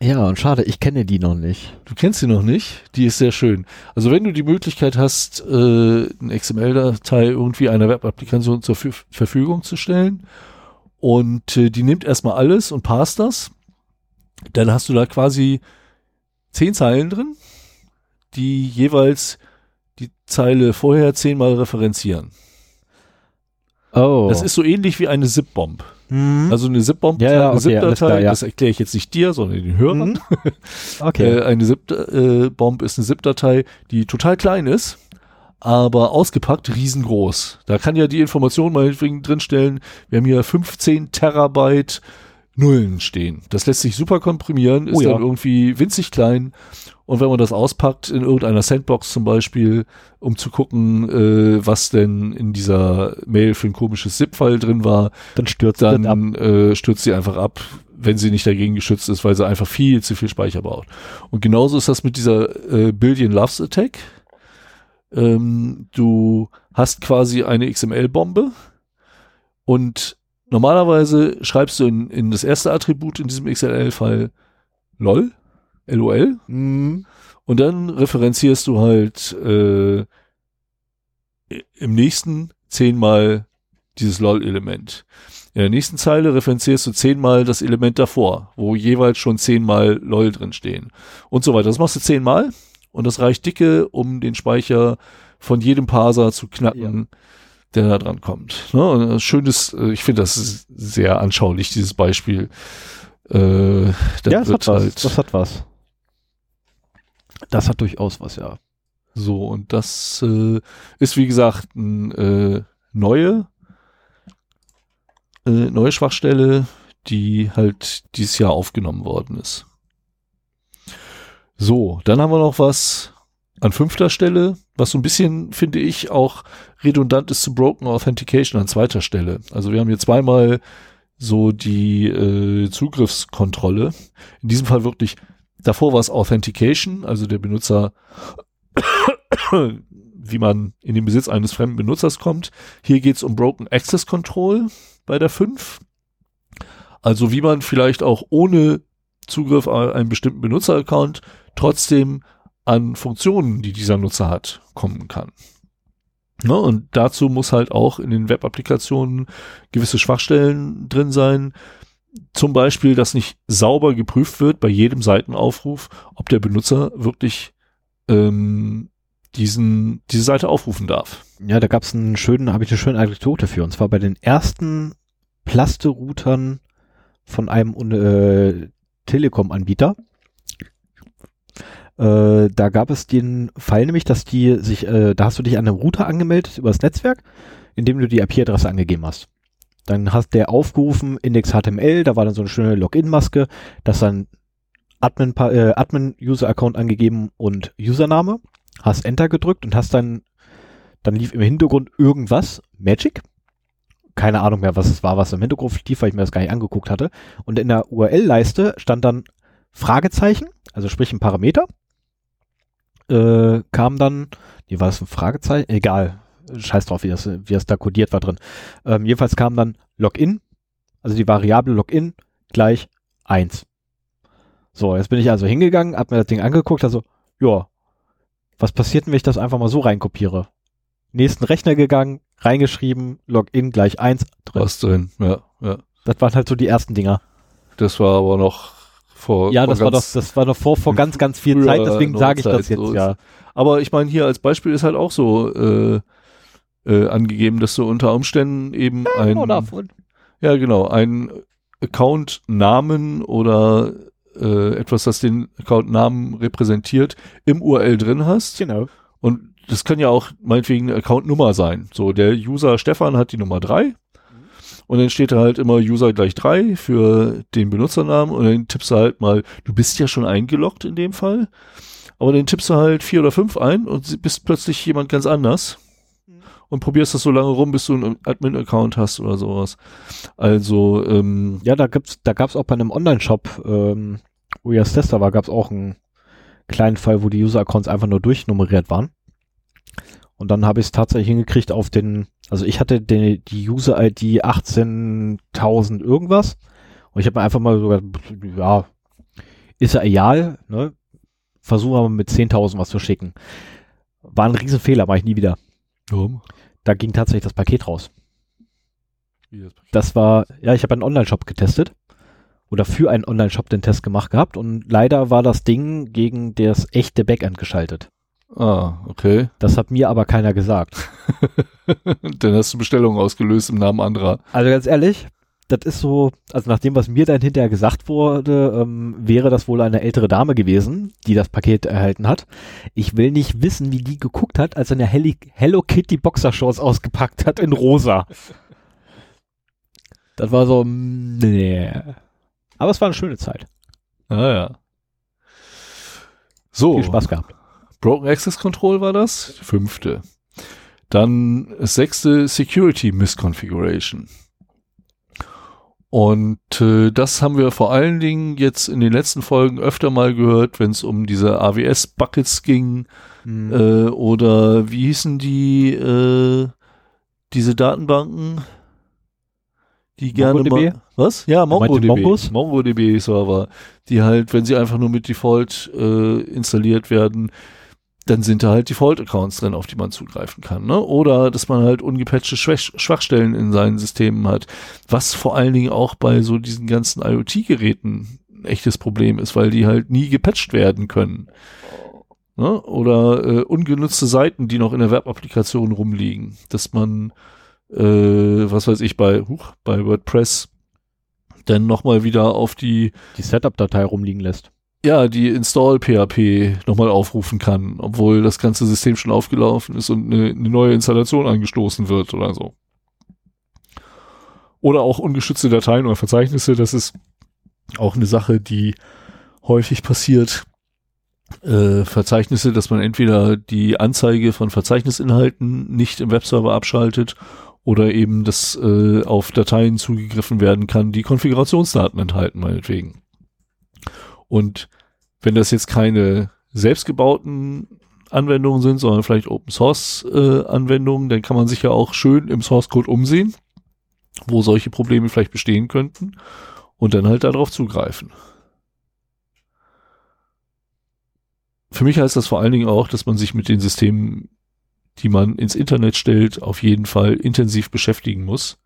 ja, und schade, ich kenne die noch nicht. Du kennst sie noch nicht? Die ist sehr schön. Also wenn du die Möglichkeit hast, äh, eine XML-Datei irgendwie einer Web-Applikation zur F Verfügung zu stellen und äh, die nimmt erstmal alles und passt das, dann hast du da quasi zehn Zeilen drin, die jeweils die Zeile vorher zehnmal referenzieren. Oh. Das ist so ähnlich wie eine Zip-Bomb. Mhm. Also eine ZIP-Bomb, ja, ja, eine okay, ZIP-Datei, ja. das erkläre ich jetzt nicht dir, sondern den Hörern. Mhm. Okay. äh, eine ZIP-Bomb äh, ist eine ZIP-Datei, die total klein ist, aber ausgepackt riesengroß. Da kann ja die Information meinetwegen drinstellen, wir haben hier 15 Terabyte Nullen stehen. Das lässt sich super komprimieren, ist oh, dann irgendwie winzig klein und wenn man das auspackt in irgendeiner Sandbox zum Beispiel, um zu gucken, äh, was denn in dieser Mail für ein komisches ZIP-File drin war, dann stürzt dann. Äh, stürzt sie einfach ab, wenn sie nicht dagegen geschützt ist, weil sie einfach viel zu viel Speicher braucht. Und genauso ist das mit dieser äh, Billion Loves Attack. Ähm, du hast quasi eine XML-Bombe und normalerweise schreibst du in, in das erste Attribut in diesem XML-File LOL LOL. Mhm. Und dann referenzierst du halt äh, im nächsten zehnmal dieses LOL-Element. In der nächsten Zeile referenzierst du zehnmal das Element davor, wo jeweils schon zehnmal LOL drin stehen. Und so weiter. Das machst du zehnmal und das reicht dicke, um den Speicher von jedem Parser zu knacken, ja. der da dran kommt. Ne? Schönes, äh, ich finde das sehr anschaulich, dieses Beispiel. Äh, ja, das hat was. Halt das hat was. Das hat durchaus was, ja. So, und das äh, ist, wie gesagt, eine äh, neue, äh, neue Schwachstelle, die halt dieses Jahr aufgenommen worden ist. So, dann haben wir noch was an fünfter Stelle, was so ein bisschen, finde ich, auch redundant ist zu Broken Authentication an zweiter Stelle. Also wir haben hier zweimal so die äh, Zugriffskontrolle. In diesem Fall wirklich, davor war es Authentication, also der Benutzer, wie man in den Besitz eines fremden Benutzers kommt. Hier geht es um Broken Access Control bei der 5. Also wie man vielleicht auch ohne Zugriff auf einen bestimmten Benutzeraccount trotzdem an Funktionen, die dieser Nutzer hat, kommen kann. Ne, und dazu muss halt auch in den Web-Applikationen gewisse Schwachstellen drin sein. Zum Beispiel, dass nicht sauber geprüft wird bei jedem Seitenaufruf, ob der Benutzer wirklich ähm, diesen, diese Seite aufrufen darf. Ja, da gab es einen schönen, habe ich eine schöne Anekdote für. Und zwar bei den ersten Plaste-Routern von einem äh, Telekom-Anbieter. Äh, da gab es den Fall nämlich, dass die sich, äh, da hast du dich an einem Router angemeldet über das Netzwerk, indem du die IP-Adresse angegeben hast. Dann hast der aufgerufen Index HTML, da war dann so eine schöne Login-Maske, das dann Admin, äh, Admin User Account angegeben und Username, hast Enter gedrückt und hast dann, dann lief im Hintergrund irgendwas, Magic. Keine Ahnung mehr, was es war, was im Hintergrund lief, weil ich mir das gar nicht angeguckt hatte. Und in der URL-Leiste stand dann Fragezeichen, also sprich ein Parameter äh, kam dann, wie war das ein Fragezeichen? Egal, scheiß drauf, wie das, wie das da kodiert war drin. Ähm, jedenfalls kam dann Login, also die Variable Login gleich eins. So, jetzt bin ich also hingegangen, hab mir das Ding angeguckt, also, ja, was passiert, wenn ich das einfach mal so reinkopiere? Nächsten Rechner gegangen, reingeschrieben, Login gleich eins drin. Was drin, ja, ja. Das waren halt so die ersten Dinger. Das war aber noch vor, ja, vor das war doch, das war doch vor, vor ganz, ganz viel Zeit, deswegen sage ich das jetzt, so ja. Aber ich meine, hier als Beispiel ist halt auch so äh, äh, angegeben, dass du unter Umständen eben ja, ein, ja genau, ein Account-Namen oder äh, etwas, das den Account-Namen repräsentiert, im URL drin hast. Genau. Und das kann ja auch meinetwegen eine Account-Nummer sein. So, der User Stefan hat die Nummer drei und dann steht da halt immer User gleich drei für den Benutzernamen und dann tippst du halt mal, du bist ja schon eingeloggt in dem Fall, aber dann tippst du halt vier oder fünf ein und bist plötzlich jemand ganz anders mhm. Und probierst das so lange rum, bis du einen Admin-Account hast oder sowas. Also, ähm, Ja, da gibt's, da gab's auch bei einem Online-Shop, ähm, wo ja Tester war, gab's auch einen kleinen Fall, wo die User-Accounts einfach nur durchnummeriert waren. Und dann habe ich es tatsächlich hingekriegt auf den, also ich hatte die, die User-ID 18.000 irgendwas. Und ich habe mir einfach mal sogar, ja, ist ja egal, ne? Versuche aber mit 10.000 was zu schicken. War ein Riesenfehler, mache ich nie wieder. Warum? Da ging tatsächlich das Paket raus. Wie das, Paket? das war, ja, ich habe einen Online-Shop getestet. Oder für einen Online-Shop den Test gemacht gehabt. Und leider war das Ding gegen das echte Backend geschaltet. Ah, okay. Das hat mir aber keiner gesagt. dann hast du Bestellungen ausgelöst im Namen anderer. Also ganz ehrlich, das ist so, also nach dem, was mir dann hinterher gesagt wurde, ähm, wäre das wohl eine ältere Dame gewesen, die das Paket erhalten hat. Ich will nicht wissen, wie die geguckt hat, als er eine Hello Kitty Boxershorts ausgepackt hat in rosa. Das war so, nee. Aber es war eine schöne Zeit. Ah ja. So. Viel Spaß gehabt. Broken Access Control war das, fünfte. Dann sechste Security Misconfiguration. Und äh, das haben wir vor allen Dingen jetzt in den letzten Folgen öfter mal gehört, wenn es um diese AWS-Buckets ging mhm. äh, oder wie hießen die äh, diese Datenbanken, die gerne MongoDB? mal was? Ja, MongoDB. Mongos? MongoDB Server, die halt, wenn sie einfach nur mit Default äh, installiert werden, dann sind da halt Default-Accounts drin, auf die man zugreifen kann. Ne? Oder dass man halt ungepatchte Schwach Schwachstellen in seinen Systemen hat, was vor allen Dingen auch bei so diesen ganzen IoT-Geräten ein echtes Problem ist, weil die halt nie gepatcht werden können. Ne? Oder äh, ungenutzte Seiten, die noch in der Web-Applikation rumliegen, dass man, äh, was weiß ich, bei, huch, bei WordPress dann nochmal wieder auf die, die Setup-Datei rumliegen lässt ja, die Install PHP nochmal aufrufen kann, obwohl das ganze System schon aufgelaufen ist und eine, eine, neue Installation angestoßen wird oder so. Oder auch ungeschützte Dateien oder Verzeichnisse, das ist auch eine Sache, die häufig passiert. äh, Verzeichnisse, dass man entweder die Anzeige von Verzeichnisinhalten nicht im Webserver abschaltet oder eben, dass äh, auf Dateien zugegriffen werden kann, die Konfigurationsdaten enthalten, meinetwegen. Und wenn das jetzt keine selbstgebauten Anwendungen sind, sondern vielleicht Open Source äh, Anwendungen, dann kann man sich ja auch schön im Source Code umsehen, wo solche Probleme vielleicht bestehen könnten und dann halt darauf zugreifen. Für mich heißt das vor allen Dingen auch, dass man sich mit den Systemen, die man ins Internet stellt, auf jeden Fall intensiv beschäftigen muss.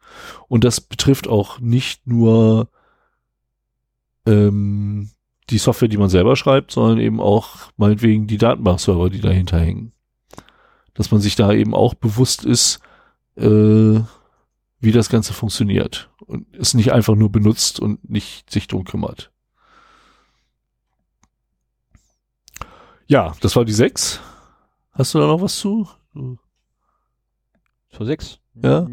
Und das betrifft auch nicht nur ähm, die Software, die man selber schreibt, sondern eben auch meinetwegen die Datenbankserver, die dahinter hängen. Dass man sich da eben auch bewusst ist, äh, wie das Ganze funktioniert und es nicht einfach nur benutzt und nicht sich drum kümmert. Ja, das war die 6. Hast du da noch was zu? Zur 6? Ja.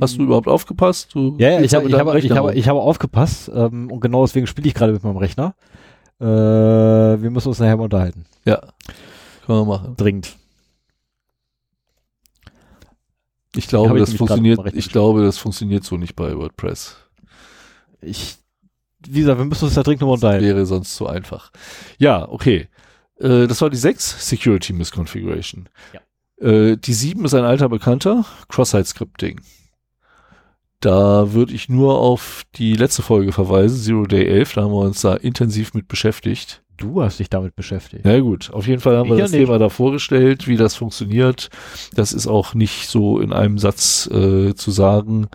Hast du überhaupt aufgepasst? Du Ja, ja, ich habe ich deinem hab, ich Rechner hab, rum. ich hab aufgepasst ähm, und genau deswegen spiele ich gerade mit meinem Rechner. Äh, wir müssen uns nachher mal unterhalten. Ja, können wir machen. Dringend. Ich glaube, ich das funktioniert, ich glaube, das funktioniert so nicht bei WordPress. Ich, wie gesagt, wir müssen uns da dringend nochmal Das unterhalten. wäre sonst zu einfach. Ja, okay. Äh, das war die 6, Security Misconfiguration. Ja. Äh, die 7 ist ein alter Bekannter, Cross-Site Scripting. Da würde ich nur auf die letzte Folge verweisen, Zero Day 11, da haben wir uns da intensiv mit beschäftigt. Du hast dich damit beschäftigt. Na gut, auf jeden Fall haben Ich wir ja das nicht. Thema da vorgestellt, wie das funktioniert. Das ist auch nicht so in einem Satz äh, zu sagen.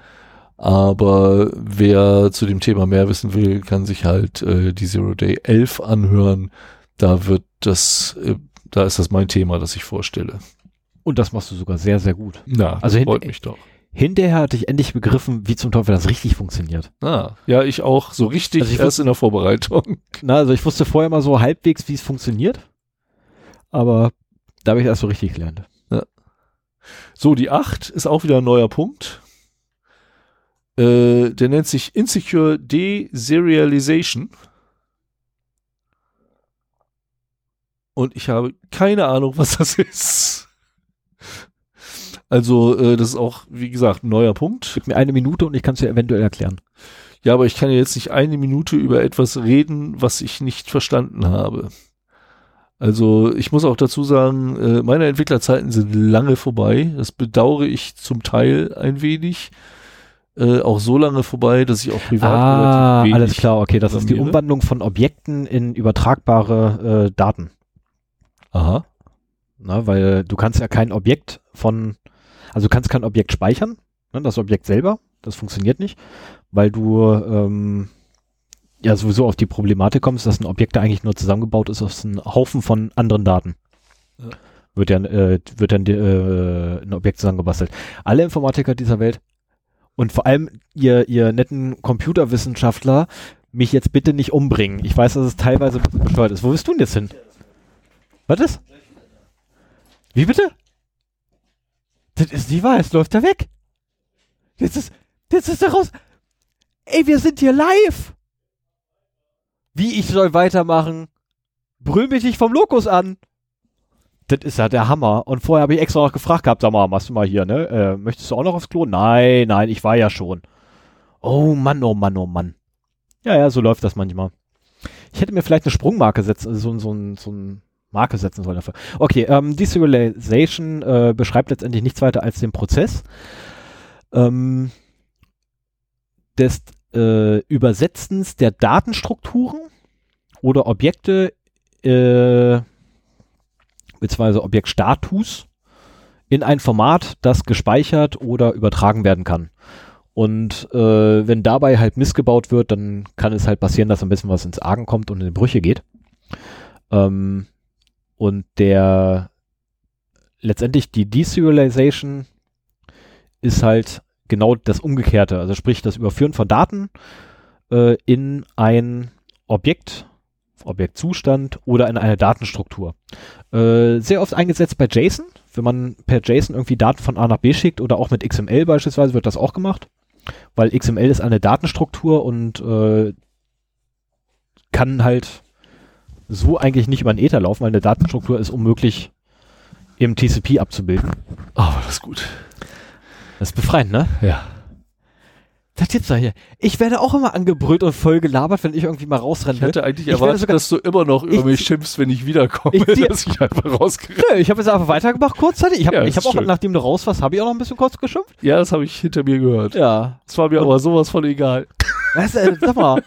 Aber wer zu dem Thema mehr wissen will, kann sich halt äh, die Zero Day 11 anhören. Da wird das, äh, da ist das mein Thema, das ich vorstelle. Und das machst du sogar sehr, sehr gut. Na, Also freut mich doch. Hinterher hatte ich endlich begriffen, wie zum Teufel das richtig funktioniert. Ah, ja, ich auch so richtig Also ich erst in der Vorbereitung. Na, also ich wusste vorher mal so halbwegs, wie es funktioniert. Aber da habe ich erst so richtig gelernt. So, die 8 ist auch wieder ein neuer Punkt. Äh, der nennt sich Insecure Deserialization. Und ich habe keine Ahnung, was das ist. Also, äh, das ist auch, wie gesagt, ein neuer Punkt. Gib mir eine Minute und ich kann es dir eventuell erklären. Ja, aber ich kann ja jetzt nicht eine Minute über etwas reden, was ich nicht verstanden habe. Also ich muss auch dazu sagen, äh, meine Entwicklerzeiten sind lange vorbei. Das bedauere ich zum Teil ein wenig. Äh, auch so lange vorbei, dass ich auch privat Ah, relativ wenig alles klar, okay. Das ist die. Umwandlung von Objekten in übertragbare äh, Daten. Aha. Na, weil du kannst ja kein Objekt von, also du kannst kein Objekt speichern, ne, das Objekt selber, das funktioniert nicht, weil du ähm, ja sowieso auf die Problematik kommst, dass ein Objekt da eigentlich nur zusammengebaut ist aus einem Haufen von anderen Daten. Ja. Wird ja äh, wird dann äh, ein Objekt zusammengebastelt. Alle Informatiker dieser Welt und vor allem ihr, ihr netten Computerwissenschaftler mich jetzt bitte nicht umbringen. Ich weiß, dass es teilweise bescheuert ist. Wo bist du denn jetzt hin? Was ist? Wie bitte? Das ist nicht wahr, es läuft da weg. Jetzt ist, jetzt ist er raus. Ey, wir sind hier live. Wie ich soll weitermachen? Brüll mich nicht vom Lokus an. Das ist ja der Hammer. Und vorher habe ich extra noch gefragt gehabt, sag mal, machst du mal hier, ne? Äh, möchtest du auch noch aufs Klo? Nein, nein, ich war ja schon. Oh Mann, oh Mann, oh Mann. Ja, ja, so läuft das manchmal. Ich hätte mir vielleicht eine Sprungmarke setzen, so, so, ein- so ein Marke setzen sollen dafür. Okay, ähm, Deserialization äh, beschreibt letztendlich nichts weiter als den Prozess ähm, des äh, Übersetzens der Datenstrukturen oder Objekte äh, beziehungsweise Objektstatus in ein Format, das gespeichert oder übertragen werden kann. Und äh, wenn dabei halt missgebaut wird, dann kann es halt passieren, dass ein bisschen was ins Argen kommt und in Brüche geht. Ähm, und der letztendlich die Deserialization ist halt genau das Umgekehrte. Also sprich das Überführen von Daten äh, in ein Objekt, Objektzustand oder in eine Datenstruktur. Äh, sehr oft eingesetzt bei JSON. Wenn man per JSON irgendwie Daten von A nach B schickt oder auch mit XML beispielsweise wird das auch gemacht. Weil XML ist eine Datenstruktur und äh, kann halt so eigentlich nicht über den Ether laufen, weil eine Datenstruktur ist unmöglich im TCP abzubilden. Aber das ist gut. Das ist befreiend, ne? Ja. Das gibt's doch hier. Ich werde auch immer angebrüllt und voll gelabert, wenn ich irgendwie mal rausrenne. Ich hätte eigentlich Ich erwartet, sogar- dass du immer noch über Ich- mich schimpfst, wenn ich wiederkomme, Ich zieh- dass ich einfach rausgerannt Nö, ich habe jetzt einfach weitergemacht kurzzeitig. Ich habe Ja, ich hab auch, schön. nachdem du raus warst, habe ich auch noch ein bisschen kurz geschimpft. Ja, das habe ich hinter mir gehört. Ja. Das war mir aber sowas von egal. Du, äh, sag mal,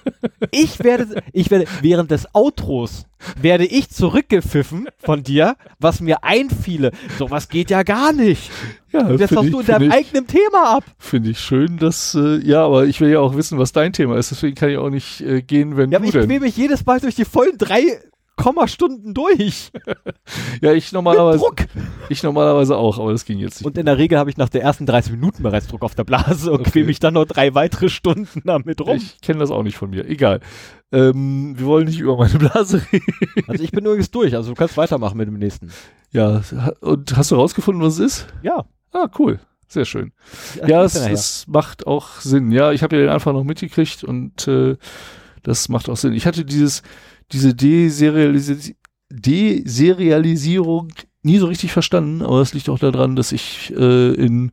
ich werde, ich werde, während des Outros werde ich zurückgepfiffen von dir, was mir einfiele. Sowas geht ja gar nicht. Ja, Und jetzt finde hast ich, du in deinem ich, eigenen Thema ab. find ich schön, dass, äh, ja, aber ich will ja auch wissen, was dein Thema ist, deswegen kann ich auch nicht äh, gehen, wenn Ja, du ich denn. quäl mich jedes Mal durch die vollen drei Kommastunden durch. Ja, ich Mit normalerweise, Druck. ich normalerweise auch, aber das ging jetzt nicht. Und in der Regel habe ich nach der ersten 30 Minuten bereits Druck auf der Blase und Okay. quäl mich dann noch drei weitere Stunden damit rum. Ich kenne das auch nicht von mir. Egal. Ähm, wir wollen nicht über meine Blase reden. Also ich bin übrigens durch, also du kannst weitermachen mit dem nächsten. Ja, und hast du rausgefunden, was es ist? Ja. Ah, cool. Sehr schön. Ja, es, nachher. es macht auch Sinn. Ja, ich habe ja den Anfang noch mitgekriegt und äh, das macht auch Sinn. Ich hatte dieses, diese Deserialis Deserialisierung nie so richtig verstanden, aber es liegt auch daran, dass ich äh, in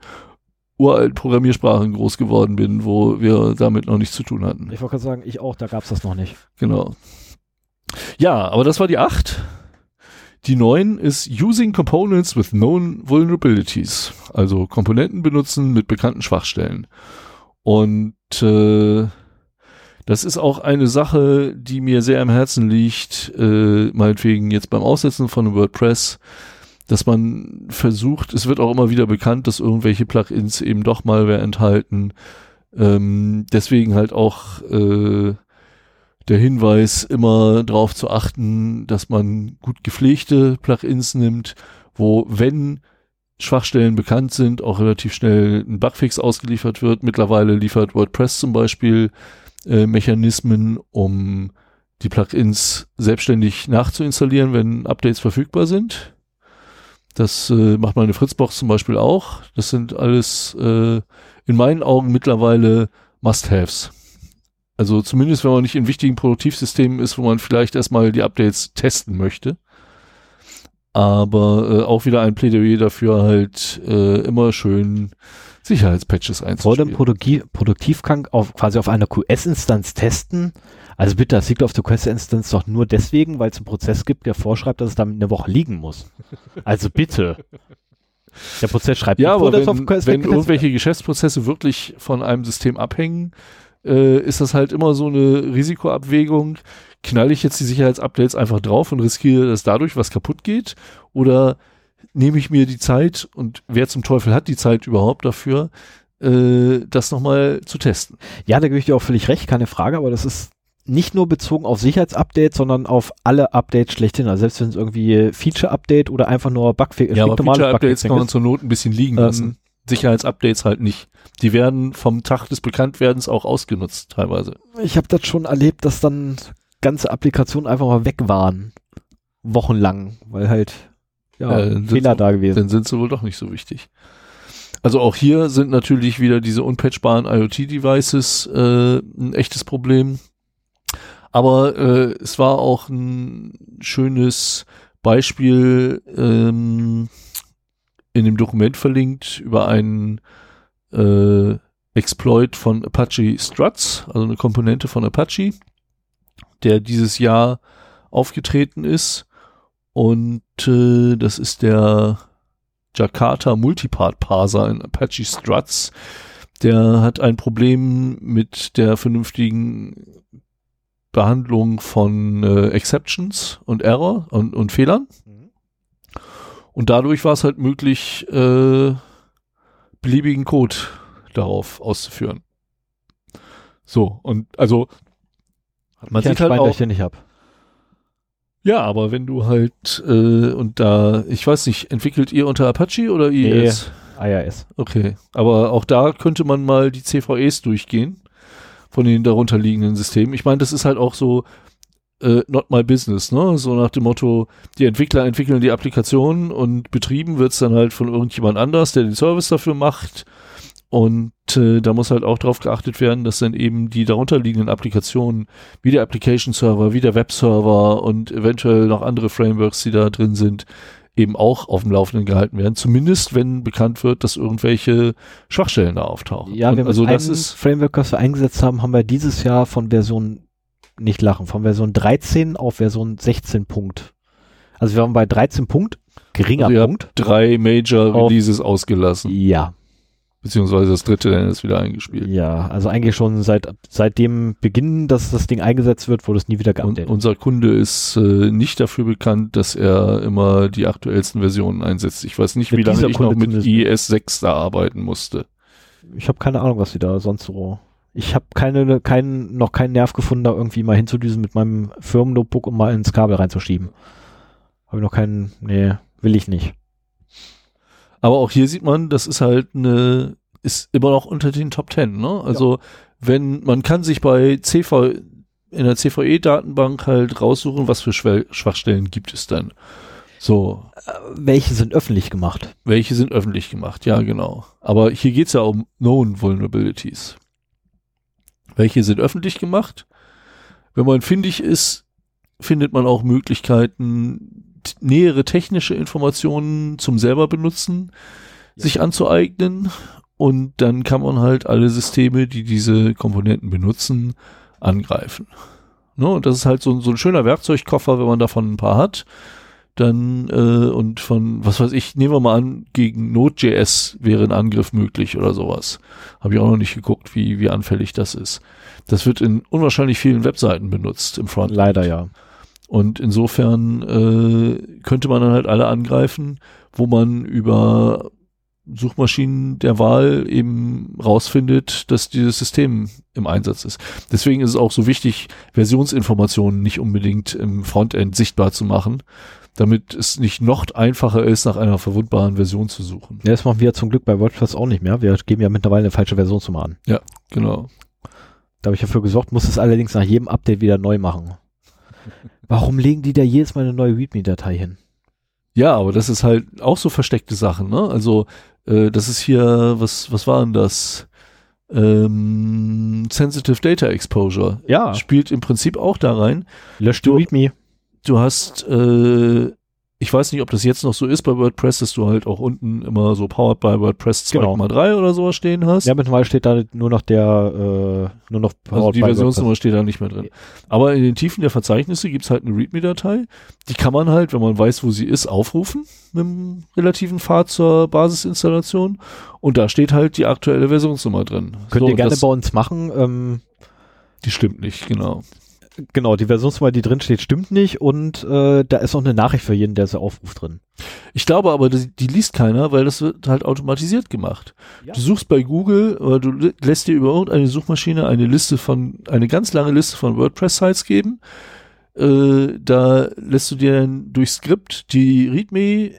uralten Programmiersprachen groß geworden bin, wo wir damit noch nichts zu tun hatten. Ich wollte gerade sagen, ich auch, da gab es das noch nicht. Genau. Ja, aber das war die 8. Die 9 ist Using Components with Known Vulnerabilities. Also Komponenten benutzen mit bekannten Schwachstellen. Und äh, das ist auch eine Sache, die mir sehr am Herzen liegt, äh, meinetwegen jetzt beim Aussetzen von WordPress, dass man versucht, es wird auch immer wieder bekannt, dass irgendwelche Plugins eben doch Malware enthalten. Ähm, deswegen halt auch äh, der Hinweis, immer darauf zu achten, dass man gut gepflegte Plugins nimmt, wo, wenn Schwachstellen bekannt sind, auch relativ schnell ein Bugfix ausgeliefert wird. Mittlerweile liefert WordPress zum Beispiel äh, Mechanismen, um die Plugins selbstständig nachzuinstallieren, wenn Updates verfügbar sind. Das äh, macht meine Fritzbox zum Beispiel auch. Das sind alles äh, in meinen Augen mittlerweile Must-Haves. Also zumindest, wenn man nicht in wichtigen Produktivsystemen ist, wo man vielleicht erstmal die Updates testen möchte. Aber äh, auch wieder ein Plädoyer dafür, halt äh, immer schön Sicherheitspatches Vor dem einzuspielen. Produktiv Produktivkrank auf, quasi auf einer QS-Instanz testen. Also bitte, das liegt auf der QS-Instanz doch nur deswegen, weil es einen Prozess gibt, der vorschreibt, dass es dann eine Woche liegen muss. Also bitte. Der Prozess schreibt Ja, nicht vor, aber dass wenn, auf QS wenn weggetestet wird. irgendwelche Geschäftsprozesse wirklich von einem System abhängen, äh, ist das halt immer so eine Risikoabwägung. Knall ich jetzt die Sicherheitsupdates einfach drauf und riskiere, dass dadurch was kaputt geht? Oder nehme ich mir die Zeit und wer zum Teufel hat die Zeit überhaupt dafür, äh, das nochmal zu testen? Ja, da gebe ich dir auch völlig recht, keine Frage, aber das ist nicht nur bezogen auf Sicherheitsupdates, sondern auf alle Updates schlechthin. Also selbst wenn es irgendwie Feature-Update oder einfach nur Bugfix, Ja, aber Feature-Updates Bugfixing kann man zur Not ein bisschen liegen Ähm, lassen. Sicherheitsupdates halt nicht. Die werden vom Tag des Bekanntwerdens auch ausgenutzt teilweise. Ich habe das schon erlebt, dass dann ganze Applikationen einfach mal weg waren. Wochenlang, weil halt ja, Äh, Fehler da gewesen. dann sind sie wohl doch nicht so wichtig. Also auch hier sind natürlich wieder diese unpatchbaren IoT-Devices äh, ein echtes Problem. Aber äh, es war auch ein schönes Beispiel ähm, in dem Dokument verlinkt über einen äh, Exploit von Apache Struts, also eine Komponente von Apache, der dieses Jahr aufgetreten ist. Und äh, das ist der Jakarta Multipart Parser in Apache Struts. Der hat ein Problem mit der vernünftigen Behandlung von äh, Exceptions und Error und, und Fehlern. Und dadurch war es halt möglich, äh, beliebigen Code darauf auszuführen. So, und also man Ich sieht halt auch, ich den nicht hab. Ja, aber wenn du halt äh, und da, ich weiß nicht, entwickelt ihr unter Apache oder IES? IRS. Okay, aber auch da könnte man mal die CVEs durchgehen von den darunter liegenden Systemen. Ich meine, das ist halt auch so äh, not my business, ne? So nach dem Motto, die Entwickler entwickeln die Applikation und betrieben wird's dann halt von irgendjemand anders, der den Service dafür macht. Und äh, da muss halt auch darauf geachtet werden, dass dann eben die darunterliegenden Applikationen, wie der Application Server, wie der Webserver und eventuell noch andere Frameworks, die da drin sind, eben auch auf dem Laufenden gehalten werden. Zumindest wenn bekannt wird, dass irgendwelche Schwachstellen da auftauchen. Ja, und wir also haben das ist Framework, was wir eingesetzt haben, haben wir dieses Jahr von Version, nicht lachen, von Version 13 auf Version 16 Punkt. Also wir waren bei 13 Punkt, geringer Also Punkt. drei Major Auf- Releases ausgelassen, Ja, beziehungsweise das dritte dann ist wieder eingespielt. ja, also eigentlich schon seit, seit dem Beginn, dass das Ding eingesetzt wird, wurde es nie wieder Und geupdatet. unser Kunde ist äh, nicht dafür bekannt, dass er immer die aktuellsten Versionen einsetzt. Ich weiß nicht, Mit wie lange ich noch Kunde mit zumindest IS 6 da arbeiten musste. Ich habe keine Ahnung, was sie da sonst so. Ich habe keine, keinen, noch keinen Nerv gefunden, da irgendwie mal hinzudüsen mit meinem Firmennotebook, um mal ins Kabel reinzuschieben. Habe ich noch keinen, nee, will ich nicht. Aber auch hier sieht man, das ist halt eine, ist immer noch unter den Top 10, ne? Also, wenn, man kann sich bei CV, in der CVE-Datenbank halt raussuchen, was für Schwachstellen gibt es dann. So, Äh, welche sind öffentlich gemacht? welche sind öffentlich gemacht? Ja, genau. Aber hier geht's ja um Known Vulnerabilities. Welche sind öffentlich gemacht? Wenn man findig ist, findet man auch Möglichkeiten, nähere technische Informationen zum selber benutzen, Ja. sich anzueignen. Und dann kann man halt alle Systeme, die diese Komponenten benutzen, angreifen. Ne? Und das ist halt so, ein- so ein schöner Werkzeugkoffer, wenn man davon ein paar hat. Dann, äh, und von, was weiß ich, nehmen wir mal an, gegen Node.js wäre ein Angriff möglich oder sowas. Habe ich auch noch nicht geguckt, wie, wie anfällig das ist. Das wird in unwahrscheinlich vielen Webseiten benutzt im Frontend. Leider ja. Und insofern äh, könnte man dann halt alle angreifen, wo man über Suchmaschinen der Wahl eben rausfindet, dass dieses System im Einsatz ist. Deswegen ist es auch so wichtig, Versionsinformationen nicht unbedingt im Frontend sichtbar zu machen, damit es nicht noch einfacher ist, nach einer verwundbaren Version zu suchen. Ja, das machen wir zum Glück bei WordPress auch nicht mehr. Wir geben ja mittlerweile eine falsche Versionsnummer an. Genau. Da habe ich dafür gesorgt, muss es allerdings nach jedem Update wieder neu machen. Warum legen die da jedes Mal eine neue README-Datei hin? Ja, aber das ist halt auch so versteckte Sachen, ne? Also, äh, das ist hier, was, was war denn das? Ähm, Sensitive Data Exposure. Ja, Spielt im Prinzip auch da rein. löscht die Du- README. Du hast, äh, ich weiß nicht, ob das jetzt noch so ist bei WordPress, dass du halt auch unten immer so Powered by WordPress Genau. 2,3 oder sowas stehen hast. Ja, mittlerweile steht da nur noch der, äh, nur noch Also Powered die by Versionsnummer WordPress. steht da nicht mehr drin. Aber in den Tiefen der Verzeichnisse gibt's halt eine README-Datei. Die kann man halt, wenn man weiß, wo sie ist, aufrufen mit einem relativen Pfad zur Basisinstallation. Und da steht halt die aktuelle Versionsnummer drin. Könnt So, ihr gerne bei uns machen. Ähm, Die stimmt nicht, genau. Genau, die Versionsnummer, die drin steht, stimmt nicht und äh, da ist auch eine Nachricht für jeden, der sie aufruft drin. Ich glaube aber, die, die liest keiner, weil das wird halt automatisiert gemacht. Ja. Du suchst bei Google oder du lä- lässt dir über irgendeine Suchmaschine eine Liste von, eine ganz lange Liste von WordPress-Sites geben. Äh, da lässt du dir dann durch Skript die README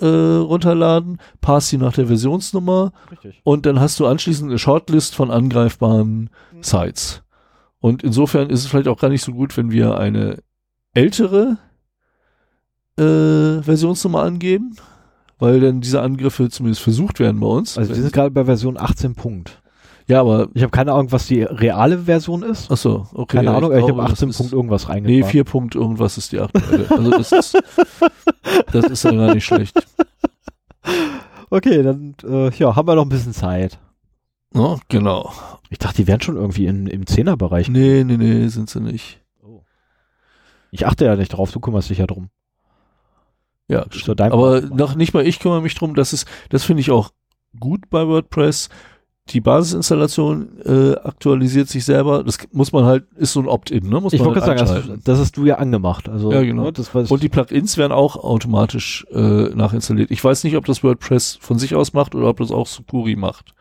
äh, runterladen, passt sie nach der Versionsnummer Richtig. und dann hast du anschließend eine Shortlist von angreifbaren Sites. Und insofern ist es vielleicht auch gar nicht so gut, wenn wir eine ältere äh, Versionsnummer angeben, weil dann diese Angriffe zumindest versucht werden bei uns. Also wir sind gerade bei Version 18 Punkt. ja, aber Ich habe keine Ahnung, was die reale Version ist. ach so, okay. Keine ja, Ahnung, ich, glaube, habe das 18 ist- Punkt irgendwas Nee, reingebracht. 4 Punkt irgendwas ist die aktuelle. Also das ist, das ist dann gar nicht schlecht. Okay, dann äh, ja, haben wir noch ein bisschen Zeit. Ja, genau. Ich dachte, die wären schon irgendwie in, im Zehnerbereich. Nee, nee, nee, sind sie nicht. Ich achte ja nicht drauf, du kümmerst dich ja drum. Ja, dein Aber noch nicht mal ich kümmere mich drum. Das ist, das finde ich auch gut bei WordPress. Die Basisinstallation äh, aktualisiert sich selber. Das muss man halt, ist so ein Opt-in, ne? Muss Ich man wollte halt sagen, das, das hast du ja angemacht. Also, Ja, genau. ne, Und die Plugins werden auch automatisch äh, nachinstalliert. Ich weiß nicht, ob das WordPress von sich aus macht oder ob das auch Sukuri macht.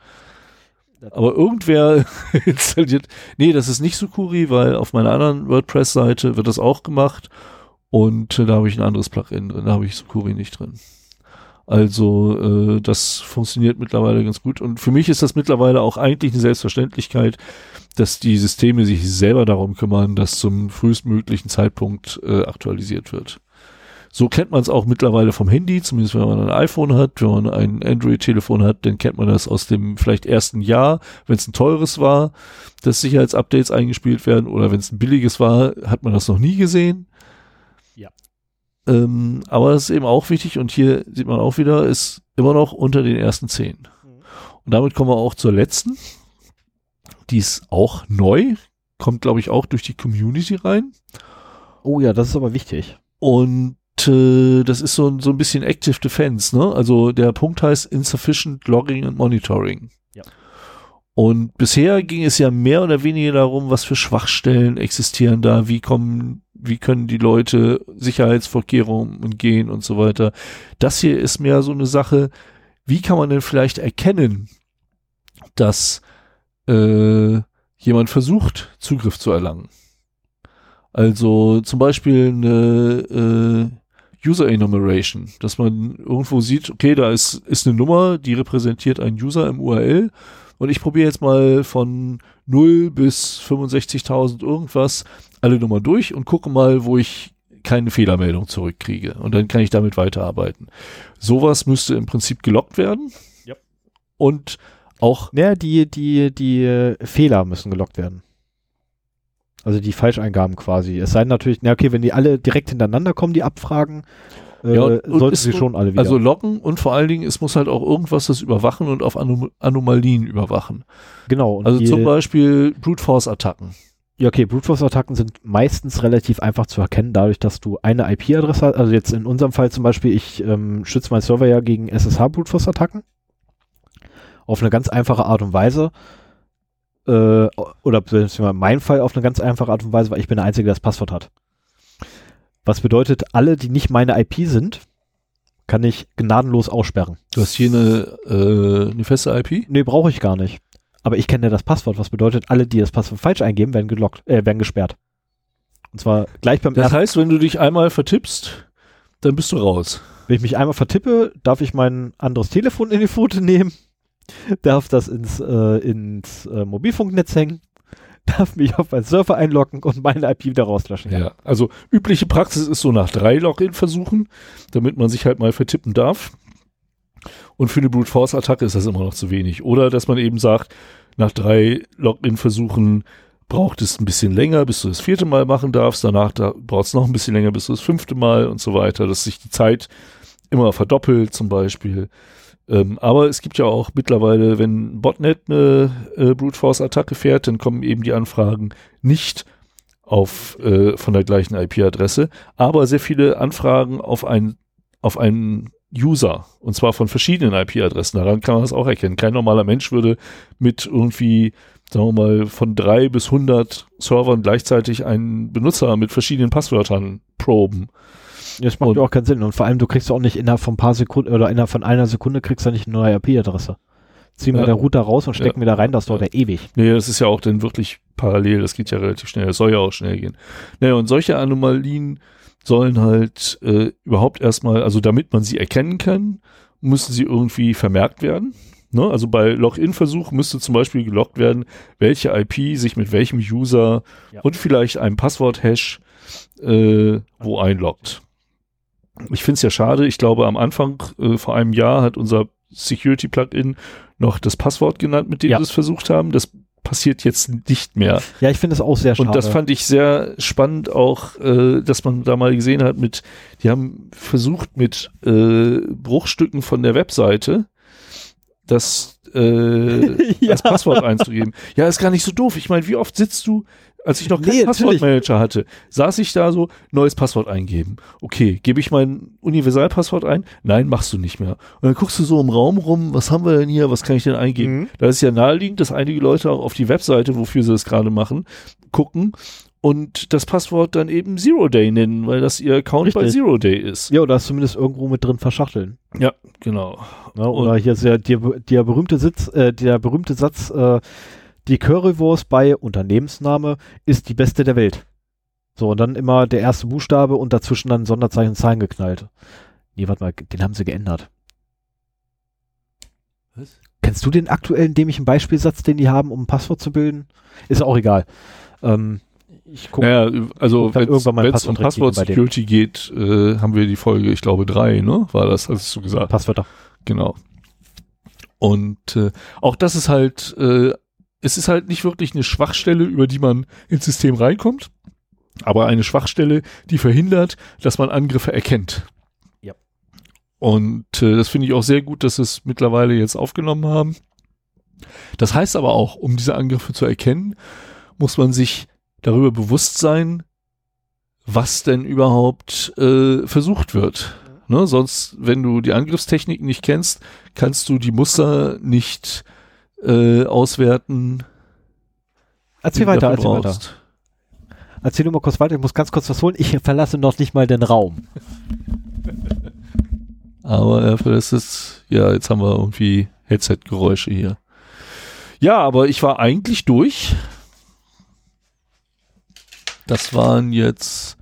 Aber irgendwer installiert. Nee, das ist nicht Sukuri, weil auf meiner anderen WordPress-Seite wird das auch gemacht. Und äh, da habe ich ein anderes Plugin drin. Da habe ich Sukuri nicht drin. Also äh, das funktioniert mittlerweile ganz gut. Und für mich ist das mittlerweile auch eigentlich eine Selbstverständlichkeit, dass die Systeme sich selber darum kümmern, dass zum frühestmöglichen Zeitpunkt äh, aktualisiert wird. So kennt man es auch mittlerweile vom Handy, zumindest wenn man ein iPhone hat, wenn man ein Android-Telefon hat, dann kennt man das aus dem vielleicht ersten Jahr, wenn es ein teures war, dass Sicherheitsupdates eingespielt werden oder wenn es ein billiges war, hat man das noch nie gesehen. Ja. Ähm, aber das ist eben auch wichtig und hier sieht man auch wieder, ist immer noch unter den ersten zehn. Und damit kommen wir auch zur letzten. Die ist auch neu, kommt glaube ich auch durch die Community rein. Oh ja, das ist aber wichtig. Und das ist so, so ein bisschen Active Defense, ne? Also der Punkt heißt Insufficient Logging and Monitoring. Ja. Und bisher ging es ja mehr oder weniger darum, was für Schwachstellen existieren da, wie kommen, wie können die Leute Sicherheitsvorkehrungen umgehen und so weiter. Das hier ist mehr so eine Sache, wie kann man denn vielleicht erkennen, dass äh, jemand versucht, Zugriff zu erlangen? Also zum Beispiel eine äh, User Enumeration, dass man irgendwo sieht, okay, da ist, ist eine Nummer, die repräsentiert einen User im URL und ich probiere jetzt mal von 0 bis 65.000 irgendwas alle Nummer durch und gucke mal, wo ich keine Fehlermeldung zurückkriege und dann kann ich damit weiterarbeiten. Sowas müsste im Prinzip gelockt werden. Ja. Und auch. Ja, die, die, die Fehler müssen gelockt werden. Also die Falscheingaben quasi. Es sei denn natürlich, na okay, wenn die alle direkt hintereinander kommen, die Abfragen, äh, Ja, sollten sie schon alle wieder. Also locken und vor allen Dingen, es muss halt auch irgendwas das überwachen und auf Anom Anomalien überwachen. genau. Also zum Beispiel Brute Force Attacken. ja, okay, Brute Force Attacken sind meistens relativ einfach zu erkennen, dadurch, dass du eine IP-Adresse hast. Also jetzt in unserem Fall zum Beispiel, ich ähm, schütze meinen Server ja gegen SSH Brute Force Attacken. Auf eine ganz einfache Art und Weise. Äh, oder beziehungsweise in meinem Fall auf eine ganz einfache Art und Weise, weil ich bin der Einzige, der das Passwort hat. Was bedeutet, alle, die nicht meine IP sind, kann ich gnadenlos aussperren. Du hast hier eine, äh, eine feste IP. Nee, brauche ich gar nicht. Aber ich kenne ja das Passwort, was bedeutet, alle, die das Passwort falsch eingeben, werden gelockt, äh, werden gesperrt. Und zwar gleich beim Das heißt, wenn du dich einmal vertippst, dann bist du raus. wenn ich mich einmal vertippe, darf ich mein anderes Telefon in die Pfote nehmen, darf das ins, äh, ins äh, Mobilfunknetz hängen, darf mich auf meinen Server einloggen und meine IP wieder rauslöschen. Ja. Also übliche Praxis ist so nach drei Login-Versuchen, damit man sich halt mal vertippen darf. Und für eine Brute Force Attacke ist das immer noch zu wenig. Oder dass man eben sagt, nach drei Login-Versuchen braucht es ein bisschen länger, bis du das vierte Mal machen darfst. Danach da braucht es noch ein bisschen länger, bis du das fünfte Mal und so weiter, dass sich die Zeit immer verdoppelt zum Beispiel. Ähm, aber es gibt ja auch mittlerweile, wenn ein Botnet eine äh, Brute Force Attacke fährt, dann kommen eben die Anfragen nicht auf äh, von der gleichen IP-Adresse, aber sehr viele Anfragen auf einen auf einen User und zwar von verschiedenen IP-Adressen. Daran kann man das auch erkennen. Kein normaler Mensch würde mit irgendwie sagen wir mal von drei bis 100 Servern gleichzeitig einen Benutzer mit verschiedenen Passwörtern proben. Das macht Und- ja auch keinen Sinn. Und vor allem, du kriegst auch nicht innerhalb von ein paar Sekunden oder innerhalb von einer Sekunde kriegst du nicht eine neue IP-Adresse. Zieh mal Ja. der Router raus und stecken Ja. wieder rein, das dauert ja ewig. Nee, das ist ja auch dann wirklich parallel, das geht ja relativ schnell, das soll ja auch schnell gehen. Naja, und solche Anomalien sollen halt äh, überhaupt erstmal, also damit man sie erkennen kann, müssen sie irgendwie vermerkt werden. Ne? Also bei Login-Versuch müsste zum Beispiel gelockt werden, welche IP sich mit welchem User Ja. und vielleicht einem Passwort-Hash äh, wo einloggt. Ich finde es ja schade, ich glaube am Anfang, äh, vor einem Jahr hat unser Security-Plugin noch das Passwort genannt, mit dem Ja. wir es versucht haben. Das passiert jetzt nicht mehr. Ja, ich finde es auch sehr schade. Und das fand ich sehr spannend auch, äh, dass man da mal gesehen hat mit, die haben versucht mit äh, Bruchstücken von der Webseite das äh, Ja. als Passwort einzugeben. Ja, ist gar nicht so doof. Ich meine, wie oft sitzt du, als ich noch keinen Nee. Passwortmanager hatte, saß ich da so, neues Passwort eingeben. Okay, gebe ich mein Universalpasswort ein? Nein, machst du nicht mehr. Und dann guckst du so im Raum rum, was haben wir denn hier, was kann ich denn eingeben? Mhm. Da ist ja naheliegend, dass einige Leute auch auf die Webseite, wofür sie das gerade machen, gucken und das Passwort dann eben Zero Day nennen, weil das ihr Account bei Richtig. Zero Day ist. Ja, oder ist zumindest irgendwo mit drin verschachteln. Ja, genau. Ne? Oder hier ist ja der, der berühmte Sitz, äh, der berühmte Satz, äh, die Currywurst bei Unternehmensname ist die beste der Welt. So, und dann immer der erste Buchstabe und dazwischen dann Sonderzeichen Zahlen geknallt. Nee, warte mal, den haben sie geändert. Was? Kennst du den aktuellen dämlichen Beispielsatz, den die haben, um ein Passwort zu bilden? Ist auch egal. Ähm, Ich gucke. Naja, also wenn es um Passwort Passwort rechtlichen bei Security geht, äh, haben wir die Folge, ich glaube, drei, ne? War das, hast du gesagt? Passwörter. Genau. Und äh, auch das ist halt, äh, es ist halt nicht wirklich eine Schwachstelle, über die man ins System reinkommt, aber eine Schwachstelle, die verhindert, dass man Angriffe erkennt. Ja. Und äh, das finde ich auch sehr gut, dass sie es mittlerweile jetzt aufgenommen haben. Das heißt aber auch, um diese Angriffe zu erkennen, muss man sich darüber bewusst sein, was denn überhaupt äh, versucht wird. Ne? Sonst, wenn du die Angriffstechnik nicht kennst, kannst du die Muster nicht äh, auswerten. Erzähl weiter, erzähl weiter. brauchst. Erzähl nur mal kurz weiter. Ich muss ganz kurz was holen. Ich verlasse noch nicht mal den Raum. Aber er verlässt es, ja, jetzt haben wir irgendwie Headset-Geräusche hier. Ja, aber ich war eigentlich durch. Das waren jetzt.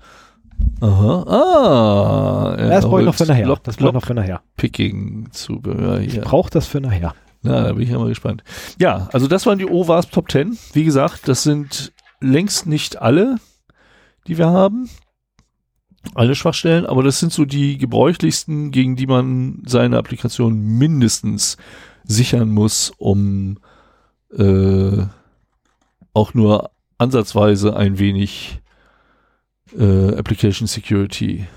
Aha. Ah. er das brauche ich noch für nachher. Das brauche ich noch für nachher. Lockpicking-Zubehör Ich hier. brauche das für nachher. Na, da bin ich ja mal gespannt. Ja, also das waren die OWASP Top 10. Wie gesagt, das sind längst nicht alle, die wir haben. Alle Schwachstellen, aber das sind so die gebräuchlichsten, gegen die man seine Applikation mindestens sichern muss, um äh, auch nur ansatzweise ein wenig äh, Application Security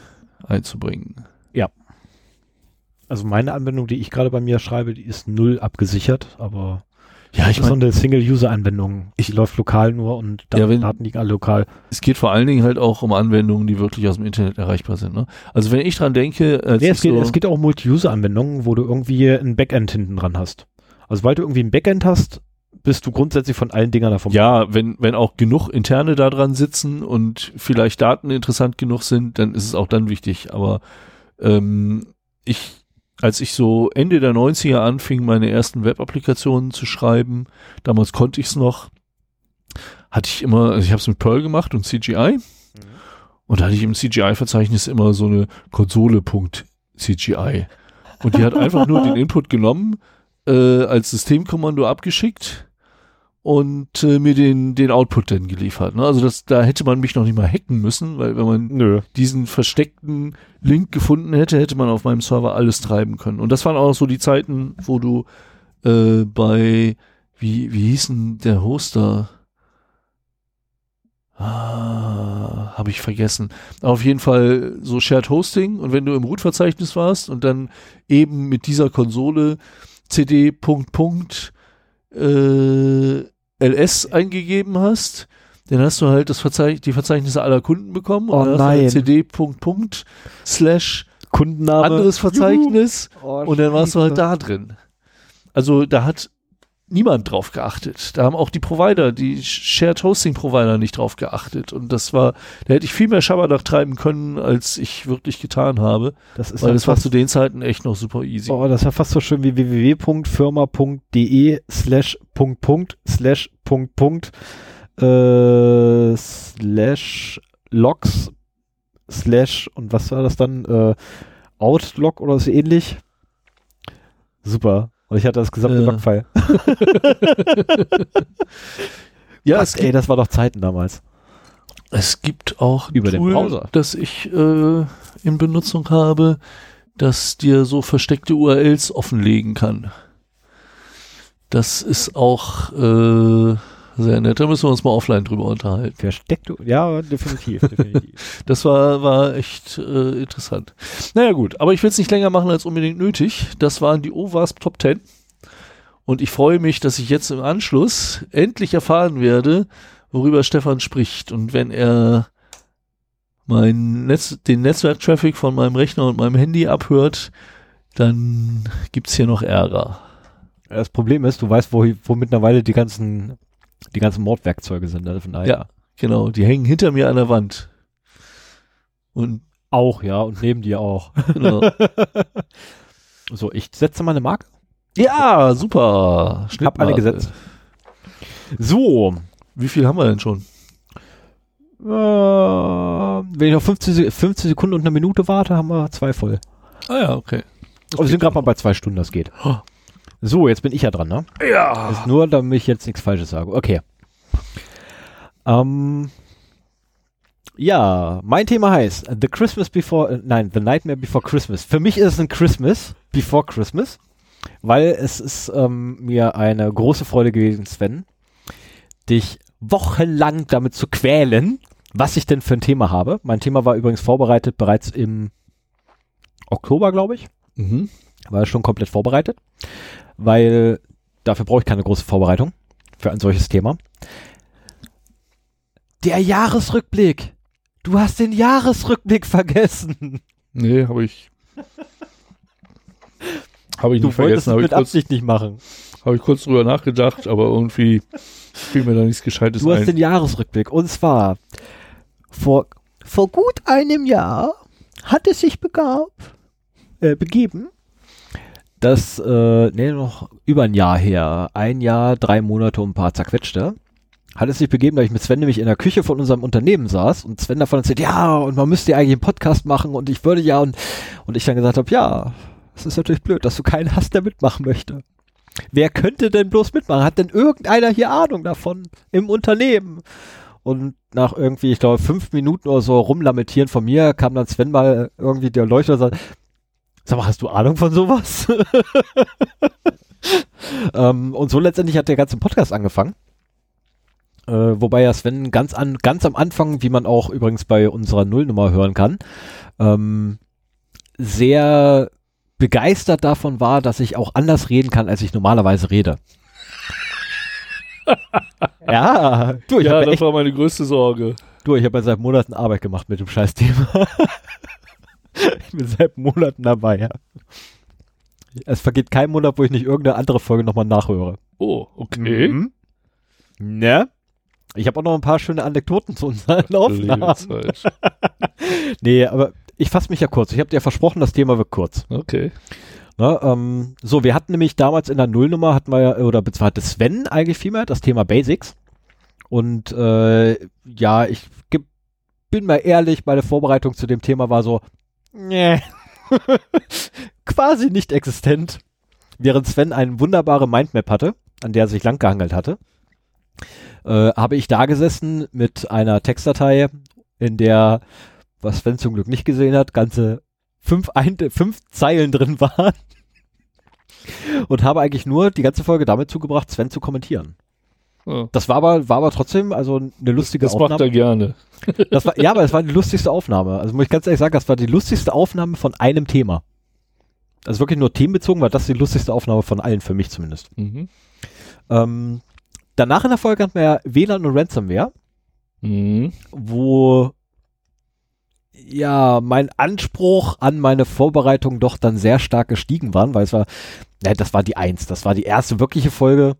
einzubringen. Also meine Anwendung, die ich gerade bei mir schreibe, die ist null abgesichert, aber Ja, ich ist so meine, eine Single-User-Anwendung. Die läuft lokal nur und da Ja, wenn- Daten liegen alle lokal. es geht vor allen Dingen halt auch um Anwendungen, die wirklich aus dem Internet erreichbar sind. Ne? Also wenn ich dran denke, als Nee, ich es, geht, so, es geht auch um Multi-User-Anwendungen, wo du irgendwie ein Backend hinten dran hast. Also weil du irgendwie ein Backend hast, bist du grundsätzlich von allen Dingern davon. ja, wenn, wenn auch genug Interne da dran sitzen und vielleicht Daten interessant genug sind, dann ist es auch dann wichtig. Aber ähm, ich, als ich so Ende der 90er anfing, meine ersten Web-Applikationen zu schreiben, damals konnte ich es noch, hatte ich immer, also ich habe es mit Perl gemacht und CGI. Und da hatte ich im CGI-Verzeichnis immer so eine Konsole.cgi. Und die hat einfach nur den Input genommen, äh, als Systemkommando abgeschickt und äh, mir den, den Output dann geliefert. Ne? Also das, da hätte man mich noch nicht mal hacken müssen, weil wenn man Nö. diesen versteckten Link gefunden hätte, hätte man auf meinem Server alles treiben können. Und das waren auch so die Zeiten, wo du äh, bei, wie, wie hieß denn der Hoster? Ah, habe ich vergessen. Auf jeden Fall so Shared Hosting und wenn du im Root-Verzeichnis warst und dann eben mit dieser Konsole cd. Punkt, Punkt, äh, ls eingegeben hast, dann hast du halt das Verzeich die Verzeichnisse aller Kunden bekommen Oh und dann hast du halt nein. cd. Punkt, Punkt, slash Kundenname. anderes Verzeichnis. Oh, und dann warst du halt da drin. Also da hat niemand drauf geachtet. Da haben auch die Provider, die Shared Hosting Provider nicht drauf geachtet. Und das war, da hätte ich viel mehr Schabernack treiben können, als ich wirklich getan habe. Das ist Weil ja das war zu den Zeiten echt noch super easy. oh, das ja fast so schön wie www.firma.de slash Punkt Punkt slash Punkt Punkt äh, slash logs slash und was war das dann? Äh, Outlog oder so ähnlich. Super. Und ich hatte das gesamte Ja. Logfile. ja, es ey, das war doch Zeiten damals. es gibt auch Über den Tool, Browser. das ich äh, in Benutzung habe, das dir so versteckte URLs offenlegen kann. Das ist auch äh, sehr nett. Da müssen wir uns mal offline drüber unterhalten. Versteckte, ja, definitiv, definitiv. Das war, war echt äh, interessant. Naja gut, aber ich will es nicht länger machen als unbedingt nötig. Das waren die OWASP Top 10. Und ich freue mich, dass ich jetzt im Anschluss endlich erfahren werde, worüber Stefan spricht. Und wenn er mein Netz, den Netzwerktraffic von meinem Rechner und meinem Handy abhört, dann gibt's hier noch Ärger. Das Problem ist, du weißt, wo, wo mittlerweile die ganzen, die ganzen Mordwerkzeuge sind. Also von daher. Ja, genau. Die hängen hinter mir an der Wand. Und Auch, ja, und neben dir auch. genau. So, ich setze mal eine Marke. ja, super. Hab alle gesetzt. So, Wie viel haben wir denn schon? äh, wenn ich noch 15, Se- 15 Sekunden und eine Minute warte, haben wir zwei voll. Ah ja, okay. Aber wir sind gerade mal bei zwei Stunden, das geht. Oh. So, jetzt bin ich ja dran, ne? Ja. Ist nur, damit ich jetzt nichts Falsches sage. Okay. Ähm, Ja, mein Thema heißt The Christmas Before, äh, nein, The Nightmare Before Christmas. Für mich ist es ein Christmas Before Christmas, weil es ist ähm, mir eine große Freude gewesen, Sven, dich wochenlang damit zu quälen, was ich denn für ein Thema habe. Mein Thema war übrigens vorbereitet bereits im Oktober, glaube ich. Mhm. War schon komplett vorbereitet, weil dafür brauche ich keine große Vorbereitung für ein solches Thema. Der Jahresrückblick. Du hast den Jahresrückblick vergessen. Nee, habe ich. Habe ich Du nicht vergessen, es habe ich, mit kurz, Absicht nicht machen. hab ich kurz drüber nachgedacht, aber irgendwie fiel mir da nichts Gescheites Du hast ein. den Jahresrückblick. Und zwar vor, vor gut einem Jahr hat es sich begab, äh, begeben, dass, äh, nee, noch über ein Jahr her, ein Jahr, drei Monate und ein paar zerquetschte, hat es sich begeben, dass ich mit Sven nämlich in der Küche von unserem Unternehmen saß und Sven davon erzählt, ja, und man müsste ja eigentlich einen Podcast machen und ich würde ja, und, und ich dann gesagt habe, ja, es ist natürlich blöd, dass du keinen hast, der mitmachen möchte. Wer könnte denn bloß mitmachen? Hat denn irgendeiner hier Ahnung davon im Unternehmen? Und nach irgendwie, ich glaube, fünf Minuten oder so rumlamentieren von mir, kam dann Sven mal irgendwie der Leuchter und sagt, sag mal, hast du Ahnung von sowas? ähm, und so letztendlich hat der ganze Podcast angefangen. Äh, wobei ja Sven ganz an, ganz am Anfang, wie man auch übrigens bei unserer Nullnummer hören kann, ähm, sehr begeistert davon war, dass ich auch anders reden kann, als ich normalerweise rede. ja, du, ich ja, das echt, war meine größte Sorge. du, ich habe ja seit Monaten Arbeit gemacht mit dem Scheißthema. ich bin seit Monaten dabei, ja. Es vergeht kein Monat, wo ich nicht irgendeine andere Folge nochmal nachhöre. Oh, okay. Mhm. Ne? Ich habe auch noch ein paar schöne Anekdoten zu unseren Aufnahmen. Nee, aber ich fasse mich ja kurz. Ich habe dir versprochen, das Thema wird kurz. Okay. Ne, ähm, so, wir hatten nämlich damals in der Nullnummer, hatten wir ja, oder beziehungsweise hatte Sven eigentlich vielmehr, das Thema Basics. Und äh, ja, ich bin mal ehrlich, meine Vorbereitung zu dem Thema war so, nee, quasi nicht existent. Während Sven eine wunderbare Mindmap hatte, an der er sich langgehangelt hatte, äh, habe ich da gesessen mit einer Textdatei, in der, was Sven zum Glück nicht gesehen hat, ganze fünf, ein, fünf Zeilen drin waren. Und habe eigentlich nur die ganze Folge damit zugebracht, Sven zu kommentieren. Ja. Das war aber, war aber trotzdem also eine lustige Das macht Aufnahme. er gerne. Das war, ja, aber es war die lustigste Aufnahme. Also muss ich ganz ehrlich sagen, das war die lustigste Aufnahme von einem Thema. Also wirklich nur themenbezogen, war das die lustigste Aufnahme von allen, für mich zumindest. Mhm. Ähm, danach in der Folge hatten wir ja WLAN und Ransomware, Mhm. wo ja mein Anspruch an meine Vorbereitung doch dann sehr stark gestiegen waren, weil es war, ja, das war die Eins, das war die erste wirkliche Folge.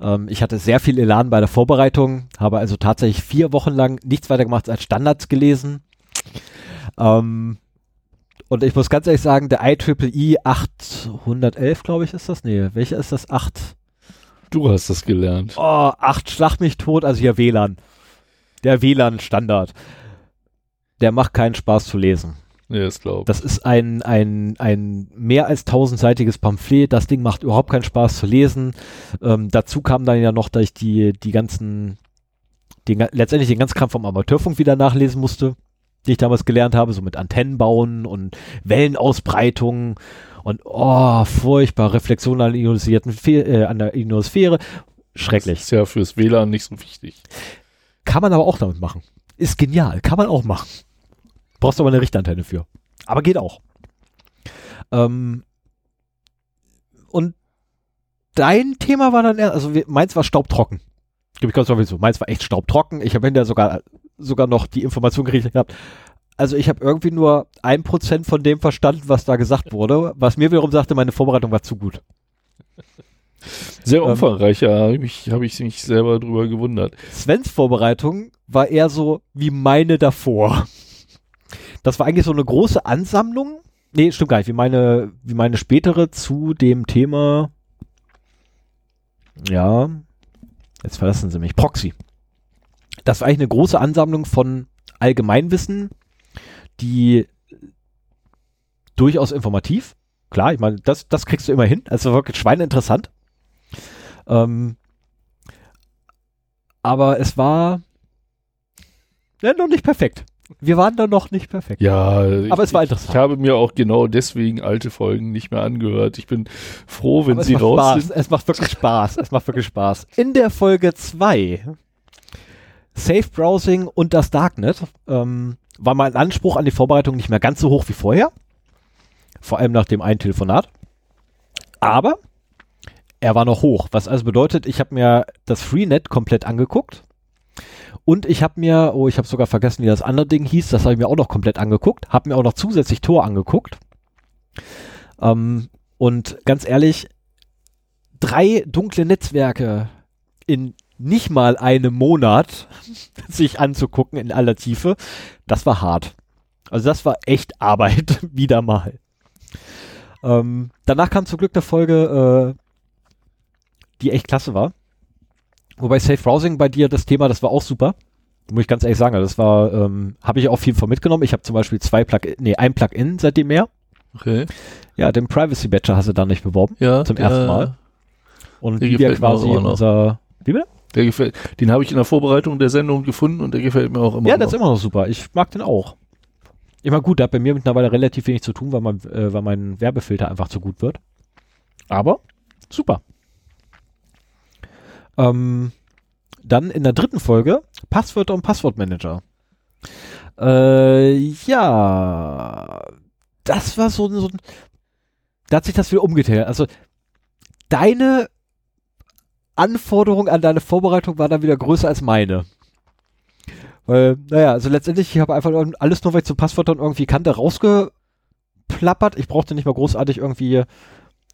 Ähm, ich hatte sehr viel Elan bei der Vorbereitung, habe also tatsächlich vier Wochen lang nichts weiter gemacht als Standards gelesen. Ähm, und ich muss ganz ehrlich sagen, der IEEE 811, glaube ich, ist das? Nee, welcher ist das? 8? Du hast das gelernt. Oh, 8 Schlag mich tot, also hier WLAN. Der WLAN-Standard. Der macht keinen Spaß zu lesen. Nee, das glaube Das ist ein, ein, ein mehr als tausendseitiges Pamphlet. Das Ding macht überhaupt keinen Spaß zu lesen. Ähm, dazu kam dann ja noch, dass ich die, die ganzen, den, letztendlich den ganzen Kram vom Amateurfunk wieder nachlesen musste, die ich damals gelernt habe, so mit Antennen bauen und Wellenausbreitung und oh, furchtbar, Reflexion an, äh, an der Ionosphäre. Schrecklich. Das ist ja fürs WLAN nicht so wichtig. Kann man aber auch damit machen. Ist genial. Kann man auch machen. Brauchst aber eine Richtantenne für. Aber geht auch. Ähm, und dein Thema war dann, eher- also meins war staubtrocken. Gib ich ganz ehrlich zu. Meins war echt staubtrocken. Ich habe hinterher sogar, sogar noch die Information gekriegt gehabt. Also ich habe irgendwie nur ein Prozent von dem verstanden, was da gesagt wurde, was mir wiederum sagte, meine Vorbereitung war zu gut. Sehr Ähm. umfangreich, ja. Habe ich, mich- hab ich mich selber drüber gewundert. Svens Vorbereitung war eher so wie meine davor. Das war eigentlich so eine große Ansammlung. Nee, stimmt gar nicht. Wie meine, wie meine spätere zu dem Thema. Ja, jetzt verlassen sie mich. Proxy. Das war eigentlich eine große Ansammlung von Allgemeinwissen, die durchaus informativ. Klar, ich meine, das, das kriegst du immer hin. Also wirklich schweineinteressant. Ähm, aber es war Ja, noch nicht perfekt. Wir waren da noch nicht perfekt. Ja, aber ich, es war interessant. Ich habe mir auch genau deswegen alte Folgen nicht mehr angehört. Ich bin froh, wenn aber sie raus Spaß. sind. Es macht wirklich Spaß. es macht wirklich Spaß. In der Folge 2 Safe Browsing und das Darknet ähm, war mein Anspruch an die Vorbereitung nicht mehr ganz so hoch wie vorher. Vor allem nach dem einen Telefonat. Aber er war noch hoch, was also bedeutet, ich habe mir das Freenet komplett angeguckt und ich habe mir, oh, ich habe sogar vergessen, wie das andere Ding hieß, das habe ich mir auch noch komplett angeguckt, habe mir auch noch zusätzlich Tor angeguckt. Ähm, und ganz ehrlich, drei dunkle Netzwerke in nicht mal einem Monat sich anzugucken in aller Tiefe, das war hart. Also das war echt Arbeit, wieder mal. Ähm, danach kam zum Glück eine Folge, äh, die echt klasse war. Wobei Safe Browsing bei dir das Thema, das war auch super. Muss ich ganz ehrlich sagen, das war, ähm, habe ich auch viel von mitgenommen. Ich habe zum Beispiel zwei Plugin, nee, ein Plugin seitdem mehr. Okay. Ja, den Privacy Badger hast du da nicht beworben. Ja. Zum der, ersten Mal. Und der wie wir gefällt mir quasi auch noch. unser, wie bitte? Der gefällt, den habe ich in der Vorbereitung der Sendung gefunden und der gefällt mir auch immer Ja, noch. das ist immer noch super. Ich mag den auch. Immer gut, der hat bei mir mittlerweile relativ wenig zu tun, weil, mein, äh, weil mein Werbefilter einfach zu gut wird. Aber super. Ähm, dann in der dritten Folge Passwörter und Passwortmanager. Äh, ja, das war so, so da hat sich das wieder umgekehrt. Also deine Anforderung an deine Vorbereitung war dann wieder größer als meine. Weil, naja, also letztendlich, ich habe einfach alles nur, weil ich zu Passwörtern irgendwie kannte, rausgeplappert. Ich brauchte nicht mal großartig irgendwie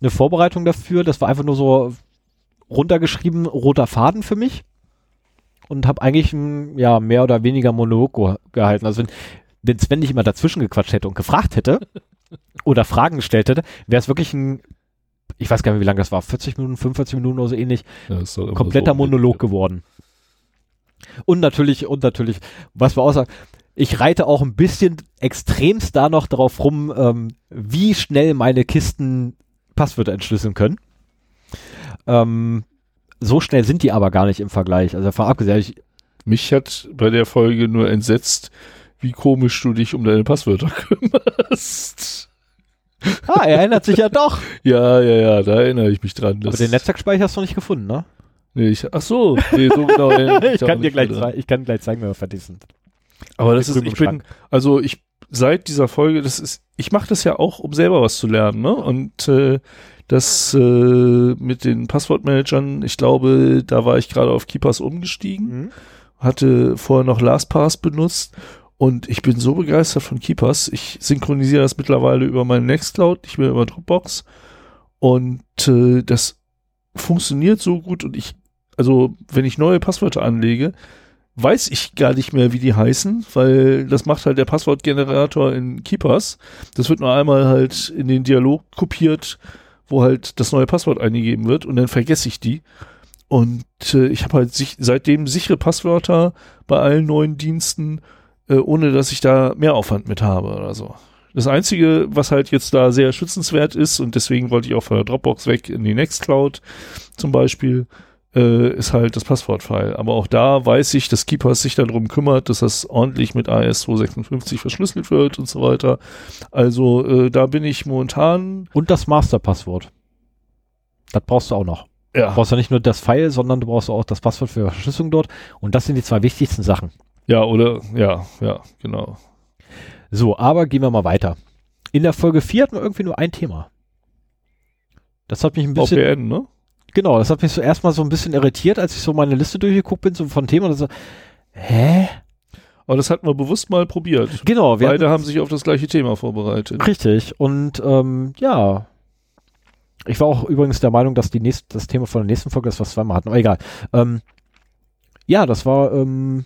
eine Vorbereitung dafür. Das war einfach nur so runtergeschrieben, roter Faden für mich. Und habe eigentlich ein, ja, mehr oder weniger Monolog ge gehalten. Also wenn, wenn Sven nicht immer dazwischen gequatscht hätte und gefragt hätte oder Fragen gestellt hätte, wäre es wirklich ein, ich weiß gar nicht, wie lange das war, 40 Minuten, 45 Minuten oder so ähnlich, Ja, kompletter so. Monolog geworden. Und natürlich, und natürlich, was wir auch sagen, ich reite auch ein bisschen extremst da noch drauf rum, ähm, wie schnell meine Kisten Passwörter entschlüsseln können. Ähm, so schnell sind die aber gar nicht im Vergleich. Also davon abgesehen, ich, Mich hat bei der Folge nur entsetzt, wie komisch du dich um deine Passwörter kümmerst. ah, er erinnert sich ja doch. Ja, ja, ja, da erinnere ich mich dran. Aber Das- den Netzwerkspeicher hast du noch nicht gefunden, ne? Nee, ich, ach so, nee, so genau. ich, kann dir gleich dran. ich kann gleich zeigen, wenn wir fertig sind. Aber das Mit ist, ich bin, also ich, seit dieser Folge, das ist, ich mache das ja auch, um selber was zu lernen, ne? Und äh, das äh, mit den Passwortmanagern, ich glaube, da war ich gerade auf Keepers umgestiegen, Mhm. hatte vorher noch LastPass benutzt und ich bin so begeistert von Keepers. Ich synchronisiere das mittlerweile über meine Nextcloud, nicht mehr über Dropbox. Und äh, das funktioniert so gut und ich, also wenn ich neue Passwörter anlege, weiß ich gar nicht mehr, wie die heißen, weil das macht halt der Passwortgenerator in Keepers. Das wird nur einmal halt in den Dialog kopiert, wo halt das neue Passwort eingegeben wird und dann vergesse ich die. Und äh, ich habe halt sich, seitdem sichere Passwörter bei allen neuen Diensten, äh, ohne dass ich da mehr Aufwand mit habe oder so. Das Einzige, was halt jetzt da sehr schützenswert ist, und deswegen wollte ich auch von der Dropbox weg in die Nextcloud zum Beispiel, äh, ist halt das Passwortfile. Aber auch da weiß ich, dass Keepers sich darum kümmert, dass das ordentlich mit AS256 verschlüsselt wird und so weiter. Also äh, da bin ich momentan, Und das Masterpasswort. Das brauchst du auch noch. Du ja, brauchst ja nicht nur das File, sondern du brauchst auch das Passwort für Verschlüsselung dort. Und das sind die zwei wichtigsten Sachen. ja, oder, ja, ja, genau. So, aber gehen wir mal weiter. In der Folge 4 hatten wir irgendwie nur ein Thema. Das hat mich ein bisschen, VPN, ne? Genau, das hat mich so erstmal so ein bisschen irritiert, als ich so meine Liste durchgeguckt bin, so von Themen und so, hä? Aber das hatten wir bewusst mal probiert. Genau, wir Beide haben sich auf das gleiche Thema vorbereitet. Richtig. Und ähm, ja. Ich war auch übrigens der Meinung, dass die nächste, das Thema von der nächsten Folge, das wir zweimal hatten, aber egal. Ähm, ja, das war ähm,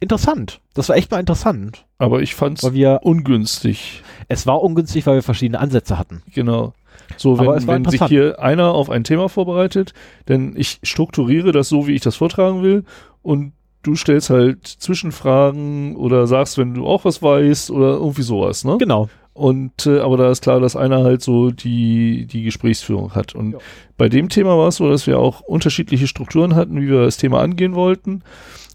interessant. Das war echt mal interessant. Aber ich Weil wir, ungünstig. es war ungünstig, weil wir verschiedene Ansätze hatten. Genau. So, wenn, wenn sich hier einer auf ein Thema vorbereitet, denn ich strukturiere das so, wie ich das vortragen will und du stellst halt Zwischenfragen oder sagst, wenn du auch was weißt oder irgendwie sowas, ne? Genau. Und äh, aber da ist klar, dass einer halt so die die Gesprächsführung hat. Und Ja. bei dem Thema war es so, dass wir auch unterschiedliche Strukturen hatten, wie wir das Thema angehen wollten.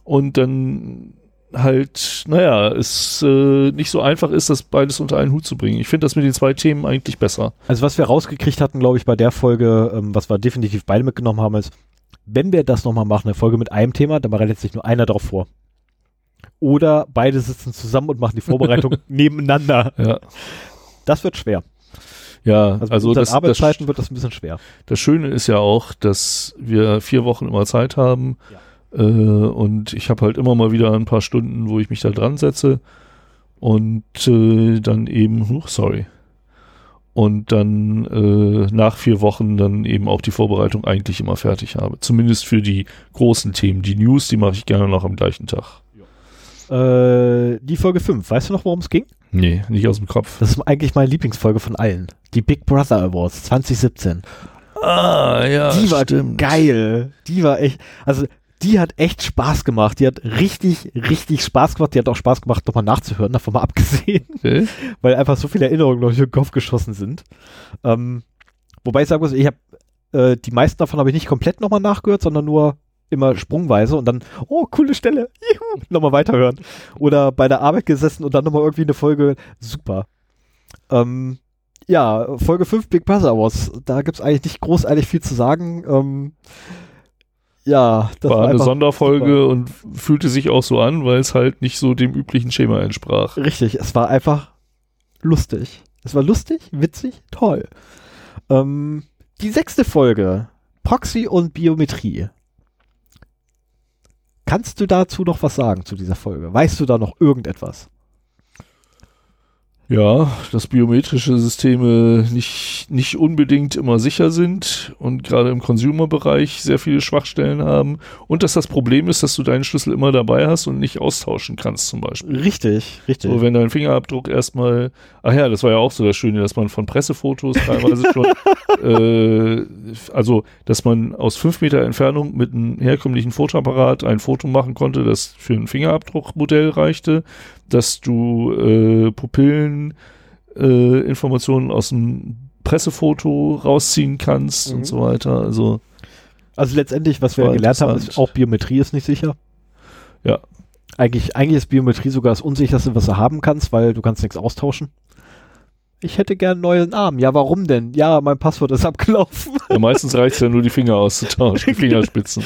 Und dann halt, naja, es äh, nicht so einfach ist, das beides unter einen Hut zu bringen. Ich finde das mit den zwei Themen eigentlich besser. Also was wir rausgekriegt hatten, glaube ich, bei der Folge, ähm, was wir definitiv beide mitgenommen haben, ist, wenn wir das nochmal machen, eine Folge mit einem Thema, dann bereitet sich nur einer darauf vor. Oder beide sitzen zusammen und machen die Vorbereitung nebeneinander. Ja. Das wird schwer. Ja, Also, also, das, Arbeitszeiten das, wird das ein bisschen schwer. das Schöne ist ja auch, dass wir vier Wochen immer Zeit haben. Äh, und ich habe halt immer mal wieder ein paar Stunden, wo ich mich da dran setze und äh, dann eben, huch, sorry, und dann äh, nach vier Wochen dann eben auch die Vorbereitung eigentlich immer fertig habe. Zumindest für die großen Themen. Die News, die mache ich gerne noch am gleichen Tag. Äh, die Folge 5, weißt du noch, worum es ging? Nee, nicht aus dem Kopf. Das ist eigentlich meine Lieblingsfolge von allen. Die Big Brother Awards 2017. Ah, ja, die war geil. Die war echt, also die hat echt Spaß gemacht. Die hat richtig, richtig Spaß gemacht. Die hat auch Spaß gemacht, nochmal nachzuhören, davon mal abgesehen. Okay. weil einfach so viele Erinnerungen noch in den Kopf geschossen sind. Ähm, wobei ich sagen muss, ich habe äh, die meisten davon habe ich nicht komplett nochmal nachgehört, sondern nur immer sprungweise und dann, oh, coole Stelle, juhu, nochmal weiterhören. Oder bei der Arbeit gesessen und dann nochmal irgendwie eine Folge, super. Ähm, ja, Folge 5 Big Brother Awards, da gibt's eigentlich nicht großartig viel zu sagen. Ähm, ja, das war, eine einfach Sonderfolge super. und fühlte sich auch so an, weil es halt nicht so dem üblichen Schema entsprach. Richtig, es war einfach lustig. Es war lustig, witzig, toll. Ähm, die sechste Folge, Proxy und Biometrie. Kannst du dazu noch was sagen zu dieser Folge? Weißt du da noch irgendetwas? Ja, dass biometrische Systeme nicht, nicht unbedingt immer sicher sind und gerade im Consumer-Bereich sehr viele Schwachstellen haben und dass das Problem ist, dass du deinen Schlüssel immer dabei hast und nicht austauschen kannst zum Beispiel. Richtig, richtig. So, wenn dein Fingerabdruck erstmal, ach ja, das war ja auch so das Schöne, dass man von Pressefotos teilweise schon, äh, also, dass man aus fünf Meter Entfernung mit einem herkömmlichen Fotoapparat ein Foto machen konnte, das für ein Fingerabdruckmodell reichte, dass du äh, Pupillen, äh, Informationen aus dem Pressefoto rausziehen kannst Mhm. und so weiter. Also, also letztendlich, was wir gelernt haben, ist auch Biometrie ist nicht sicher. Ja. Eigentlich, eigentlich ist Biometrie sogar das unsicherste, was du haben kannst, weil du kannst nichts austauschen. Ich hätte gern einen neuen Arm. Ja, warum denn? Ja, mein Passwort ist abgelaufen. ja meistens reicht es ja nur, die Finger auszutauschen, die Fingerspitzen.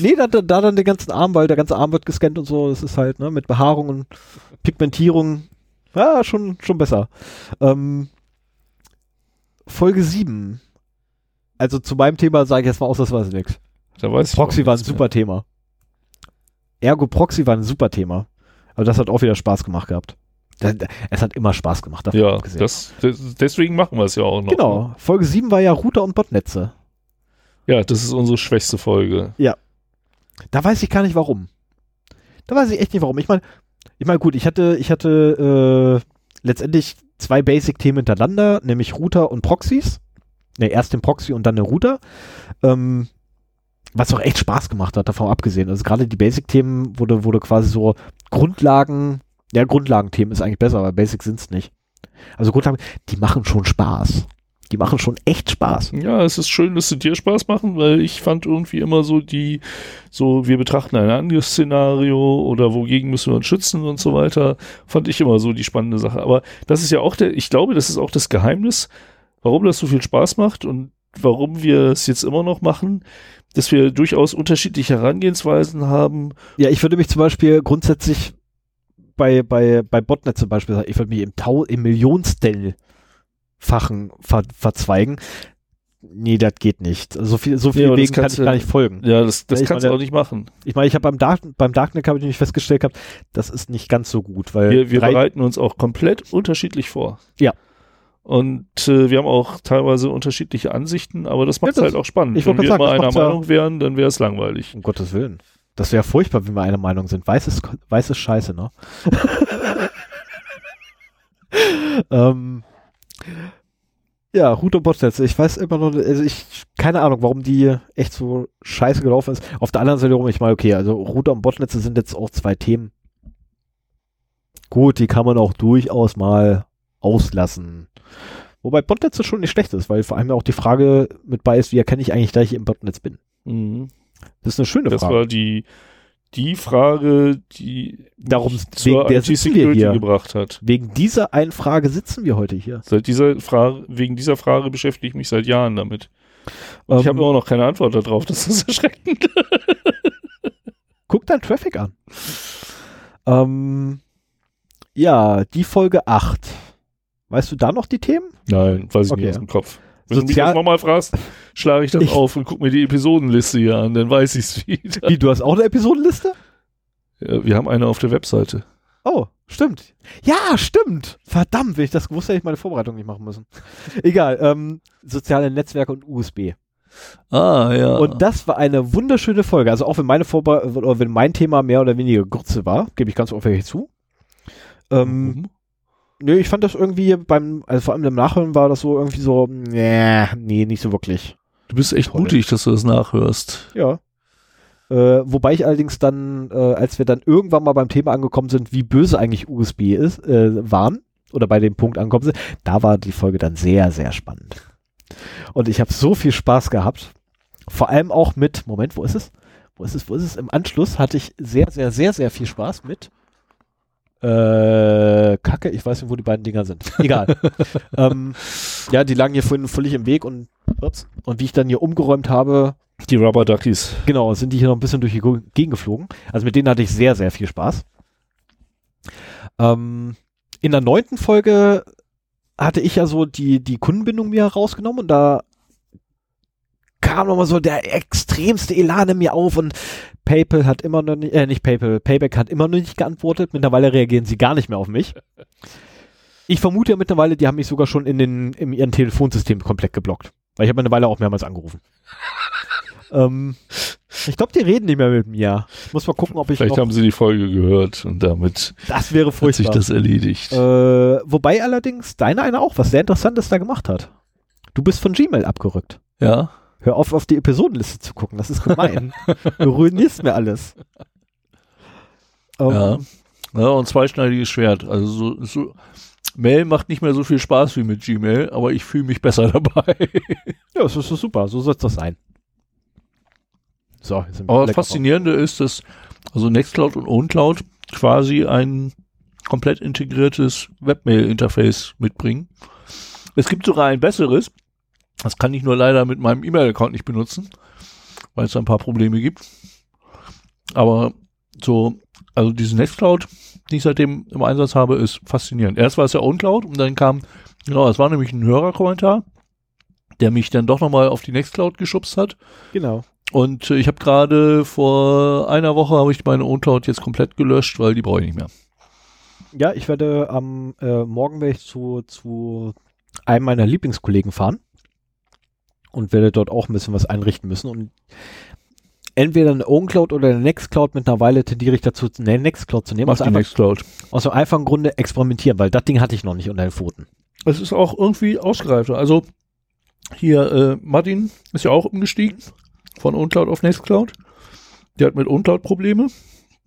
Nee, da, da, da dann den ganzen Arm, weil der ganze Arm wird gescannt und so. Das ist halt, ne, mit Behaarung und Pigmentierung. Ja, schon, schon besser. Ähm, Folge 7. Also zu meinem Thema sage ich jetzt mal ausnahmsweise nichts. Da weiß ich Proxy auch war ein mehr. super Thema. Ergo Proxy war ein super Thema. Aber das hat auch wieder Spaß gemacht gehabt. Es hat immer Spaß gemacht. Ja, abgesehen. das, das, deswegen machen wir es ja auch noch. Genau. Folge 7 war ja Router und Botnetze. Ja, das ist unsere schwächste Folge. Da weiß ich gar nicht warum. Da weiß ich echt nicht warum. Ich meine, ich meine, gut, ich hatte, ich hatte äh, letztendlich zwei Basic-Themen hintereinander, nämlich Router und Proxys. Ne, erst den Proxy und dann den Router. Ähm, was auch echt Spaß gemacht hat, davon abgesehen. Also gerade die Basic-Themen wurde, wurde quasi so Grundlagen, ja, Grundlagenthemen ist eigentlich besser, aber Basic sind's nicht. Also Grundlagen, die machen schon Spaß. Die machen schon echt Spaß. Ja, es ist schön, dass sie dir Spaß machen, weil ich fand irgendwie immer so die, so wir betrachten ein anderes Szenario oder wogegen müssen wir uns schützen und so weiter, fand ich immer so die spannende Sache. Aber das ist ja auch der, ich glaube, das ist auch das Geheimnis, warum das so viel Spaß macht und warum wir es jetzt immer noch machen, dass wir durchaus unterschiedliche Herangehensweisen haben. Ja, ich würde mich zum Beispiel grundsätzlich bei, bei, bei Botnetze beispielsweise, ich würde mich im Tau, im Millionstellfachen ver, verzweigen. Nee, das geht nicht. So viel, so viel Ja, das wegen kann kannst ich gar nicht folgen. Ja, das, das Ja, ich kannst du auch nicht machen. Ich meine, ich habe beim, Dark, beim Darknet habe ich nämlich festgestellt gehabt, das ist nicht ganz so gut, weil Wir, wir bereiten uns auch komplett unterschiedlich vor. Ja. Und äh, wir haben auch teilweise unterschiedliche Ansichten, aber das macht es das- halt auch spannend. ich Wenn wir sagen, einer ja- Meinung wären, dann wäre es langweilig. um Gottes Willen. Das wäre furchtbar, wenn wir einer Meinung sind. Weiß ist, weiß ist scheiße, ne? ähm, ja, Route und Botnetze. Ich weiß immer noch, also ich, keine Ahnung, warum die echt so scheiße gelaufen ist. Auf der anderen Seite rum, ich meine, okay, also Router und Botnetze sind jetzt auch zwei Themen. Gut, die kann man auch durchaus mal auslassen. Wobei Botnetze schon nicht schlecht ist, weil vor allem auch die Frage mit bei ist, wie erkenne ich eigentlich, dass ich im Botnetz bin? Mhm. Das ist eine schöne Das Frage. war die, die Frage, die Darum wegen zur IT-Security hier. gebracht hat. Wegen dieser einen Frage sitzen wir heute hier. Seit dieser Frage, wegen dieser Frage beschäftige ich mich seit Jahren damit. Und ich Ähm, habe immer noch keine Antwort darauf. Das ist erschreckend. Guck dein Traffic an. Ähm, ja, die Folge 8. Weißt du da noch die Themen? Nein, weiß ich Okay. nicht aus dem Kopf. Wenn du mich Sozial- das nochmal fragst, schlage ich das Ich- auf und guck mir die Episodenliste hier an, dann weiß ich es wieder. Wie, du hast auch eine Episodenliste? Ja, wir haben eine auf der Webseite. Oh, stimmt. Ja, stimmt. Verdammt, wenn ich das gewusst hätte, hätte ich meine Vorbereitung nicht machen müssen. Egal, ähm, soziale Netzwerke und USB. Ah, ja. Und das war eine wunderschöne Folge. Also auch wenn meine Vorbereitung, oder wenn mein Thema mehr oder weniger Grütze war, gebe ich ganz offen zu. Ähm, Mhm. Nö, ich fand das irgendwie beim, also vor allem im Nachhören war das so irgendwie so, nee, nee, nicht so wirklich. Du bist echt Toll. mutig, dass du das nachhörst. Ja. Äh, wobei ich allerdings dann, äh, als wir dann irgendwann mal beim Thema angekommen sind, wie böse eigentlich USB ist, äh, waren, oder bei dem Punkt angekommen sind, da war die Folge dann sehr, sehr spannend. Und ich habe so viel Spaß gehabt. Vor allem auch mit, Moment, wo ist es? Wo ist es? Wo ist es? Im Anschluss hatte ich sehr, sehr, sehr, sehr viel Spaß mit. Äh, Kacke, ich weiß nicht, wo die beiden Dinger sind. Egal. ähm, ja, die lagen hier vorhin völlig im Weg und, ups, und wie ich dann hier umgeräumt habe, Die Rubber Duckies. Genau, sind die hier noch ein bisschen durch die Gegend geflogen. Also mit denen hatte ich sehr, sehr viel Spaß. Ähm, in der neunten Folge hatte ich ja so die, die Kundenbindung mir rausgenommen und da kam nochmal so der extremste Elan in mir auf und PayPal hat immer noch nicht, äh, nicht PayPal, Payback hat immer noch nicht geantwortet. Mittlerweile reagieren sie gar nicht mehr auf mich. Ich vermute ja mittlerweile, die haben mich sogar schon in, den, in ihrem Telefonsystem komplett geblockt. Weil ich habe mittlerweile auch mehrmals angerufen. ähm, ich glaube, die reden nicht mehr mit mir. Ich muss mal gucken, ob ich Vielleicht haben sie die Folge gehört und damit das wäre hat sich das erledigt. Äh, wobei allerdings deine eine auch was sehr Interessantes da gemacht hat. Du bist von Gmail abgerückt. ja? Hör auf, auf die Episodenliste zu gucken. Das ist gemein. du ruinierst mir alles. Ähm, Ja. Ja, und zweischneidiges Schwert. Also so, so Mail macht nicht mehr so viel Spaß wie mit Gmail, aber ich fühle mich besser dabei. ja, das ist super. So soll es doch sein. So, Aber das Faszinierende ist, dass also Nextcloud und OwnCloud quasi ein komplett integriertes Webmail-Interface mitbringen. Es gibt sogar ein besseres. Das kann ich nur leider mit meinem E-Mail-Account nicht benutzen, weil es da ein paar Probleme gibt. Aber so, also diese Nextcloud, die ich seitdem im Einsatz habe, ist faszinierend. Erst war es ja OwnCloud und dann kam, genau, es war nämlich ein Hörerkommentar, der mich dann doch nochmal auf die Nextcloud geschubst hat. Genau. Und äh, ich habe gerade vor einer Woche habe ich meine OwnCloud jetzt komplett gelöscht, weil die brauche ich nicht mehr. Ja, ich werde am äh, morgen werde ich zu, zu einem meiner Lieblingskollegen fahren und werde dort auch ein bisschen was einrichten müssen. Und entweder eine OwnCloud oder eine Nextcloud mittlerweile tendiere ich dazu, eine Nextcloud zu nehmen. Mach Aus, die einfach, Nextcloud. aus dem einfachen Grunde experimentieren, weil das Ding hatte ich noch nicht unter den Pfoten. Es ist auch irgendwie ausgereifter. Also hier, äh, Martin ist ja auch umgestiegen von OwnCloud auf Nextcloud. Der hat mit OwnCloud Probleme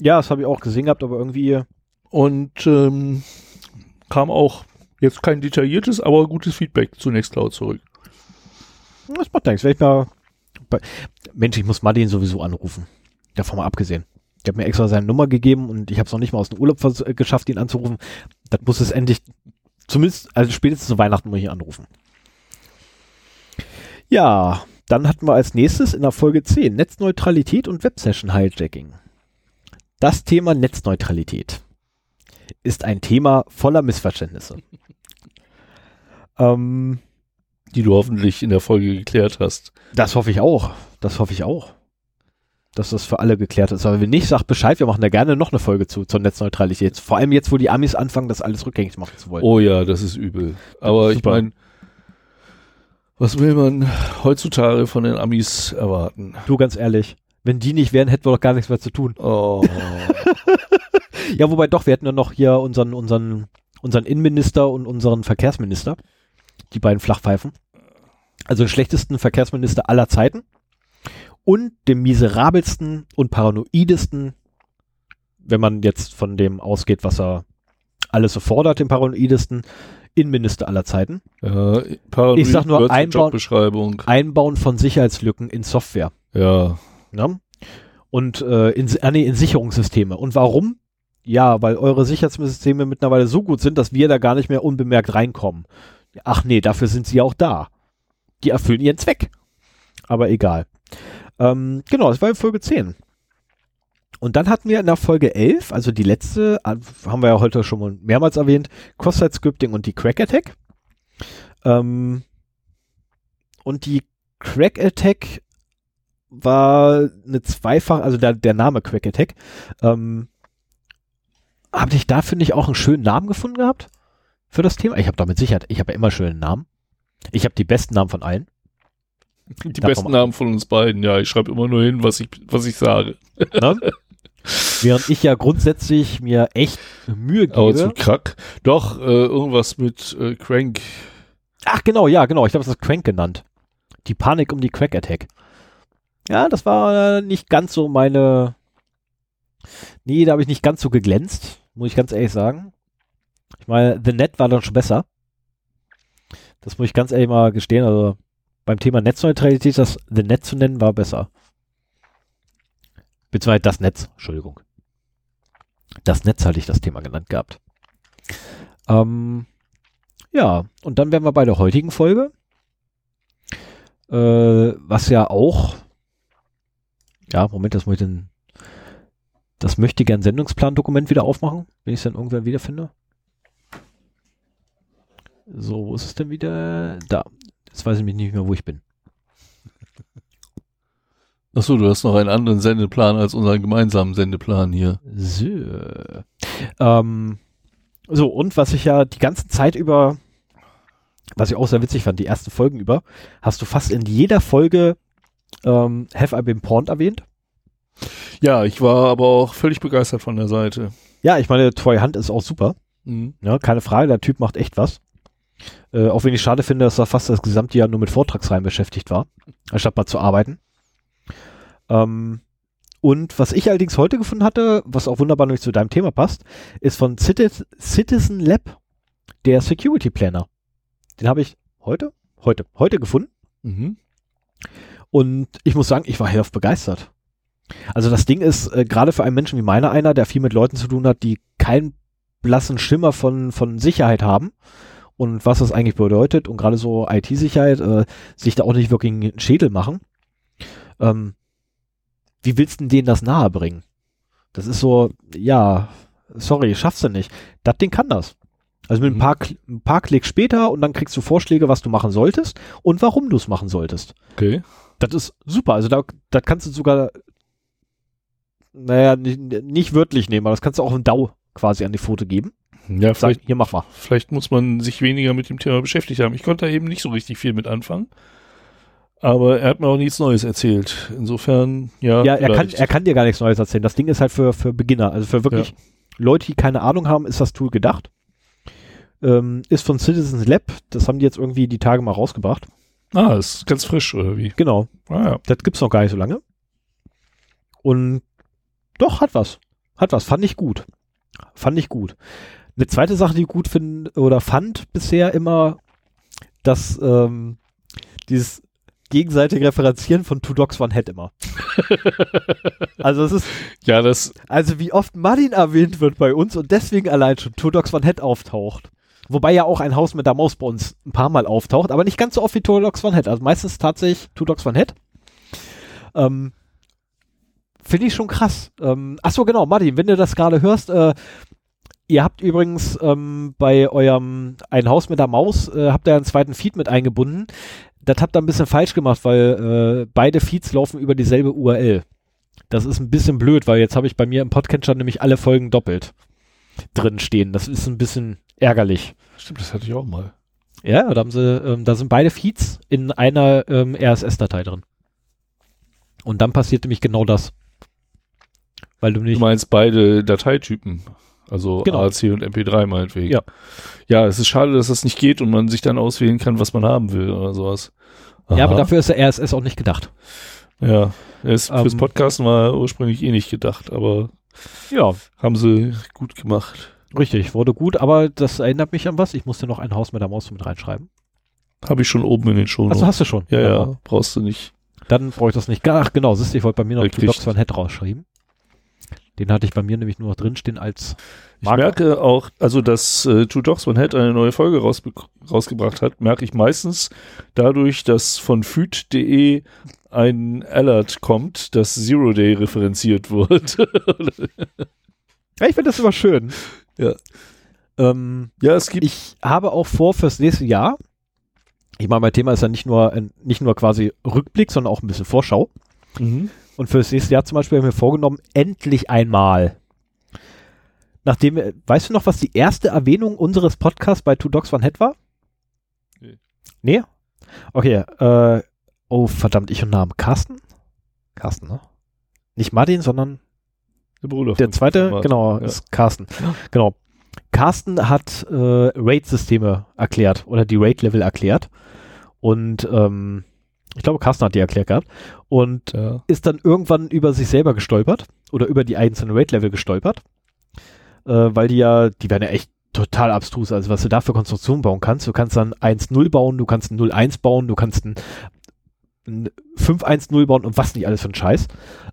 Ja, das habe ich auch gesehen gehabt, aber irgendwie, und ähm, kam auch jetzt kein detailliertes, aber gutes Feedback zu Nextcloud zurück. Das macht nichts. Ich mal, bei, Mensch, ich muss Martin sowieso anrufen. Davon mal abgesehen. Ich habe mir extra seine Nummer gegeben und ich habe es noch nicht mal aus dem Urlaub äh, geschafft, ihn anzurufen. Das muss es endlich, zumindest, also spätestens zu Weihnachten muss ich ihn anrufen. Ja, dann hatten wir als nächstes in der Folge 10 Netzneutralität und Websession-Hijacking. Das Thema Netzneutralität ist ein Thema voller Missverständnisse. ähm, Die du hoffentlich in der Folge geklärt hast. das hoffe ich auch. Das hoffe ich auch. Dass das für alle geklärt ist. Aber wenn nicht, sagt Bescheid, wir machen da gerne noch eine Folge zu, zur Netzneutralität. Vor allem jetzt, wo die Amis anfangen, das alles rückgängig machen zu wollen. Oh ja, das ist übel. Aber ich Super. meine, was will man heutzutage von den Amis erwarten? Du, ganz ehrlich, wenn die nicht wären, hätten wir doch gar nichts mehr zu tun. Oh. Ja, wobei doch, wir hätten ja noch hier unseren, unseren, unseren Innenminister und unseren Verkehrsminister. Die beiden Flachpfeifen. Also den schlechtesten Verkehrsminister aller Zeiten. Und dem miserabelsten und paranoidesten, wenn man jetzt von dem ausgeht, was er alles so fordert, den paranoidesten Innenminister aller Zeiten. Ja, Ich sag nur einbauen-. Einbauen von Sicherheitslücken in Software. Ja. Ne? Und äh, in, ah, nee, in Sicherungssysteme. Und warum? Ja, weil eure Sicherheitssysteme mittlerweile so gut sind, dass wir da gar nicht mehr unbemerkt reinkommen. Ach nee, dafür sind sie auch da. Die erfüllen ihren Zweck. Aber egal. Ähm, genau, das war in Folge 10. Und dann hatten wir in der Folge 11, also die letzte, haben wir ja heute schon mal mehrmals erwähnt, Cross-Site-Scripting und die Crack-Attack. Ähm, und die Crack-Attack war eine zweifach, also der, der Name Crack-Attack, ähm, habe ich da, finde ich, auch einen schönen Namen gefunden gehabt für das Thema. Ich habe damit Sicherheit, ich habe ja immer schöne Namen. Ich habe die besten Namen von allen. Die Davon besten Namen von uns beiden, ja. Ich schreibe immer nur hin, was ich, was ich sage. Ne? Während ich ja grundsätzlich mir echt Mühe gebe. Aber zu Krack. Doch, äh, irgendwas mit äh, Crank. Ach genau, ja, genau. Ich habe es Crank genannt. Die Panik um die Crack Attack. Ja, das war nicht ganz so meine. Nee, da habe ich nicht ganz so geglänzt, muss ich ganz ehrlich sagen. Ich meine, The Net war dann schon besser. Das muss ich ganz ehrlich mal gestehen. Also beim Thema Netzneutralität, das The Net zu nennen, war besser. Beziehungsweise das Netz, Entschuldigung. Das Netz hatte ich das Thema genannt gehabt. Ähm, ja, und dann wären wir bei der heutigen Folge. Äh, was ja auch, ja, Moment, das muss ich denn, das möchte ich gern Sendungsplan-Dokument wieder aufmachen, wenn ich es dann irgendwann wiederfinde. So, wo ist es denn wieder? Da. Jetzt weiß ich mich nicht mehr, wo ich bin. Achso, du hast noch einen anderen Sendeplan als unseren gemeinsamen Sendeplan hier. So. Ähm, so, und was ich ja die ganze Zeit über, was ich auch sehr witzig fand, die ersten Folgen über, hast du fast in jeder Folge ähm, Have I Been Porned erwähnt. Ja, ich war aber auch völlig begeistert von der Seite. Ja, ich meine, Troy Hunt ist auch super. Mhm. Ja, keine Frage, der Typ macht echt was. Äh, auch wenn ich schade finde, dass er fast das gesamte Jahr nur mit Vortragsreihen beschäftigt war, anstatt mal zu arbeiten. Ähm, und was ich allerdings heute gefunden hatte, was auch wunderbar nämlich zu deinem Thema passt, ist von Citizen Lab der Security Planner. Den habe ich heute, heute, heute gefunden. Mhm. Und ich muss sagen, ich war hellauf begeistert. Also das Ding ist, äh, gerade für einen Menschen wie meiner einer, der viel mit Leuten zu tun hat, die keinen blassen Schimmer von, von Sicherheit haben und was das eigentlich bedeutet und gerade so IT-Sicherheit, äh, sich da auch nicht wirklich einen Schädel machen. Ähm, wie willst du denen das nahe bringen? Das ist so, ja, sorry, schaffst du nicht. Das Ding kann das. Also mit mhm. ein, paar, ein paar Klicks später und dann kriegst du Vorschläge, was du machen solltest und warum du es machen solltest. Okay. Das ist super. Also da, da kannst du sogar, naja, nicht, nicht wörtlich nehmen, aber das kannst du auch im DAO quasi an die Foto geben. Ja, vielleicht, Sag, hier mach mal. Vielleicht muss man sich weniger mit dem Thema beschäftigt haben. Ich konnte da eben nicht so richtig viel mit anfangen. Aber er hat mir auch nichts Neues erzählt. Insofern, ja. Ja, er kann, er kann dir gar nichts Neues erzählen. Das Ding ist halt für, für Beginner. Also für wirklich ja. Leute, die keine Ahnung haben, ist das Tool gedacht. Ähm, ist von Citizens Lab. Das haben die jetzt irgendwie die Tage mal rausgebracht. Ah, ist ganz frisch, oder wie? Genau. Ah, ja. Das gibt's noch gar nicht so lange. Und doch, hat was. Hat was. Fand ich gut. Fand ich gut. Eine zweite Sache, die ich gut finde oder fand bisher immer, dass ähm, dieses gegenseitige Referenzieren von Two Dogs One Head immer. also es ist ja das also wie oft Martin erwähnt wird bei uns und deswegen allein schon Two Dogs One Head auftaucht. Wobei ja auch ein Haus mit der Maus bei uns ein paar Mal auftaucht, aber nicht ganz so oft wie Two Dogs One Head. Also meistens tatsächlich Two Dogs One Head. Ähm, Finde ich schon krass. Ähm, ach so, genau, Martin, wenn du das gerade hörst, äh, ihr habt übrigens ähm, bei eurem Ein Haus mit der Maus, äh, habt ihr einen zweiten Feed mit eingebunden das habt ihr ein bisschen falsch gemacht, weil äh, beide Feeds laufen über dieselbe URL. Das ist ein bisschen blöd, weil jetzt habe ich bei mir im Podcatcher nämlich alle Folgen doppelt drin stehen. Das ist ein bisschen ärgerlich. Stimmt, das hatte ich auch mal. Ja, da haben sie, ähm, da sind beide Feeds in einer ähm, RSS-Datei drin. Und dann passiert nämlich genau das. Weil du nicht. Du meinst beide Dateitypen. Also genau. AAC und MP3 meinetwegen. Ja. Ja, es ist schade, dass das nicht geht und man sich dann auswählen kann, was man haben will oder sowas. Aha. Ja, aber dafür ist der RSS auch nicht gedacht. Ja, ist, fürs ähm, Podcasten war ursprünglich eh nicht gedacht, aber ja, haben sie gut gemacht. Richtig, wurde gut, aber das erinnert mich an was. Ich musste noch ein Haus mit der Maus mit reinschreiben. Habe ich schon oben in den Schuhen. Achso, hast du schon. Ja, ja, ja, brauchst du nicht. Dann brauche ich das nicht. Ach, genau, siehst du, ich wollte bei mir noch Richtig. Two Dogs One Head rausschreiben. Den hatte ich bei mir nämlich nur noch drinstehen als Ich merke auch, also dass äh, Two Dogs One Head eine neue Folge rausbe rausgebracht hat, merke ich meistens dadurch, dass von füt.de ein Alert kommt, dass Zero Day referenziert wird. Ja, ich finde das immer schön. Ja. Ähm, ja, es gibt ich habe auch vor fürs nächste Jahr, ich meine, mein Thema ist ja nicht nur, ein- nicht nur quasi Rückblick, sondern auch ein bisschen Vorschau. Mhm. Und fürs nächste Jahr zum Beispiel haben wir vorgenommen, endlich einmal. Nachdem, weißt du noch, was die erste Erwähnung unseres Podcasts bei Two Dogs One Head war? Nee. Nee? Okay, äh, oh verdammt, ich und Namen. Carsten? Carsten, ne? Nicht Martin, sondern der Bruder der zweite, genau, ja. ist Carsten. Genau. Carsten hat äh, Raid-Systeme erklärt oder die Raid-Level erklärt. Und ähm, ich glaube, Carsten hat die erklärt gehabt. Und Ja. ist dann irgendwann über sich selber gestolpert oder über die einzelnen Raid-Level gestolpert. Äh, weil die ja, die werden ja echt total abstrus. Also was du da für Konstruktionen bauen kannst. Du kannst dann 1-0 bauen, du kannst ein 0-1 bauen, du kannst ein, ein 5-1-0 bauen und was nicht alles für ein Scheiß.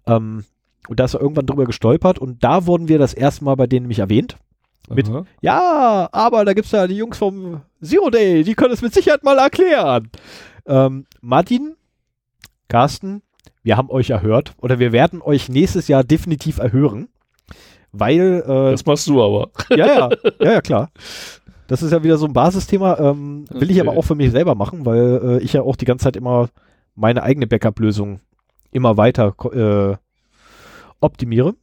Ähm, und da ist er irgendwann drüber gestolpert und da wurden wir das erste Mal bei denen nämlich erwähnt. Mit- Aha. Ja, aber da gibt's ja die Jungs vom Zero Day, die können es mit Sicherheit mal erklären. Ähm, Martin, Carsten, wir haben euch erhört oder wir werden euch nächstes Jahr definitiv erhören, weil, äh, Das machst du aber. ja, ja, ja, ja, klar. Das ist ja wieder so ein Basisthema, ähm, will ich Okay. aber auch für mich selber machen, weil äh, ich ja auch die ganze Zeit immer meine eigene Backup-Lösung immer weiter äh, optimiere.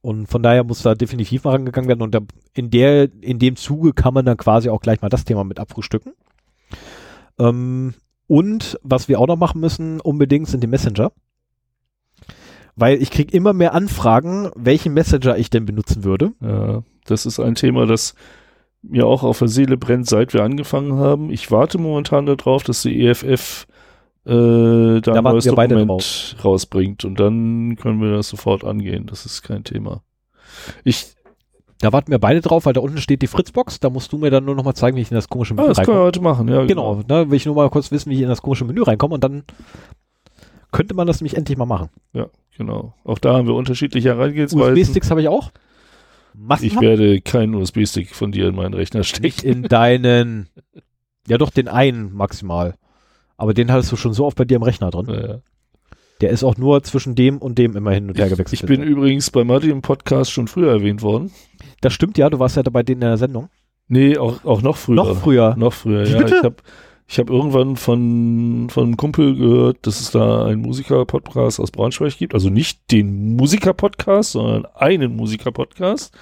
Und von daher muss da definitiv mal rangegangen werden. Und da, in, der, in dem Zuge kann man dann quasi auch gleich mal das Thema mit abfrühstücken. Ähm, und was wir auch noch machen müssen, unbedingt, sind die Messenger. Weil ich kriege immer mehr Anfragen, welchen Messenger ich denn benutzen würde. Ja, das ist ein Thema, das mir auch auf der Seele brennt, seit wir angefangen haben. Ich warte momentan darauf, dass die EFF äh, da, ein neues Dokument rausbringt und dann können wir das sofort angehen. Das ist kein Thema. Ich, Da warten wir beide drauf, weil da unten steht die Fritzbox. Da musst du mir dann nur noch mal zeigen, wie ich in das komische ah, Menü das können wir heute machen, ja. Genau, ne, will ich nur mal kurz wissen, wie ich in das komische Menü reinkomme und dann könnte man das nämlich endlich mal machen. Genau. Auch da haben wir unterschiedliche Herangehensweisen. USB-Sticks habe ich auch. Ich Massenhaft werde keinen USB-Stick von dir in meinen Rechner nicht stecken. in deinen. Ja, doch, den einen maximal. Aber den hattest du schon so oft bei dir im Rechner drin. Ja. Der ist auch nur zwischen dem und dem immer hin und her Ich, gewechselt. ich bin übrigens bei Martin im Podcast schon früher erwähnt worden. Das stimmt ja, du warst ja bei denen in der Sendung. Nee, auch, auch noch früher. Noch früher. Noch früher, Wie ja. bitte? Ich habe ich hab irgendwann von, von einem Kumpel gehört, dass es da einen Musiker-Podcast aus Braunschweig gibt. Also nicht den Musiker-Podcast, sondern einen Musiker-Podcast.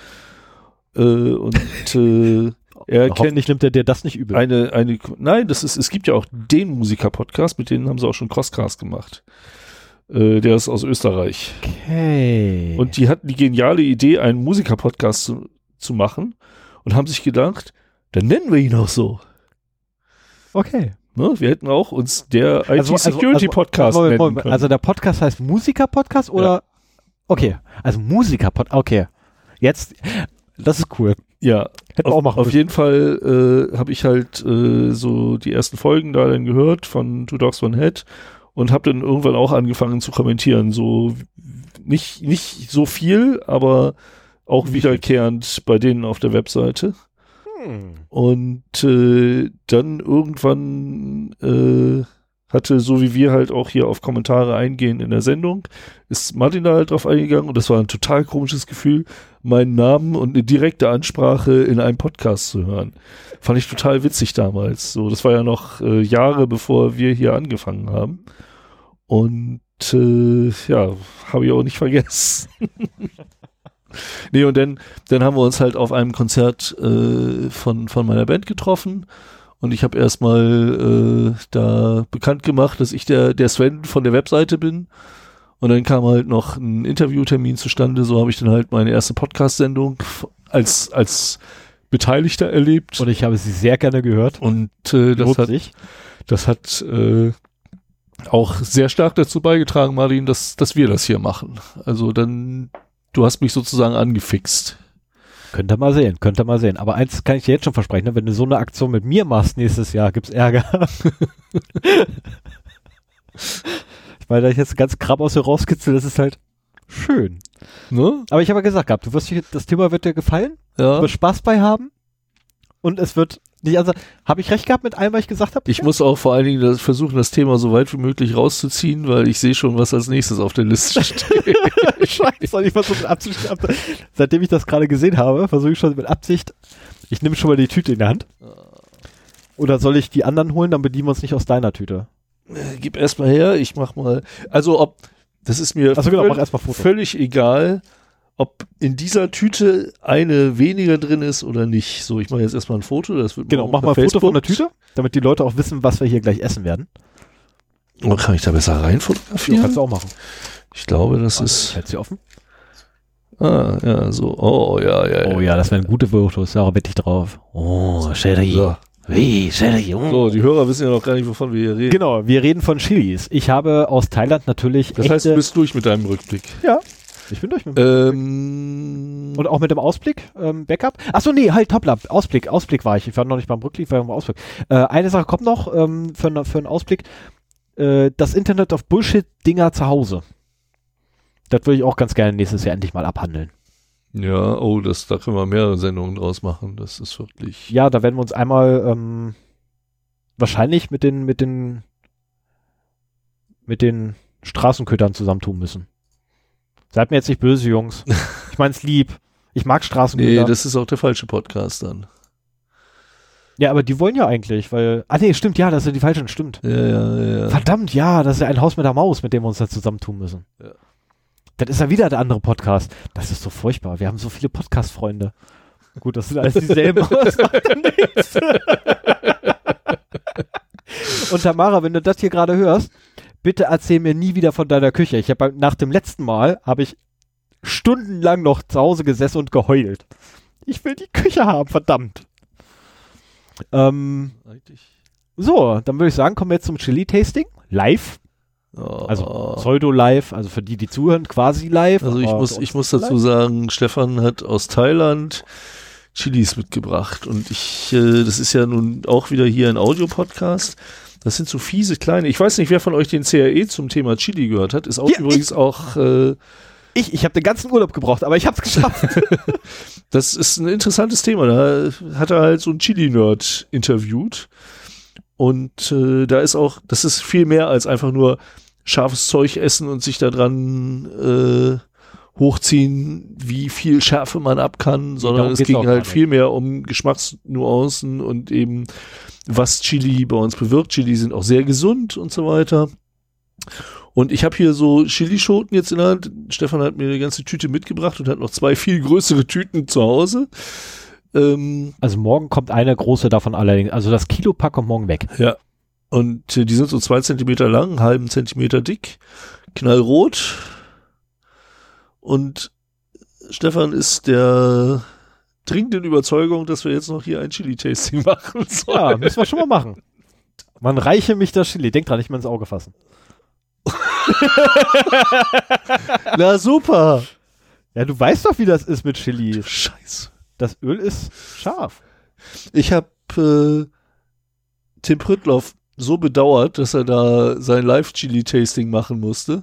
Äh, und äh, er kennt Hoffentlich nimmt er dir das nicht übel. eine, eine, nein, das ist, es gibt ja auch den Musiker-Podcast, mit denen haben sie auch schon Crosscast gemacht. Äh, der ist aus Österreich. Okay. Und die hatten die geniale Idee, einen Musiker-Podcast zu, zu machen und haben sich gedacht, dann nennen wir ihn auch so. okay. Ne? Wir hätten auch uns der Also- also- IT-Security-Podcast also, Moment, nennen. Also der Podcast heißt Musiker-Podcast oder? Okay, also Musiker-Podcast. Okay. Jetzt, das ist cool. ja, Hätten wir auch auf, machen auf jeden Fall äh, habe ich halt äh, so die ersten Folgen da dann gehört von Two Dogs One Head und habe dann irgendwann auch angefangen zu kommentieren. So nicht, nicht so viel, aber auch wiederkehrend bei denen auf der Webseite. Hm. Und äh, dann irgendwann äh, hatte, so wie wir halt auch hier auf Kommentare eingehen in der Sendung, ist Martin da halt drauf eingegangen und das war ein total komisches Gefühl, meinen Namen und eine direkte Ansprache in einem Podcast zu hören. Fand ich total witzig damals. So, das war ja noch äh, Jahre bevor wir hier angefangen haben. Und äh, ja, habe ich auch nicht vergessen. nee, und dann, dann haben wir uns halt auf einem Konzert äh, von, von meiner Band getroffen. Und ich habe erstmal äh, da bekannt gemacht, dass ich der, der Sven von der Webseite bin. Und dann kam halt noch ein Interviewtermin zustande. So habe ich dann halt meine erste Podcast-Sendung als, als Beteiligter erlebt. Und ich habe sie sehr gerne gehört. Und äh, das hat, das hat äh, auch sehr stark dazu beigetragen, Martin, dass, dass wir das hier machen. Also dann, du hast mich sozusagen angefixt. Könnt ihr mal sehen, könnt ihr mal sehen. Aber eins kann ich dir jetzt schon versprechen, ne? wenn du so eine Aktion mit mir machst nächstes Jahr, gibt's Ärger. weil da ich jetzt ganz krabb aus dir rauskitzel, das ist halt schön. Ne? Aber ich habe ja gesagt gehabt, du wirst dich, das Thema wird dir gefallen, du Ja. wirst Spaß bei haben und es wird nicht, also, habe ich recht gehabt mit allem, was ich gesagt habe? Ich muss auch vor allen Dingen das, versuchen, das Thema so weit wie möglich rauszuziehen, weil ich sehe schon, was als nächstes auf der Liste steht. Scheiße, ich versuche mit Absicht, ab- seitdem ich das gerade gesehen habe, versuche ich schon mit Absicht, ich nehme schon mal die Tüte in der Hand. Oder soll ich die anderen holen, dann bedienen wir uns nicht aus deiner Tüte. Gib erstmal her, ich mach mal. Also ob, das ist mir Achso, genau, völ- mach erstmal Foto. völlig egal, ob in dieser Tüte eine weniger drin ist oder nicht. So, ich mache jetzt erstmal ein Foto. Das wird Genau, mach mal ein Foto von der Facebook. Tüte, damit die Leute auch wissen, was wir hier gleich essen werden. Oh, kann ich da besser rein fotografieren? kannst du auch machen. Ich glaube, das Ich ist. halte sie offen. Ah, ja, so. Oh, ja, ja, Oh ja, das wären gute Fotos, da wette ich drauf. Oh, Sherry. So. Wie, Sherry. Oh. so, die Hörer wissen ja noch gar nicht, wovon wir hier reden. Genau, wir reden von Chilis. Ich habe aus Thailand natürlich Das heißt, du echte, bist durch mit deinem Rückblick. ja, ich bin durch mit Ähm, Und auch mit dem Ausblick, ähm, Backup. Achso, nee, halt, Toplab. Ausblick, Ausblick war ich. Ich war noch nicht beim Rückblick, war beim Ausblick. Äh, eine Sache kommt noch ähm, für, ne- für einen Ausblick. Äh, das Internet of Bullshit-Dinger zu Hause. Das würde ich auch ganz gerne nächstes Jahr endlich mal abhandeln. ja, oh, das, da können wir mehrere Sendungen draus machen. Das ist wirklich. Ja, da werden wir uns einmal ähm, wahrscheinlich mit den, mit den, mit den Straßenkötern zusammentun müssen. Seid mir jetzt nicht böse, Jungs. Ich mein's lieb. Ich mag Straßenköter. Nee, das ist auch der falsche Podcast dann. ja, aber die wollen ja eigentlich, weil. Ah nee, stimmt, ja, das ja die falschen, stimmt. Ja, ja, ja. Verdammt, ja, das ist ja ein Haus mit der Maus, mit dem wir uns da zusammentun müssen. Ja. Das ist ja wieder der andere Podcast. Das ist so furchtbar. Wir haben so viele Podcast-Freunde. Gut, das sind alles dieselben. aber das macht nichts. Und Tamara, wenn du das hier gerade hörst, bitte erzähl mir nie wieder von deiner Küche. Ich habe nach dem letzten Mal habe ich stundenlang noch zu Hause gesessen und geheult. Ich will die Küche haben, verdammt. Ähm, so, dann würde ich sagen, kommen wir jetzt zum Chili-Tasting. Live. Oh. Also Pseudo-live, also für die, die zuhören, quasi live. Also ich muss, ich muss dazu live. sagen, Stefan hat aus Thailand Chilis mitgebracht und ich, äh, das ist ja nun auch wieder hier ein Audiopodcast. Das sind so fiese kleine. Ich weiß nicht, wer von euch den CRE zum Thema Chili gehört hat. Ist auch Ja, übrigens auch. Äh, Ich, ich habe den ganzen Urlaub gebraucht, aber ich habe es geschafft. das ist ein interessantes Thema. Da hat er halt so einen Chili-Nerd interviewt. Und äh, da ist auch, das ist viel mehr als einfach nur scharfes Zeug essen und sich da dran äh, hochziehen, wie viel Schärfe man ab kann, sondern es ging halt viel mehr um Geschmacksnuancen und eben was Chili bei uns bewirkt. Chili sind auch sehr gesund und so weiter. Und ich habe hier so Chilischoten jetzt in der Hand. Stefan hat mir eine ganze Tüte mitgebracht und hat noch zwei viel größere Tüten zu Hause. Ähm, also morgen kommt eine große davon allerdings. Also das Kilopack kommt morgen weg. ja. Und äh, die sind so zwei Zentimeter lang, einen halben Zentimeter dick, knallrot. Und Stefan ist der dringenden Überzeugung, dass wir jetzt noch hier ein Chili-Tasting machen sollen. Ja, müssen wir schon mal machen. Man reiche mich das Chili. Denk dran, nicht mal ins Auge fassen. Na super. Ja, du weißt doch, wie das ist mit Chili. Scheiße. Das Öl ist scharf. Ich habe äh, Tim Prittloff so bedauert, dass er da sein Live-Chili-Tasting machen musste.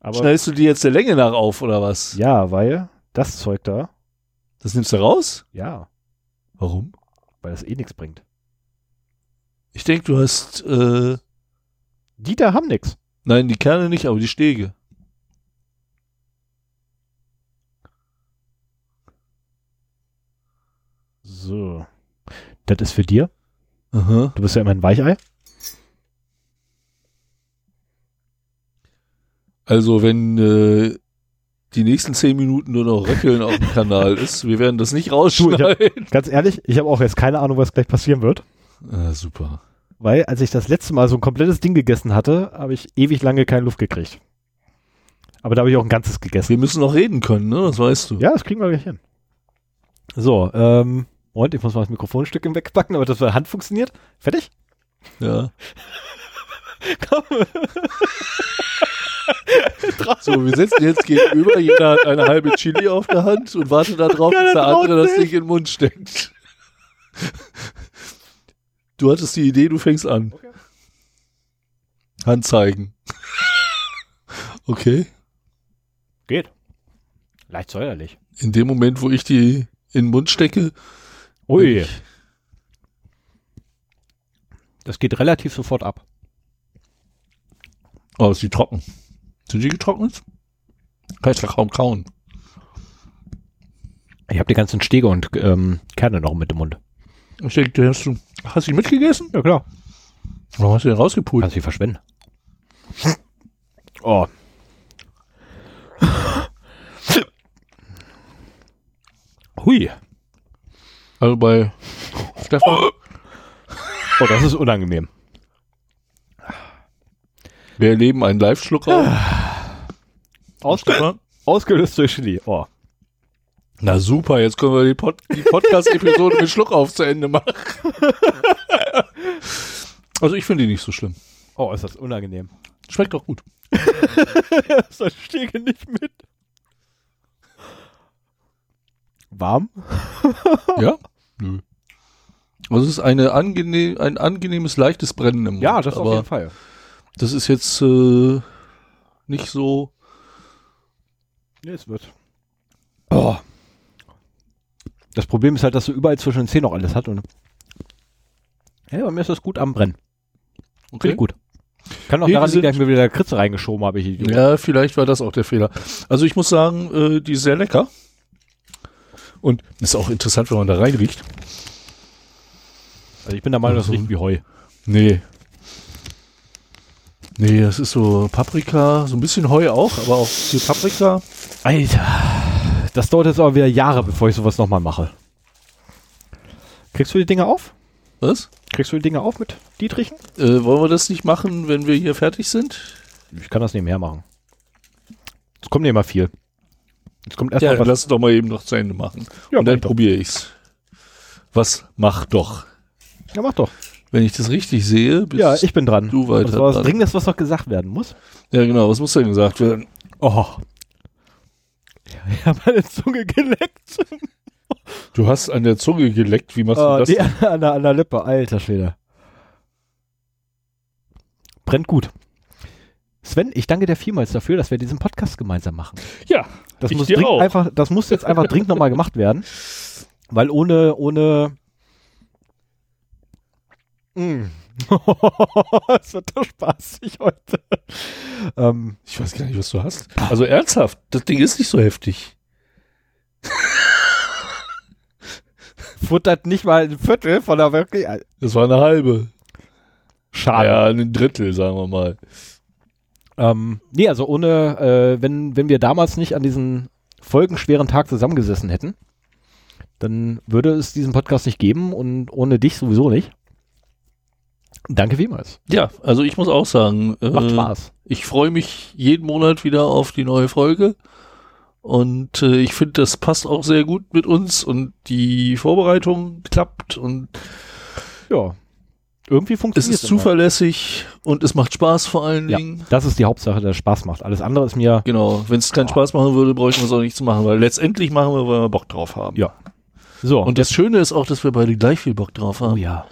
Aber Schneidest du die jetzt der Länge nach auf, oder was? ja, weil das Zeug da, Das nimmst du raus? ja, Warum? weil das eh nichts bringt. Ich denke, du hast, äh, Die da haben nix. nein, die Kerne nicht, aber die Stege. So. Das ist für dir. Aha. Du bist ja immer ein Weichei. Also, wenn äh, die nächsten zehn Minuten nur noch Röckeln auf dem Kanal ist, wir werden das nicht rausschneiden. Ganz ehrlich, ich habe auch jetzt keine Ahnung, was gleich passieren wird. Ah, super. Weil, als ich das letzte Mal so ein komplettes Ding gegessen hatte, habe ich ewig lange keine Luft gekriegt. Aber da habe ich auch ein ganzes gegessen. Wir müssen noch reden können, ne? Das weißt du. Ja, das kriegen wir gleich hin. So, ähm, Moment, ich muss mal das Mikrofonstück wegpacken, aber das bei Hand funktioniert. Fertig? Ja. Komm. So, wir sitzen jetzt gegenüber, jeder hat eine halbe Chili auf der Hand und wartet darauf, dass der andere das. Ding in den Mund steckt. Du hattest die Idee, du fängst an. Okay. Hand zeigen. Okay. Geht. Leicht säuerlich. In dem Moment, wo ich die in den Mund stecke. Ui. Das geht relativ sofort ab. Oh, ist die trocken. Sind die getrocknet? Kann ich da kaum kauen. Ich habe die ganzen Stege und ähm, Kerne noch mit im Mund. Ich denke, hast du, hast du die mitgegessen? Ja, klar. Warum hast du den rausgepult? Kannst du verschwenden. Oh. Hui. Also bei Stefan, Oh, das ist unangenehm. wir erleben einen Live-Schluck auf. Ausge ausgelöst durch Chili. Oh. Na super, jetzt können wir die, Pod die Podcast-Episode mit Schluck auf zu Ende machen. also ich finde die nicht so schlimm. Oh, ist das unangenehm. Schmeckt doch gut. das Stege nicht mit. Warm? Ja? Nö. Also es ist eine angenehm, ein angenehmes, leichtes Brennen im Mund. Ja, das auf jeden Fall. das ist jetzt äh, nicht so. Nee, es wird. Oh. Das Problem ist halt, dass du überall zwischen den Zähnen noch alles hat und. Ja, bei mir ist das gut am Brennen. Ich gut. Kann auch Nee, daran liegen, dass ich mir wieder Kritze reingeschoben habe, ich Idiot. Ja, vielleicht war das auch der Fehler. Also ich muss sagen, äh, die ist sehr lecker. Und ist auch interessant, wenn man da reinriecht. Also ich bin der Meinung, das riecht wie Heu. Nee. Nee, das ist so Paprika, so ein bisschen Heu auch, aber auch viel Paprika. Alter. Das dauert jetzt aber wieder Jahre, bevor ich sowas nochmal mache. Kriegst du die Dinge auf? Was? Kriegst du die Dinge auf mit Dietrichen? Äh, wollen wir das nicht machen, wenn wir hier fertig sind? Ich kann das nebenher machen. Es kommt nicht immer viel. Jetzt kommt Ja, erstmal was. lass es doch mal eben noch zu Ende machen. Ja, Und dann probiere ich's. Was mach doch? Ja, mach doch. Wenn ich das richtig sehe, bist Ja, ich bin dran. du weiter Das war was dran. Dringendes, was noch gesagt werden muss. Ja, genau. Was muss denn gesagt werden? Oh. Ich habe meine Zunge geleckt. Du hast an der Zunge geleckt. Wie machst Oh, du das? die an der, an der Lippe, alter Schwede. Brennt gut. Sven, ich danke dir vielmals dafür, dass wir diesen Podcast gemeinsam machen. Ja, Das muss, dir dringend auch. einfach, das muss jetzt einfach dringend nochmal gemacht werden. Weil ohne, ohne. Mm. Es wird doch spaßig heute. Ähm, ich weiß gar nicht, was du hast. Also ernsthaft, das Ding ist nicht so heftig. futtert nicht mal ein Viertel von der wirklich. Das war eine halbe. Schade. Ja, ein Drittel, sagen wir mal. Ähm, nee, also ohne, äh, wenn, wenn wir damals nicht an diesen folgenschweren Tag zusammengesessen hätten, dann würde es diesen Podcast nicht geben und ohne dich sowieso nicht. Danke vielmals. Ja, also ich muss auch sagen, Macht äh, Spaß. ich freue mich jeden Monat wieder auf die neue Folge. Und äh, ich finde, das passt auch sehr gut mit uns und die Vorbereitung klappt und Ja. Irgendwie es funktioniert ist zuverlässig und es macht Spaß vor allen Ja, Dingen. das ist die Hauptsache, dass es Spaß macht. Alles andere ist mir. Genau, wenn es keinen Spaß machen würde, bräuchten wir es auch nicht zu machen, weil letztendlich machen wir, weil wir Bock drauf haben. Ja. So. Und das Schöne ist auch, dass wir beide gleich viel Bock drauf haben. oh ja.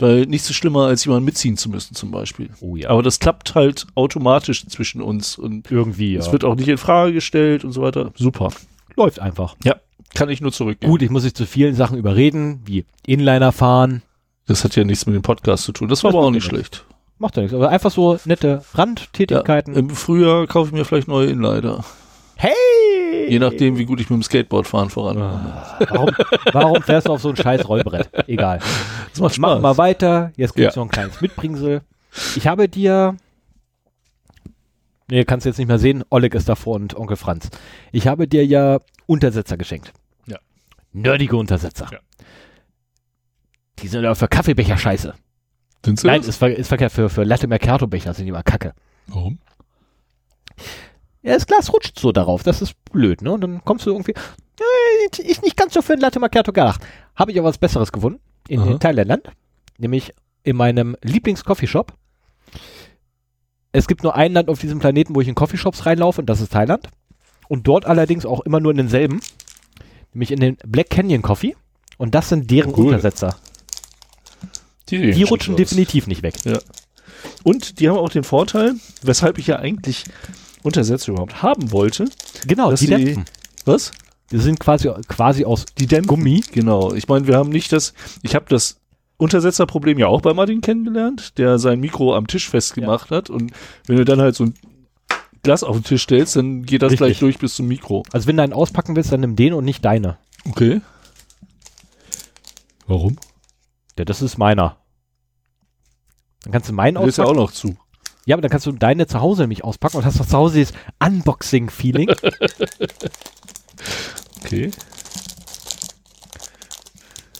Weil nichts ist schlimmer, als jemanden mitziehen zu müssen, zum Beispiel. Oh ja. Aber das klappt halt automatisch zwischen uns und irgendwie. es Ja. wird auch nicht in Frage gestellt und so weiter. Super. Läuft einfach. Ja, kann ich nur zurückgeben. Gut, ich muss dich zu vielen Sachen überreden, wie Inliner fahren. Das hat ja nichts mit dem Podcast zu tun. Das war Das aber auch nicht ja schlecht. Macht ja nichts. Aber einfach so nette Ja, Randtätigkeiten. Im Frühjahr kaufe ich mir vielleicht neue Inliner. hey! Je nachdem, wie gut ich mit dem Skateboard fahren voran. Ah, Warum, warum fährst du auf so ein scheiß Rollbrett? Egal. Das macht Machen Spaß. wir weiter. Jetzt gibt's Ja. noch ein kleines Mitbringsel. Ich habe dir. Nee, kannst du jetzt nicht mehr sehen. Oleg ist davor und Onkel Franz. Ich habe dir ja Untersetzer geschenkt. Ja. Nerdige Untersetzer. Ja. Die sind aber für Kaffeebecher scheiße. Sind sie Nein, das? ist, ver ist verkehrt. Für, für Latte Mercato Becher sind die immer kacke. Warum? Ja, das Glas rutscht so darauf. Das ist blöd, ne? Und dann kommst du irgendwie. Äh, ist nicht ganz so für ein Latte Macchiato gedacht. Habe ich aber was Besseres gefunden in, Aha. Thailand. Nämlich in meinem Lieblings-Coffeeshop. Es gibt nur ein Land auf diesem Planeten, wo ich in Coffeeshops reinlaufe, und das ist Thailand. Und dort allerdings auch immer nur in denselben. Nämlich in den Black Canyon Coffee. Und das sind deren Cool. Untersetzer. Die, Die rutschen definitiv nicht weg. Und die haben auch den Vorteil, weshalb ich ja eigentlich Untersetzer überhaupt haben wollte. Genau, die dämpfen. Was? Die sind quasi, quasi aus Die dämpfen. Gummi. Genau. Ich meine, wir haben nicht das, ich habe das Untersetzerproblem ja auch bei Martin kennengelernt, der sein Mikro am Tisch festgemacht hat und wenn du dann halt so ein Glas auf den Tisch stellst, dann geht das Richtig. gleich durch bis zum Mikro. Also wenn du einen auspacken willst, dann nimm den und nicht deine. Okay. Warum? Ja, das ist meiner. Dann kannst du meinen Der ist ja auspacken. auch noch zu. Ja, aber dann kannst du deine zu Hause nämlich auspacken und hast doch zu Hause dieses Unboxing-Feeling. Okay.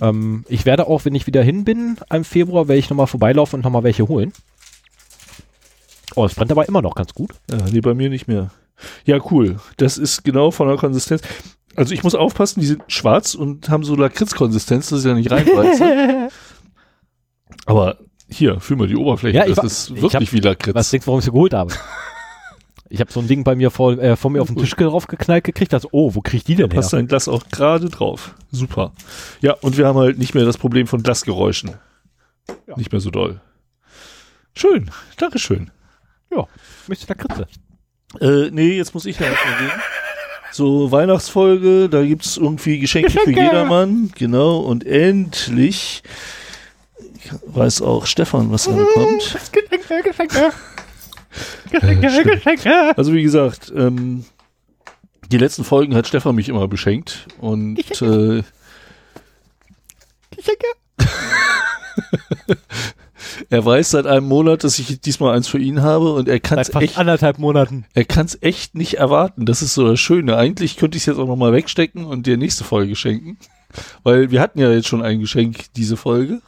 ähm, ich werde auch, wenn ich wieder hin bin, im Februar, werde ich nochmal vorbeilaufen und nochmal welche holen. Oh, es brennt aber immer noch ganz gut. Ja, nee, bei mir nicht mehr. Ja, cool. Das ist genau von der Konsistenz. Also ich muss aufpassen, die sind schwarz und haben so Lakritz-Konsistenz, dass ich da nicht reinbeiße. Aber hier, fühl mal die Oberfläche. Ja, ich das ist ich wirklich hab- wie Lakritz. Was denkst du, warum ich sie geholt habe? Ich habe so ein Ding bei mir vor, äh, vor mir auf den Tisch draufgeknallt gekriegt. Also, oh, wo krieg ich die denn her? passt dein Glas auch gerade drauf. Super. Ja, und wir haben halt nicht mehr das Problem von Glasgeräuschen. Ja. Nicht mehr so doll. Schön. Dankeschön. Ja, möchtest du da Kritze? Äh, nee, jetzt muss ich ja erstmal reden. So, Weihnachtsfolge, da gibt's irgendwie Geschenke, für Geschenke! jedermann. Genau, und endlich weiß auch Stefan, was er bekommt. Geschenke, Geschenke. Geschenke, stimmt. Geschenke. Also wie gesagt, ähm, die letzten Folgen hat Stefan mich immer beschenkt und äh, Geschenke. er weiß seit einem Monat, dass ich diesmal eins für ihn habe und er kann es echt, anderthalb Monaten. er kann's echt nicht erwarten. Das ist so das Schöne. Eigentlich könnte ich es jetzt auch nochmal wegstecken und dir nächste Folge schenken, weil wir hatten ja jetzt schon ein Geschenk diese Folge.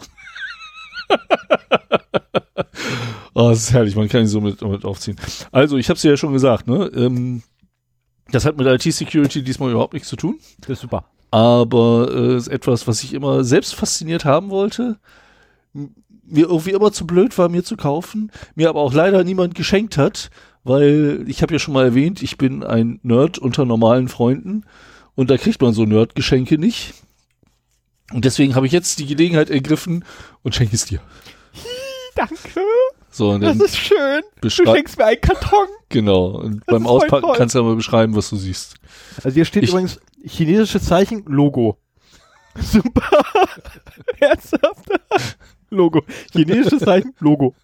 oh, das ist herrlich, man kann ihn so mit, mit aufziehen. Also, ich habe es ja schon gesagt, ne? Ähm, das hat mit IT-Security diesmal überhaupt nichts zu tun. Das ist super. aber äh, ist etwas, was ich immer selbst fasziniert haben wollte. Mir irgendwie immer zu blöd war, mir zu kaufen, mir aber auch leider niemand geschenkt hat, weil ich habe ja schon mal erwähnt, ich bin ein Nerd unter normalen Freunden und da kriegt man so Nerd-Geschenke nicht. Und deswegen habe ich jetzt die Gelegenheit ergriffen und schenke es dir. Danke. So, und Das ist schön. Du schenkst mir einen Karton. genau. Und Das beim Auspacken kannst du ja mal beschreiben, was du siehst. Also hier steht Ich- übrigens chinesisches Zeichen, Logo. Super. Ernsthaft? Logo. Chinesisches Zeichen, Logo.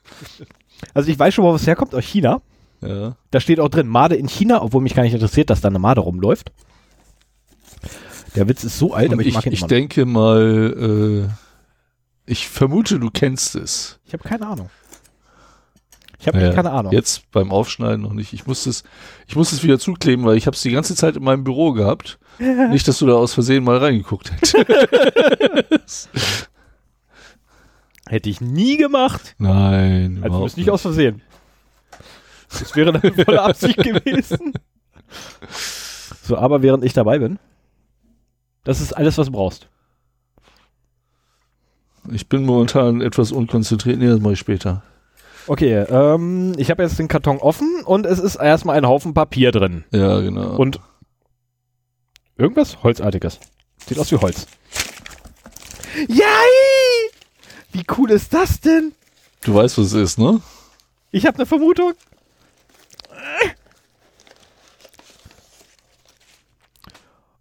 Also ich weiß schon, wo was herkommt, aus China. Ja. Da steht auch drin, Made in China, obwohl mich gar nicht interessiert, dass da eine Made rumläuft. Der Witz ist so alt, aber ich, ich, mag ihn ich immer noch. denke mal, äh, ich vermute, du kennst es. Ich habe keine Ahnung. Ich habe Ja, echt keine Ahnung. Jetzt beim Aufschneiden noch nicht. Ich musste es, ich musste es wieder zukleben, weil ich habe es die ganze Zeit in meinem Büro gehabt. Nicht, dass du da aus Versehen mal reingeguckt hättest. Hätte ich nie gemacht. Nein, Also überhaupt ist nicht aus Versehen. Das wäre eine volle Absicht gewesen. So, aber während ich dabei bin, das ist alles, was du brauchst. Ich bin momentan etwas unkonzentriert. Nee, das mache ich später. Okay, ähm, ich habe jetzt den Karton offen und es ist erstmal ein Haufen Papier drin. Ja, genau. Und irgendwas Holzartiges. Sieht aus wie Holz. Yay! Wie cool ist das denn? du weißt, was es ist, ne? Ich habe eine Vermutung.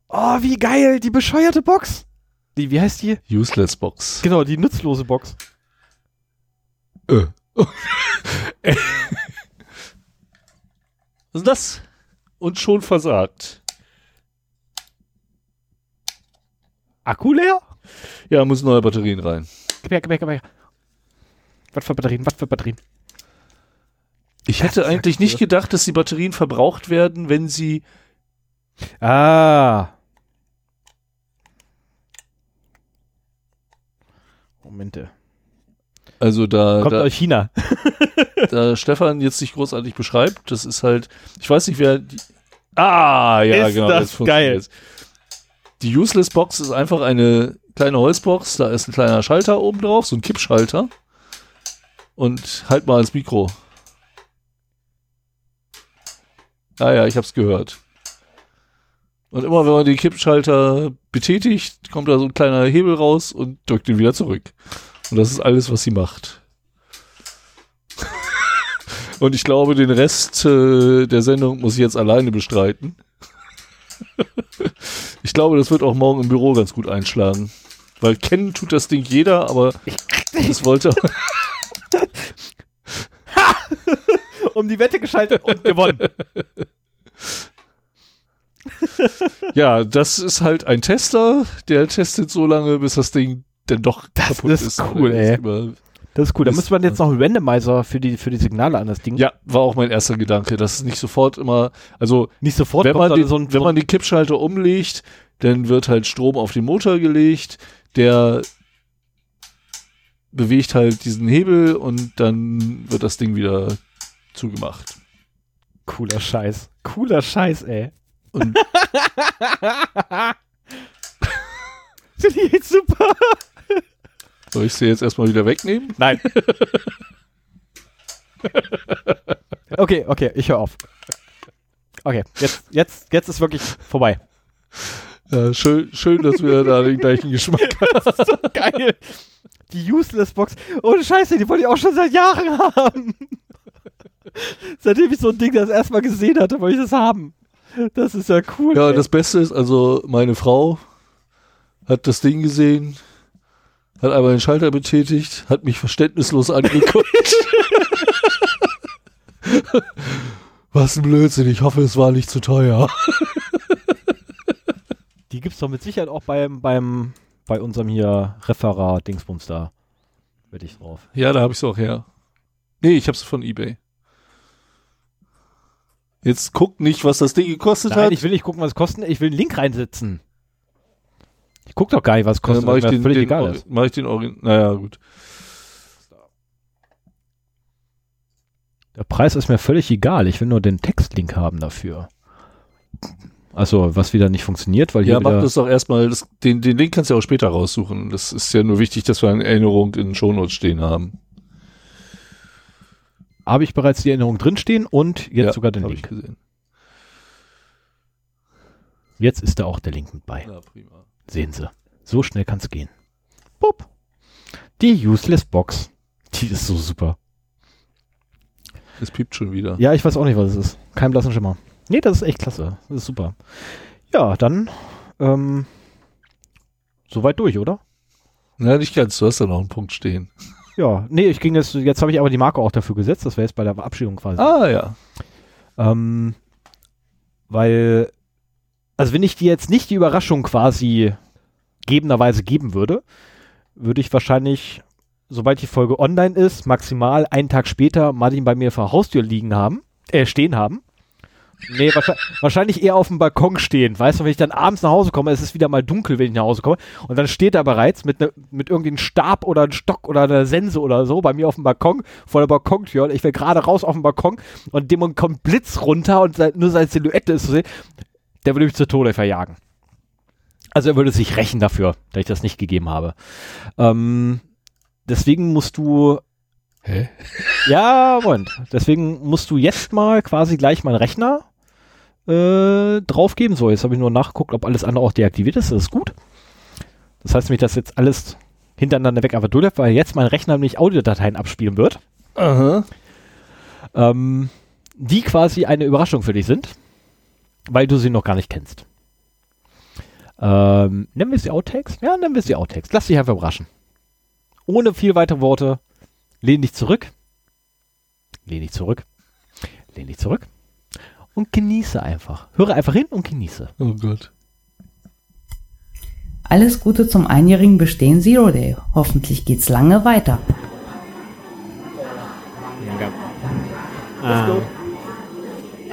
Oh, wie geil, die bescheuerte Box. Die, wie heißt die? Useless Box. Genau, die nutzlose Box. Äh. Was ist das? Und schon versagt. Akku leer? Ja, muss neue Batterien rein. Gib her, gib her, gib her. Was für Batterien, was für Batterien? Ich hätte Das eigentlich nicht gedacht, dass die Batterien verbraucht werden, wenn sie Ah. Momente. Also da, Kommt da, aus China. da Stefan jetzt nicht großartig beschreibt, das ist halt, ich weiß nicht, wer die, Ah, ja, Ist genau. das jetzt funktioniert's. Die Useless Box ist einfach eine kleine Holzbox, da ist ein kleiner Schalter oben drauf, so ein Kippschalter. Und halt mal ans Mikro. Ah ja, ich hab's gehört. Und immer wenn man den Kippschalter betätigt, kommt da so ein kleiner Hebel raus und drückt ihn wieder zurück. Und das ist alles, was sie macht. Und ich glaube, den Rest äh, der Sendung muss ich jetzt alleine bestreiten. ich glaube, das wird auch morgen im Büro ganz gut einschlagen. Weil kennen tut das Ding jeder, aber das wollte. um die Wette geschaltet und gewonnen. ja, das ist halt ein Tester, der testet so lange, bis das Ding denn doch Das kaputt ist ist. cool, ey. Das ist cool. Da müsste man jetzt noch einen Randomizer für die, für die Signale an das Ding. Ja, war auch mein erster Gedanke, dass es nicht sofort immer, also Nicht sofort wenn man, den, dann so ein, wenn man den Kippschalter umlegt, dann wird halt Strom auf den Motor gelegt, der bewegt halt diesen Hebel und dann wird das Ding wieder zugemacht. cooler Scheiß. Cooler Scheiß, ey. Und Finde ich jetzt super. soll ich sie jetzt erstmal wieder wegnehmen? Nein. okay, okay, ich höre auf. Okay, jetzt, jetzt, jetzt ist wirklich vorbei. Ja, schön, schön, dass wir da den gleichen Geschmack haben. Geil. Die Useless Box. Ohne Scheiße, die wollte ich auch schon seit Jahren haben. Seitdem ich so ein Ding das erstmal gesehen hatte, wollte ich das haben. Das ist ja cool. Ja, ey. das Beste ist, also meine Frau hat das Ding gesehen, hat einmal den Schalter betätigt, hat mich verständnislos angeguckt. Was ein Blödsinn, ich hoffe, es war nicht zu teuer. Die gibt's doch mit Sicherheit auch beim, beim, bei unserem hier Referat Dingsbums da. Wette ich drauf. Ja, da habe ich es auch her. Nee, ich habe es von eBay. Jetzt guck nicht, was das Ding gekostet Nein, hat. ich will nicht gucken, was es kostet. Ich will einen Link reinsetzen. Ich guck doch gar nicht, was es Dann kostet, mach weil ich den, völlig den, egal ist. mach ich den Origin. Naja, gut. Der Preis ist mir völlig egal. Ich will nur den Textlink haben dafür. Also, was wieder nicht funktioniert, weil hier Ja, mach das doch erstmal. Das, den, den Link kannst du ja auch später raussuchen. Das ist ja nur wichtig, dass wir eine Erinnerung in den Shownotes stehen haben. Habe ich bereits die Erinnerung drinstehen und jetzt ja, sogar den Link. gesehen. Jetzt ist da auch der Link mit bei. Ja, prima. Sehen Sie. So schnell kann es gehen. Pup. Die Useless Box. Die ist so super. Es piept schon wieder. Ja, ich weiß auch nicht, was es ist. Kein blassen Schimmer. Nee, das ist echt klasse. Das ist super. Ja, dann ähm, soweit durch, oder? Na, nicht ganz. Du hast da noch einen Punkt stehen. Ja, nee, ich ging jetzt, jetzt habe ich aber die Marke auch dafür gesetzt, das wäre jetzt bei der Verabschiedung quasi. Ah, ja. Ähm, weil, also wenn ich dir jetzt nicht die Überraschung quasi gebenderweise geben würde, würde ich wahrscheinlich, sobald die Folge online ist, maximal einen Tag später Martin bei mir vor der Haustür liegen haben, äh, stehen haben. Nee, wahrscheinlich, wahrscheinlich eher auf dem Balkon stehen. Weißt du, wenn ich dann abends nach Hause komme, es ist wieder mal dunkel, wenn ich nach Hause komme. Und dann steht er bereits mit, ne, mit irgendeinem Stab oder einem Stock oder einer Sense oder so bei mir auf dem Balkon, vor der Balkontür. Und ich will gerade raus auf den Balkon und dem kommt Blitz runter und nur seine Silhouette ist zu sehen. Der würde mich zu Tode verjagen. Also er würde sich rächen dafür, dass ich das nicht gegeben habe. Ähm, deswegen musst du Hä? ja, Moment. Deswegen musst du jetzt mal quasi gleich meinen Rechner äh, draufgeben. So, jetzt habe ich nur nachgeguckt, ob alles andere auch deaktiviert ist. Das ist gut. Das heißt nämlich, dass jetzt alles hintereinander weg einfach durchläuft, weil jetzt mein Rechner nämlich Audiodateien abspielen wird, Aha. ähm, die quasi eine Überraschung für dich sind, weil du sie noch gar nicht kennst. Ähm, nennen wir sie Outtakes? Ja, nennen wir sie Outtakes. Lass dich einfach überraschen. Ohne viel weitere Worte Lehn dich zurück. Lehn dich zurück. Lehn dich zurück. Und genieße einfach. Höre einfach hin und genieße. Oh Gott. Alles Gute zum einjährigen Bestehen Zero Day. Hoffentlich geht's lange weiter. นะครับอ่า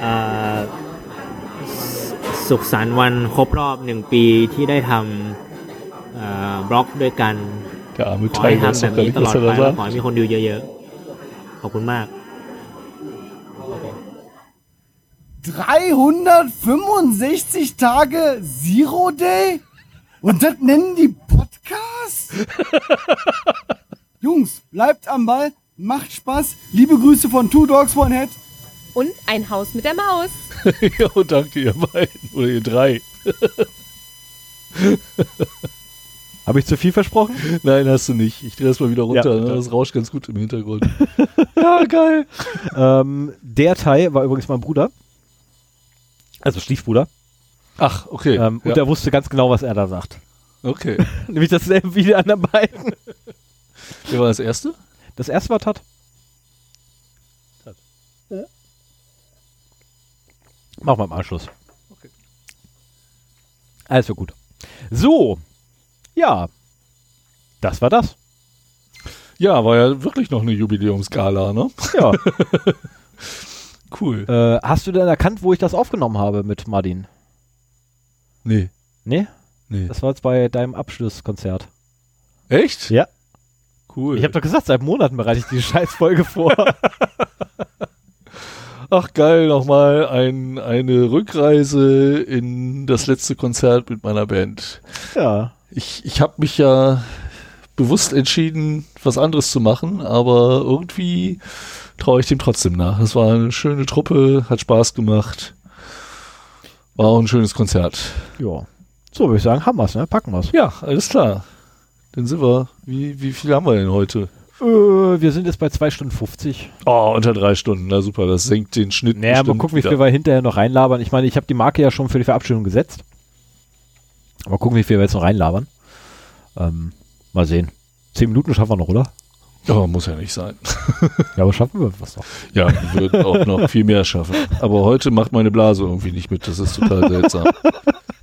อ่าสสุขสันต์วันครบรอบหนึ่งปีที่ได้ทำอ่าบล็อกด้วยกัน Der arme ขอให้ Tiger ทำ ist แบ doch บ gar นี้ nicht, ตลอ was ด er ไป da แล้วขอ sagt. ให้มีคนดูเยอะๆ ขอบคุณมาก 365 Tage Zero Day? Und das nennen die Podcast? Jungs, bleibt am Ball, macht Spaß. Liebe Grüße von Two Dogs One Head. Und ein Haus mit der Maus. ja, danke ihr beiden. Oder ihr drei. Habe ich zu viel versprochen? Nein, hast du nicht. Ich drehe das mal wieder runter. Ja, ne? ja. Das rauscht ganz gut im Hintergrund. ja, geil. ähm, der Teil war übrigens mein Bruder. Also Stiefbruder. Ach, okay. Ähm, ja. Und der wusste ganz genau, was er da sagt. okay. Nämlich dasselbe wie die anderen beiden. Wer war das Erste? Das erste war Tat. Machen wir im Anschluss. Alles wird gut. So. Ja. Das war das. Ja, war ja wirklich noch eine Jubiläumsgala, ne? Ja. Cool. äh, hast du denn erkannt, wo ich das aufgenommen habe mit Martin? Nee. Nee? Nee. Das war jetzt bei deinem Abschlusskonzert. Echt? Ja. Cool. Ich habe doch gesagt, seit Monaten bereite ich die Scheißfolge vor. Ach geil, nochmal ein, eine Rückreise in das letzte Konzert mit meiner Band. ja. Ich, ich habe mich ja bewusst entschieden, was anderes zu machen, aber irgendwie traue ich dem trotzdem nach. Es war eine schöne Truppe, hat Spaß gemacht. War auch ein schönes Konzert. Ja. So würde ich sagen, haben wir's, ne? Packen wir's. Ja, alles klar. Dann sind wir. Wie, wie viel haben wir denn heute? Äh, wir sind jetzt bei 2 Stunden 50. Oh, unter drei Stunden. Na super, das senkt den Schnitt. Naja, mal gucken, wie viel wir hinterher noch reinlabern. Ich meine, ich habe die Marke ja schon für die Verabschiedung gesetzt. Mal gucken, wie viel wir jetzt noch reinlabern. Ähm, mal sehen. Zehn Minuten schaffen wir noch, oder? Oh, muss ja nicht sein. Ja, aber schaffen wir was noch. Ja, wir würden auch noch viel mehr schaffen. Aber heute macht meine Blase irgendwie nicht mit. Das ist total seltsam.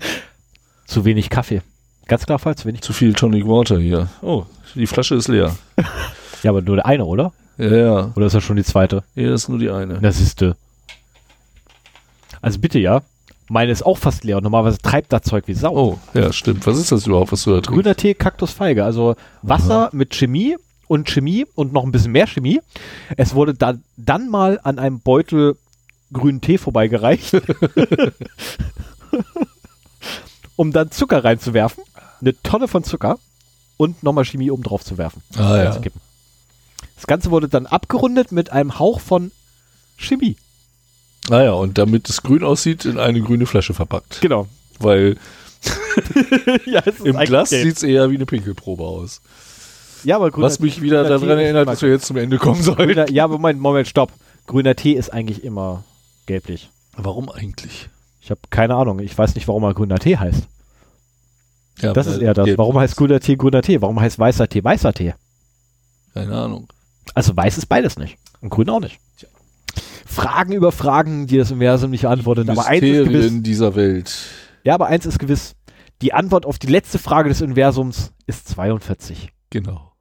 Zu wenig Kaffee. Ganz klar, Fall, zu wenig. Zu viel Tonic Water hier. Oh, die Flasche ist leer. Ja, aber nur der eine, oder? Ja, ja. Oder ist das schon die zweite? Hier ist nur die eine. Das ist äh. Also bitte, ja. Meine ist auch fast leer und normalerweise treibt das Zeug wie Sau. Oh, ja, stimmt. Was ist das überhaupt, was du da trinkst? Grüner Tee, Kaktusfeige. Also Wasser mit Chemie und Chemie und noch ein bisschen mehr Chemie. Es wurde dann, dann mal an einem Beutel grünen Tee vorbeigereicht, um dann Zucker reinzuwerfen. Eine Tonne von Zucker und nochmal Chemie oben drauf zu werfen. Ah, ja. Das Ganze wurde dann abgerundet mit einem Hauch von Chemie. Naja, Ah und damit es grün aussieht, in eine grüne Flasche verpackt. Genau. Weil ja, im Glas sieht es eher wie eine Pinkelprobe aus. ja, aber grüner Was mich wieder grüner daran Tee erinnert, dass wir jetzt zum Ende kommen sollen. Ja, aber Moment, Moment, stopp. Grüner Tee ist eigentlich immer gelblich. Warum eigentlich? Ich habe keine Ahnung. Ich weiß nicht, warum er grüner Tee heißt. Ja, Das ist eher das. Warum heißt grüner Tee grüner Tee? Warum heißt weißer Tee weißer Tee? Keine Ahnung. Also weiß ist beides nicht. Und grün auch nicht. Fragen über Fragen, die das Universum nicht antwortet. Aber eins ist gewiss. Dieser Welt. Ja, aber eins ist gewiss. Die Antwort auf die letzte Frage des Universums ist 42. Genau.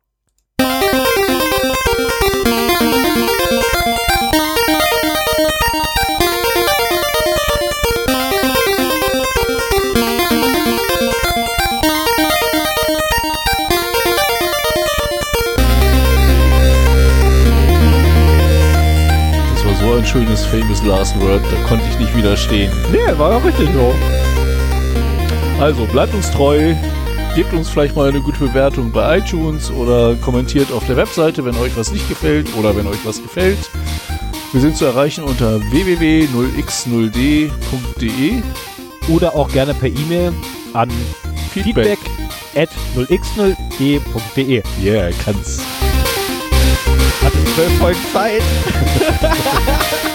Schönes famous last word, da konnte ich nicht widerstehen. Nee, war ja richtig so. Also bleibt uns treu, gebt uns vielleicht mal eine gute Bewertung bei iTunes oder kommentiert auf der Webseite, wenn euch was nicht gefällt oder wenn euch was gefällt. Wir sind zu erreichen unter www.0x0d.de. Oder auch gerne per E-Mail an feedback at 0x0d.de. Yeah, kann's. Hatte zwölf Folgen Zeit.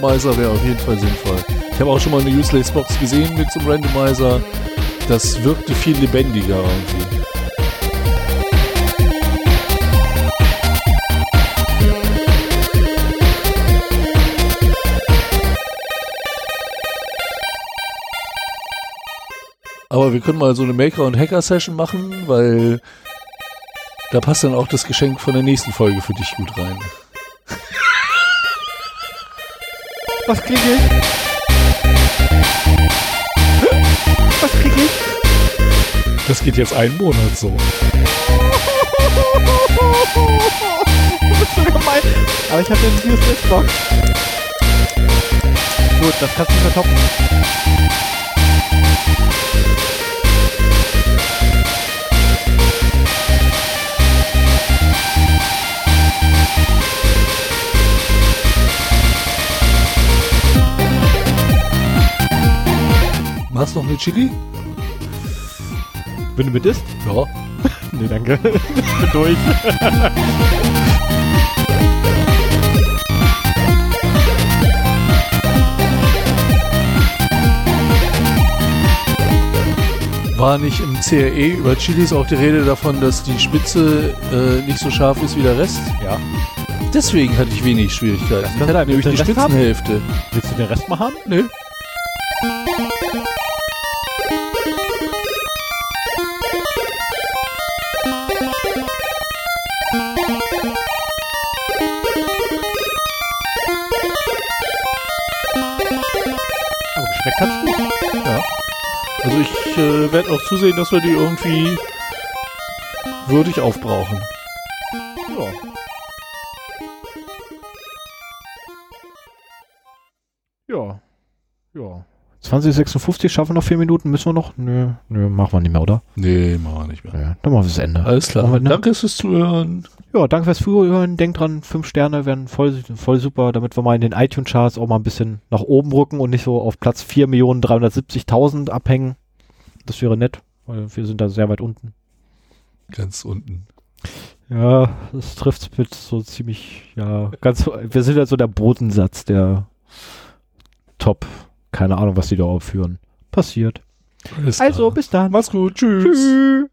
Randomizer wäre auf jeden Fall sinnvoll. Ich habe auch schon mal eine Useless Box gesehen mit so einem Randomizer. Das wirkte viel lebendiger irgendwie. Aber wir können mal so eine Maker- und Hacker-Session machen, weil da passt dann auch das Geschenk von der nächsten Folge für dich gut rein. Was kriege ich? Was kriege ich? Das geht jetzt einen Monat so. bist so gemein. Aber ich habe ja eine Useless Box. Gut, das kannst du nicht mehr toppen. Machst du noch eine Chili? Wenn du mit isst? Ja. Nee, danke. ich bin durch. War nicht im CRE über Chilis auch die Rede davon, dass die Spitze äh, nicht so scharf ist wie der Rest? Ja. Deswegen hatte ich wenig Schwierigkeiten. Das Ich hatte nämlich die Willst du den Rest haben? Spitzenhälfte. Willst du den Rest mal haben? Nö. Aber ich äh, werde auch zusehen, dass wir die irgendwie würdig aufbrauchen. Ja. Ja. Ja. 2056 schaffen wir noch vier Minuten. Müssen wir noch? Nö, nö, machen wir nicht mehr, oder? Nee, machen wir nicht mehr. Ja, dann machen wir das Ende. Alles klar. Wir, ne? Danke fürs Zuhören. Ja, danke fürs Zuhören. Denkt dran, fünf Sterne wären voll, voll super, damit wir mal in den iTunes-Charts auch mal ein bisschen nach oben rücken und nicht so auf Platz 4.370.000 abhängen. Das wäre nett, weil wir sind da sehr weit unten. Ganz unten. Ja, das trifft mit so ziemlich, ja, ganz, wir sind ja so der Bodensatz der Top. Keine Ahnung, was die da aufführen. Passiert. Also, bis dann. Mach's gut. Tschüss. Tschüss.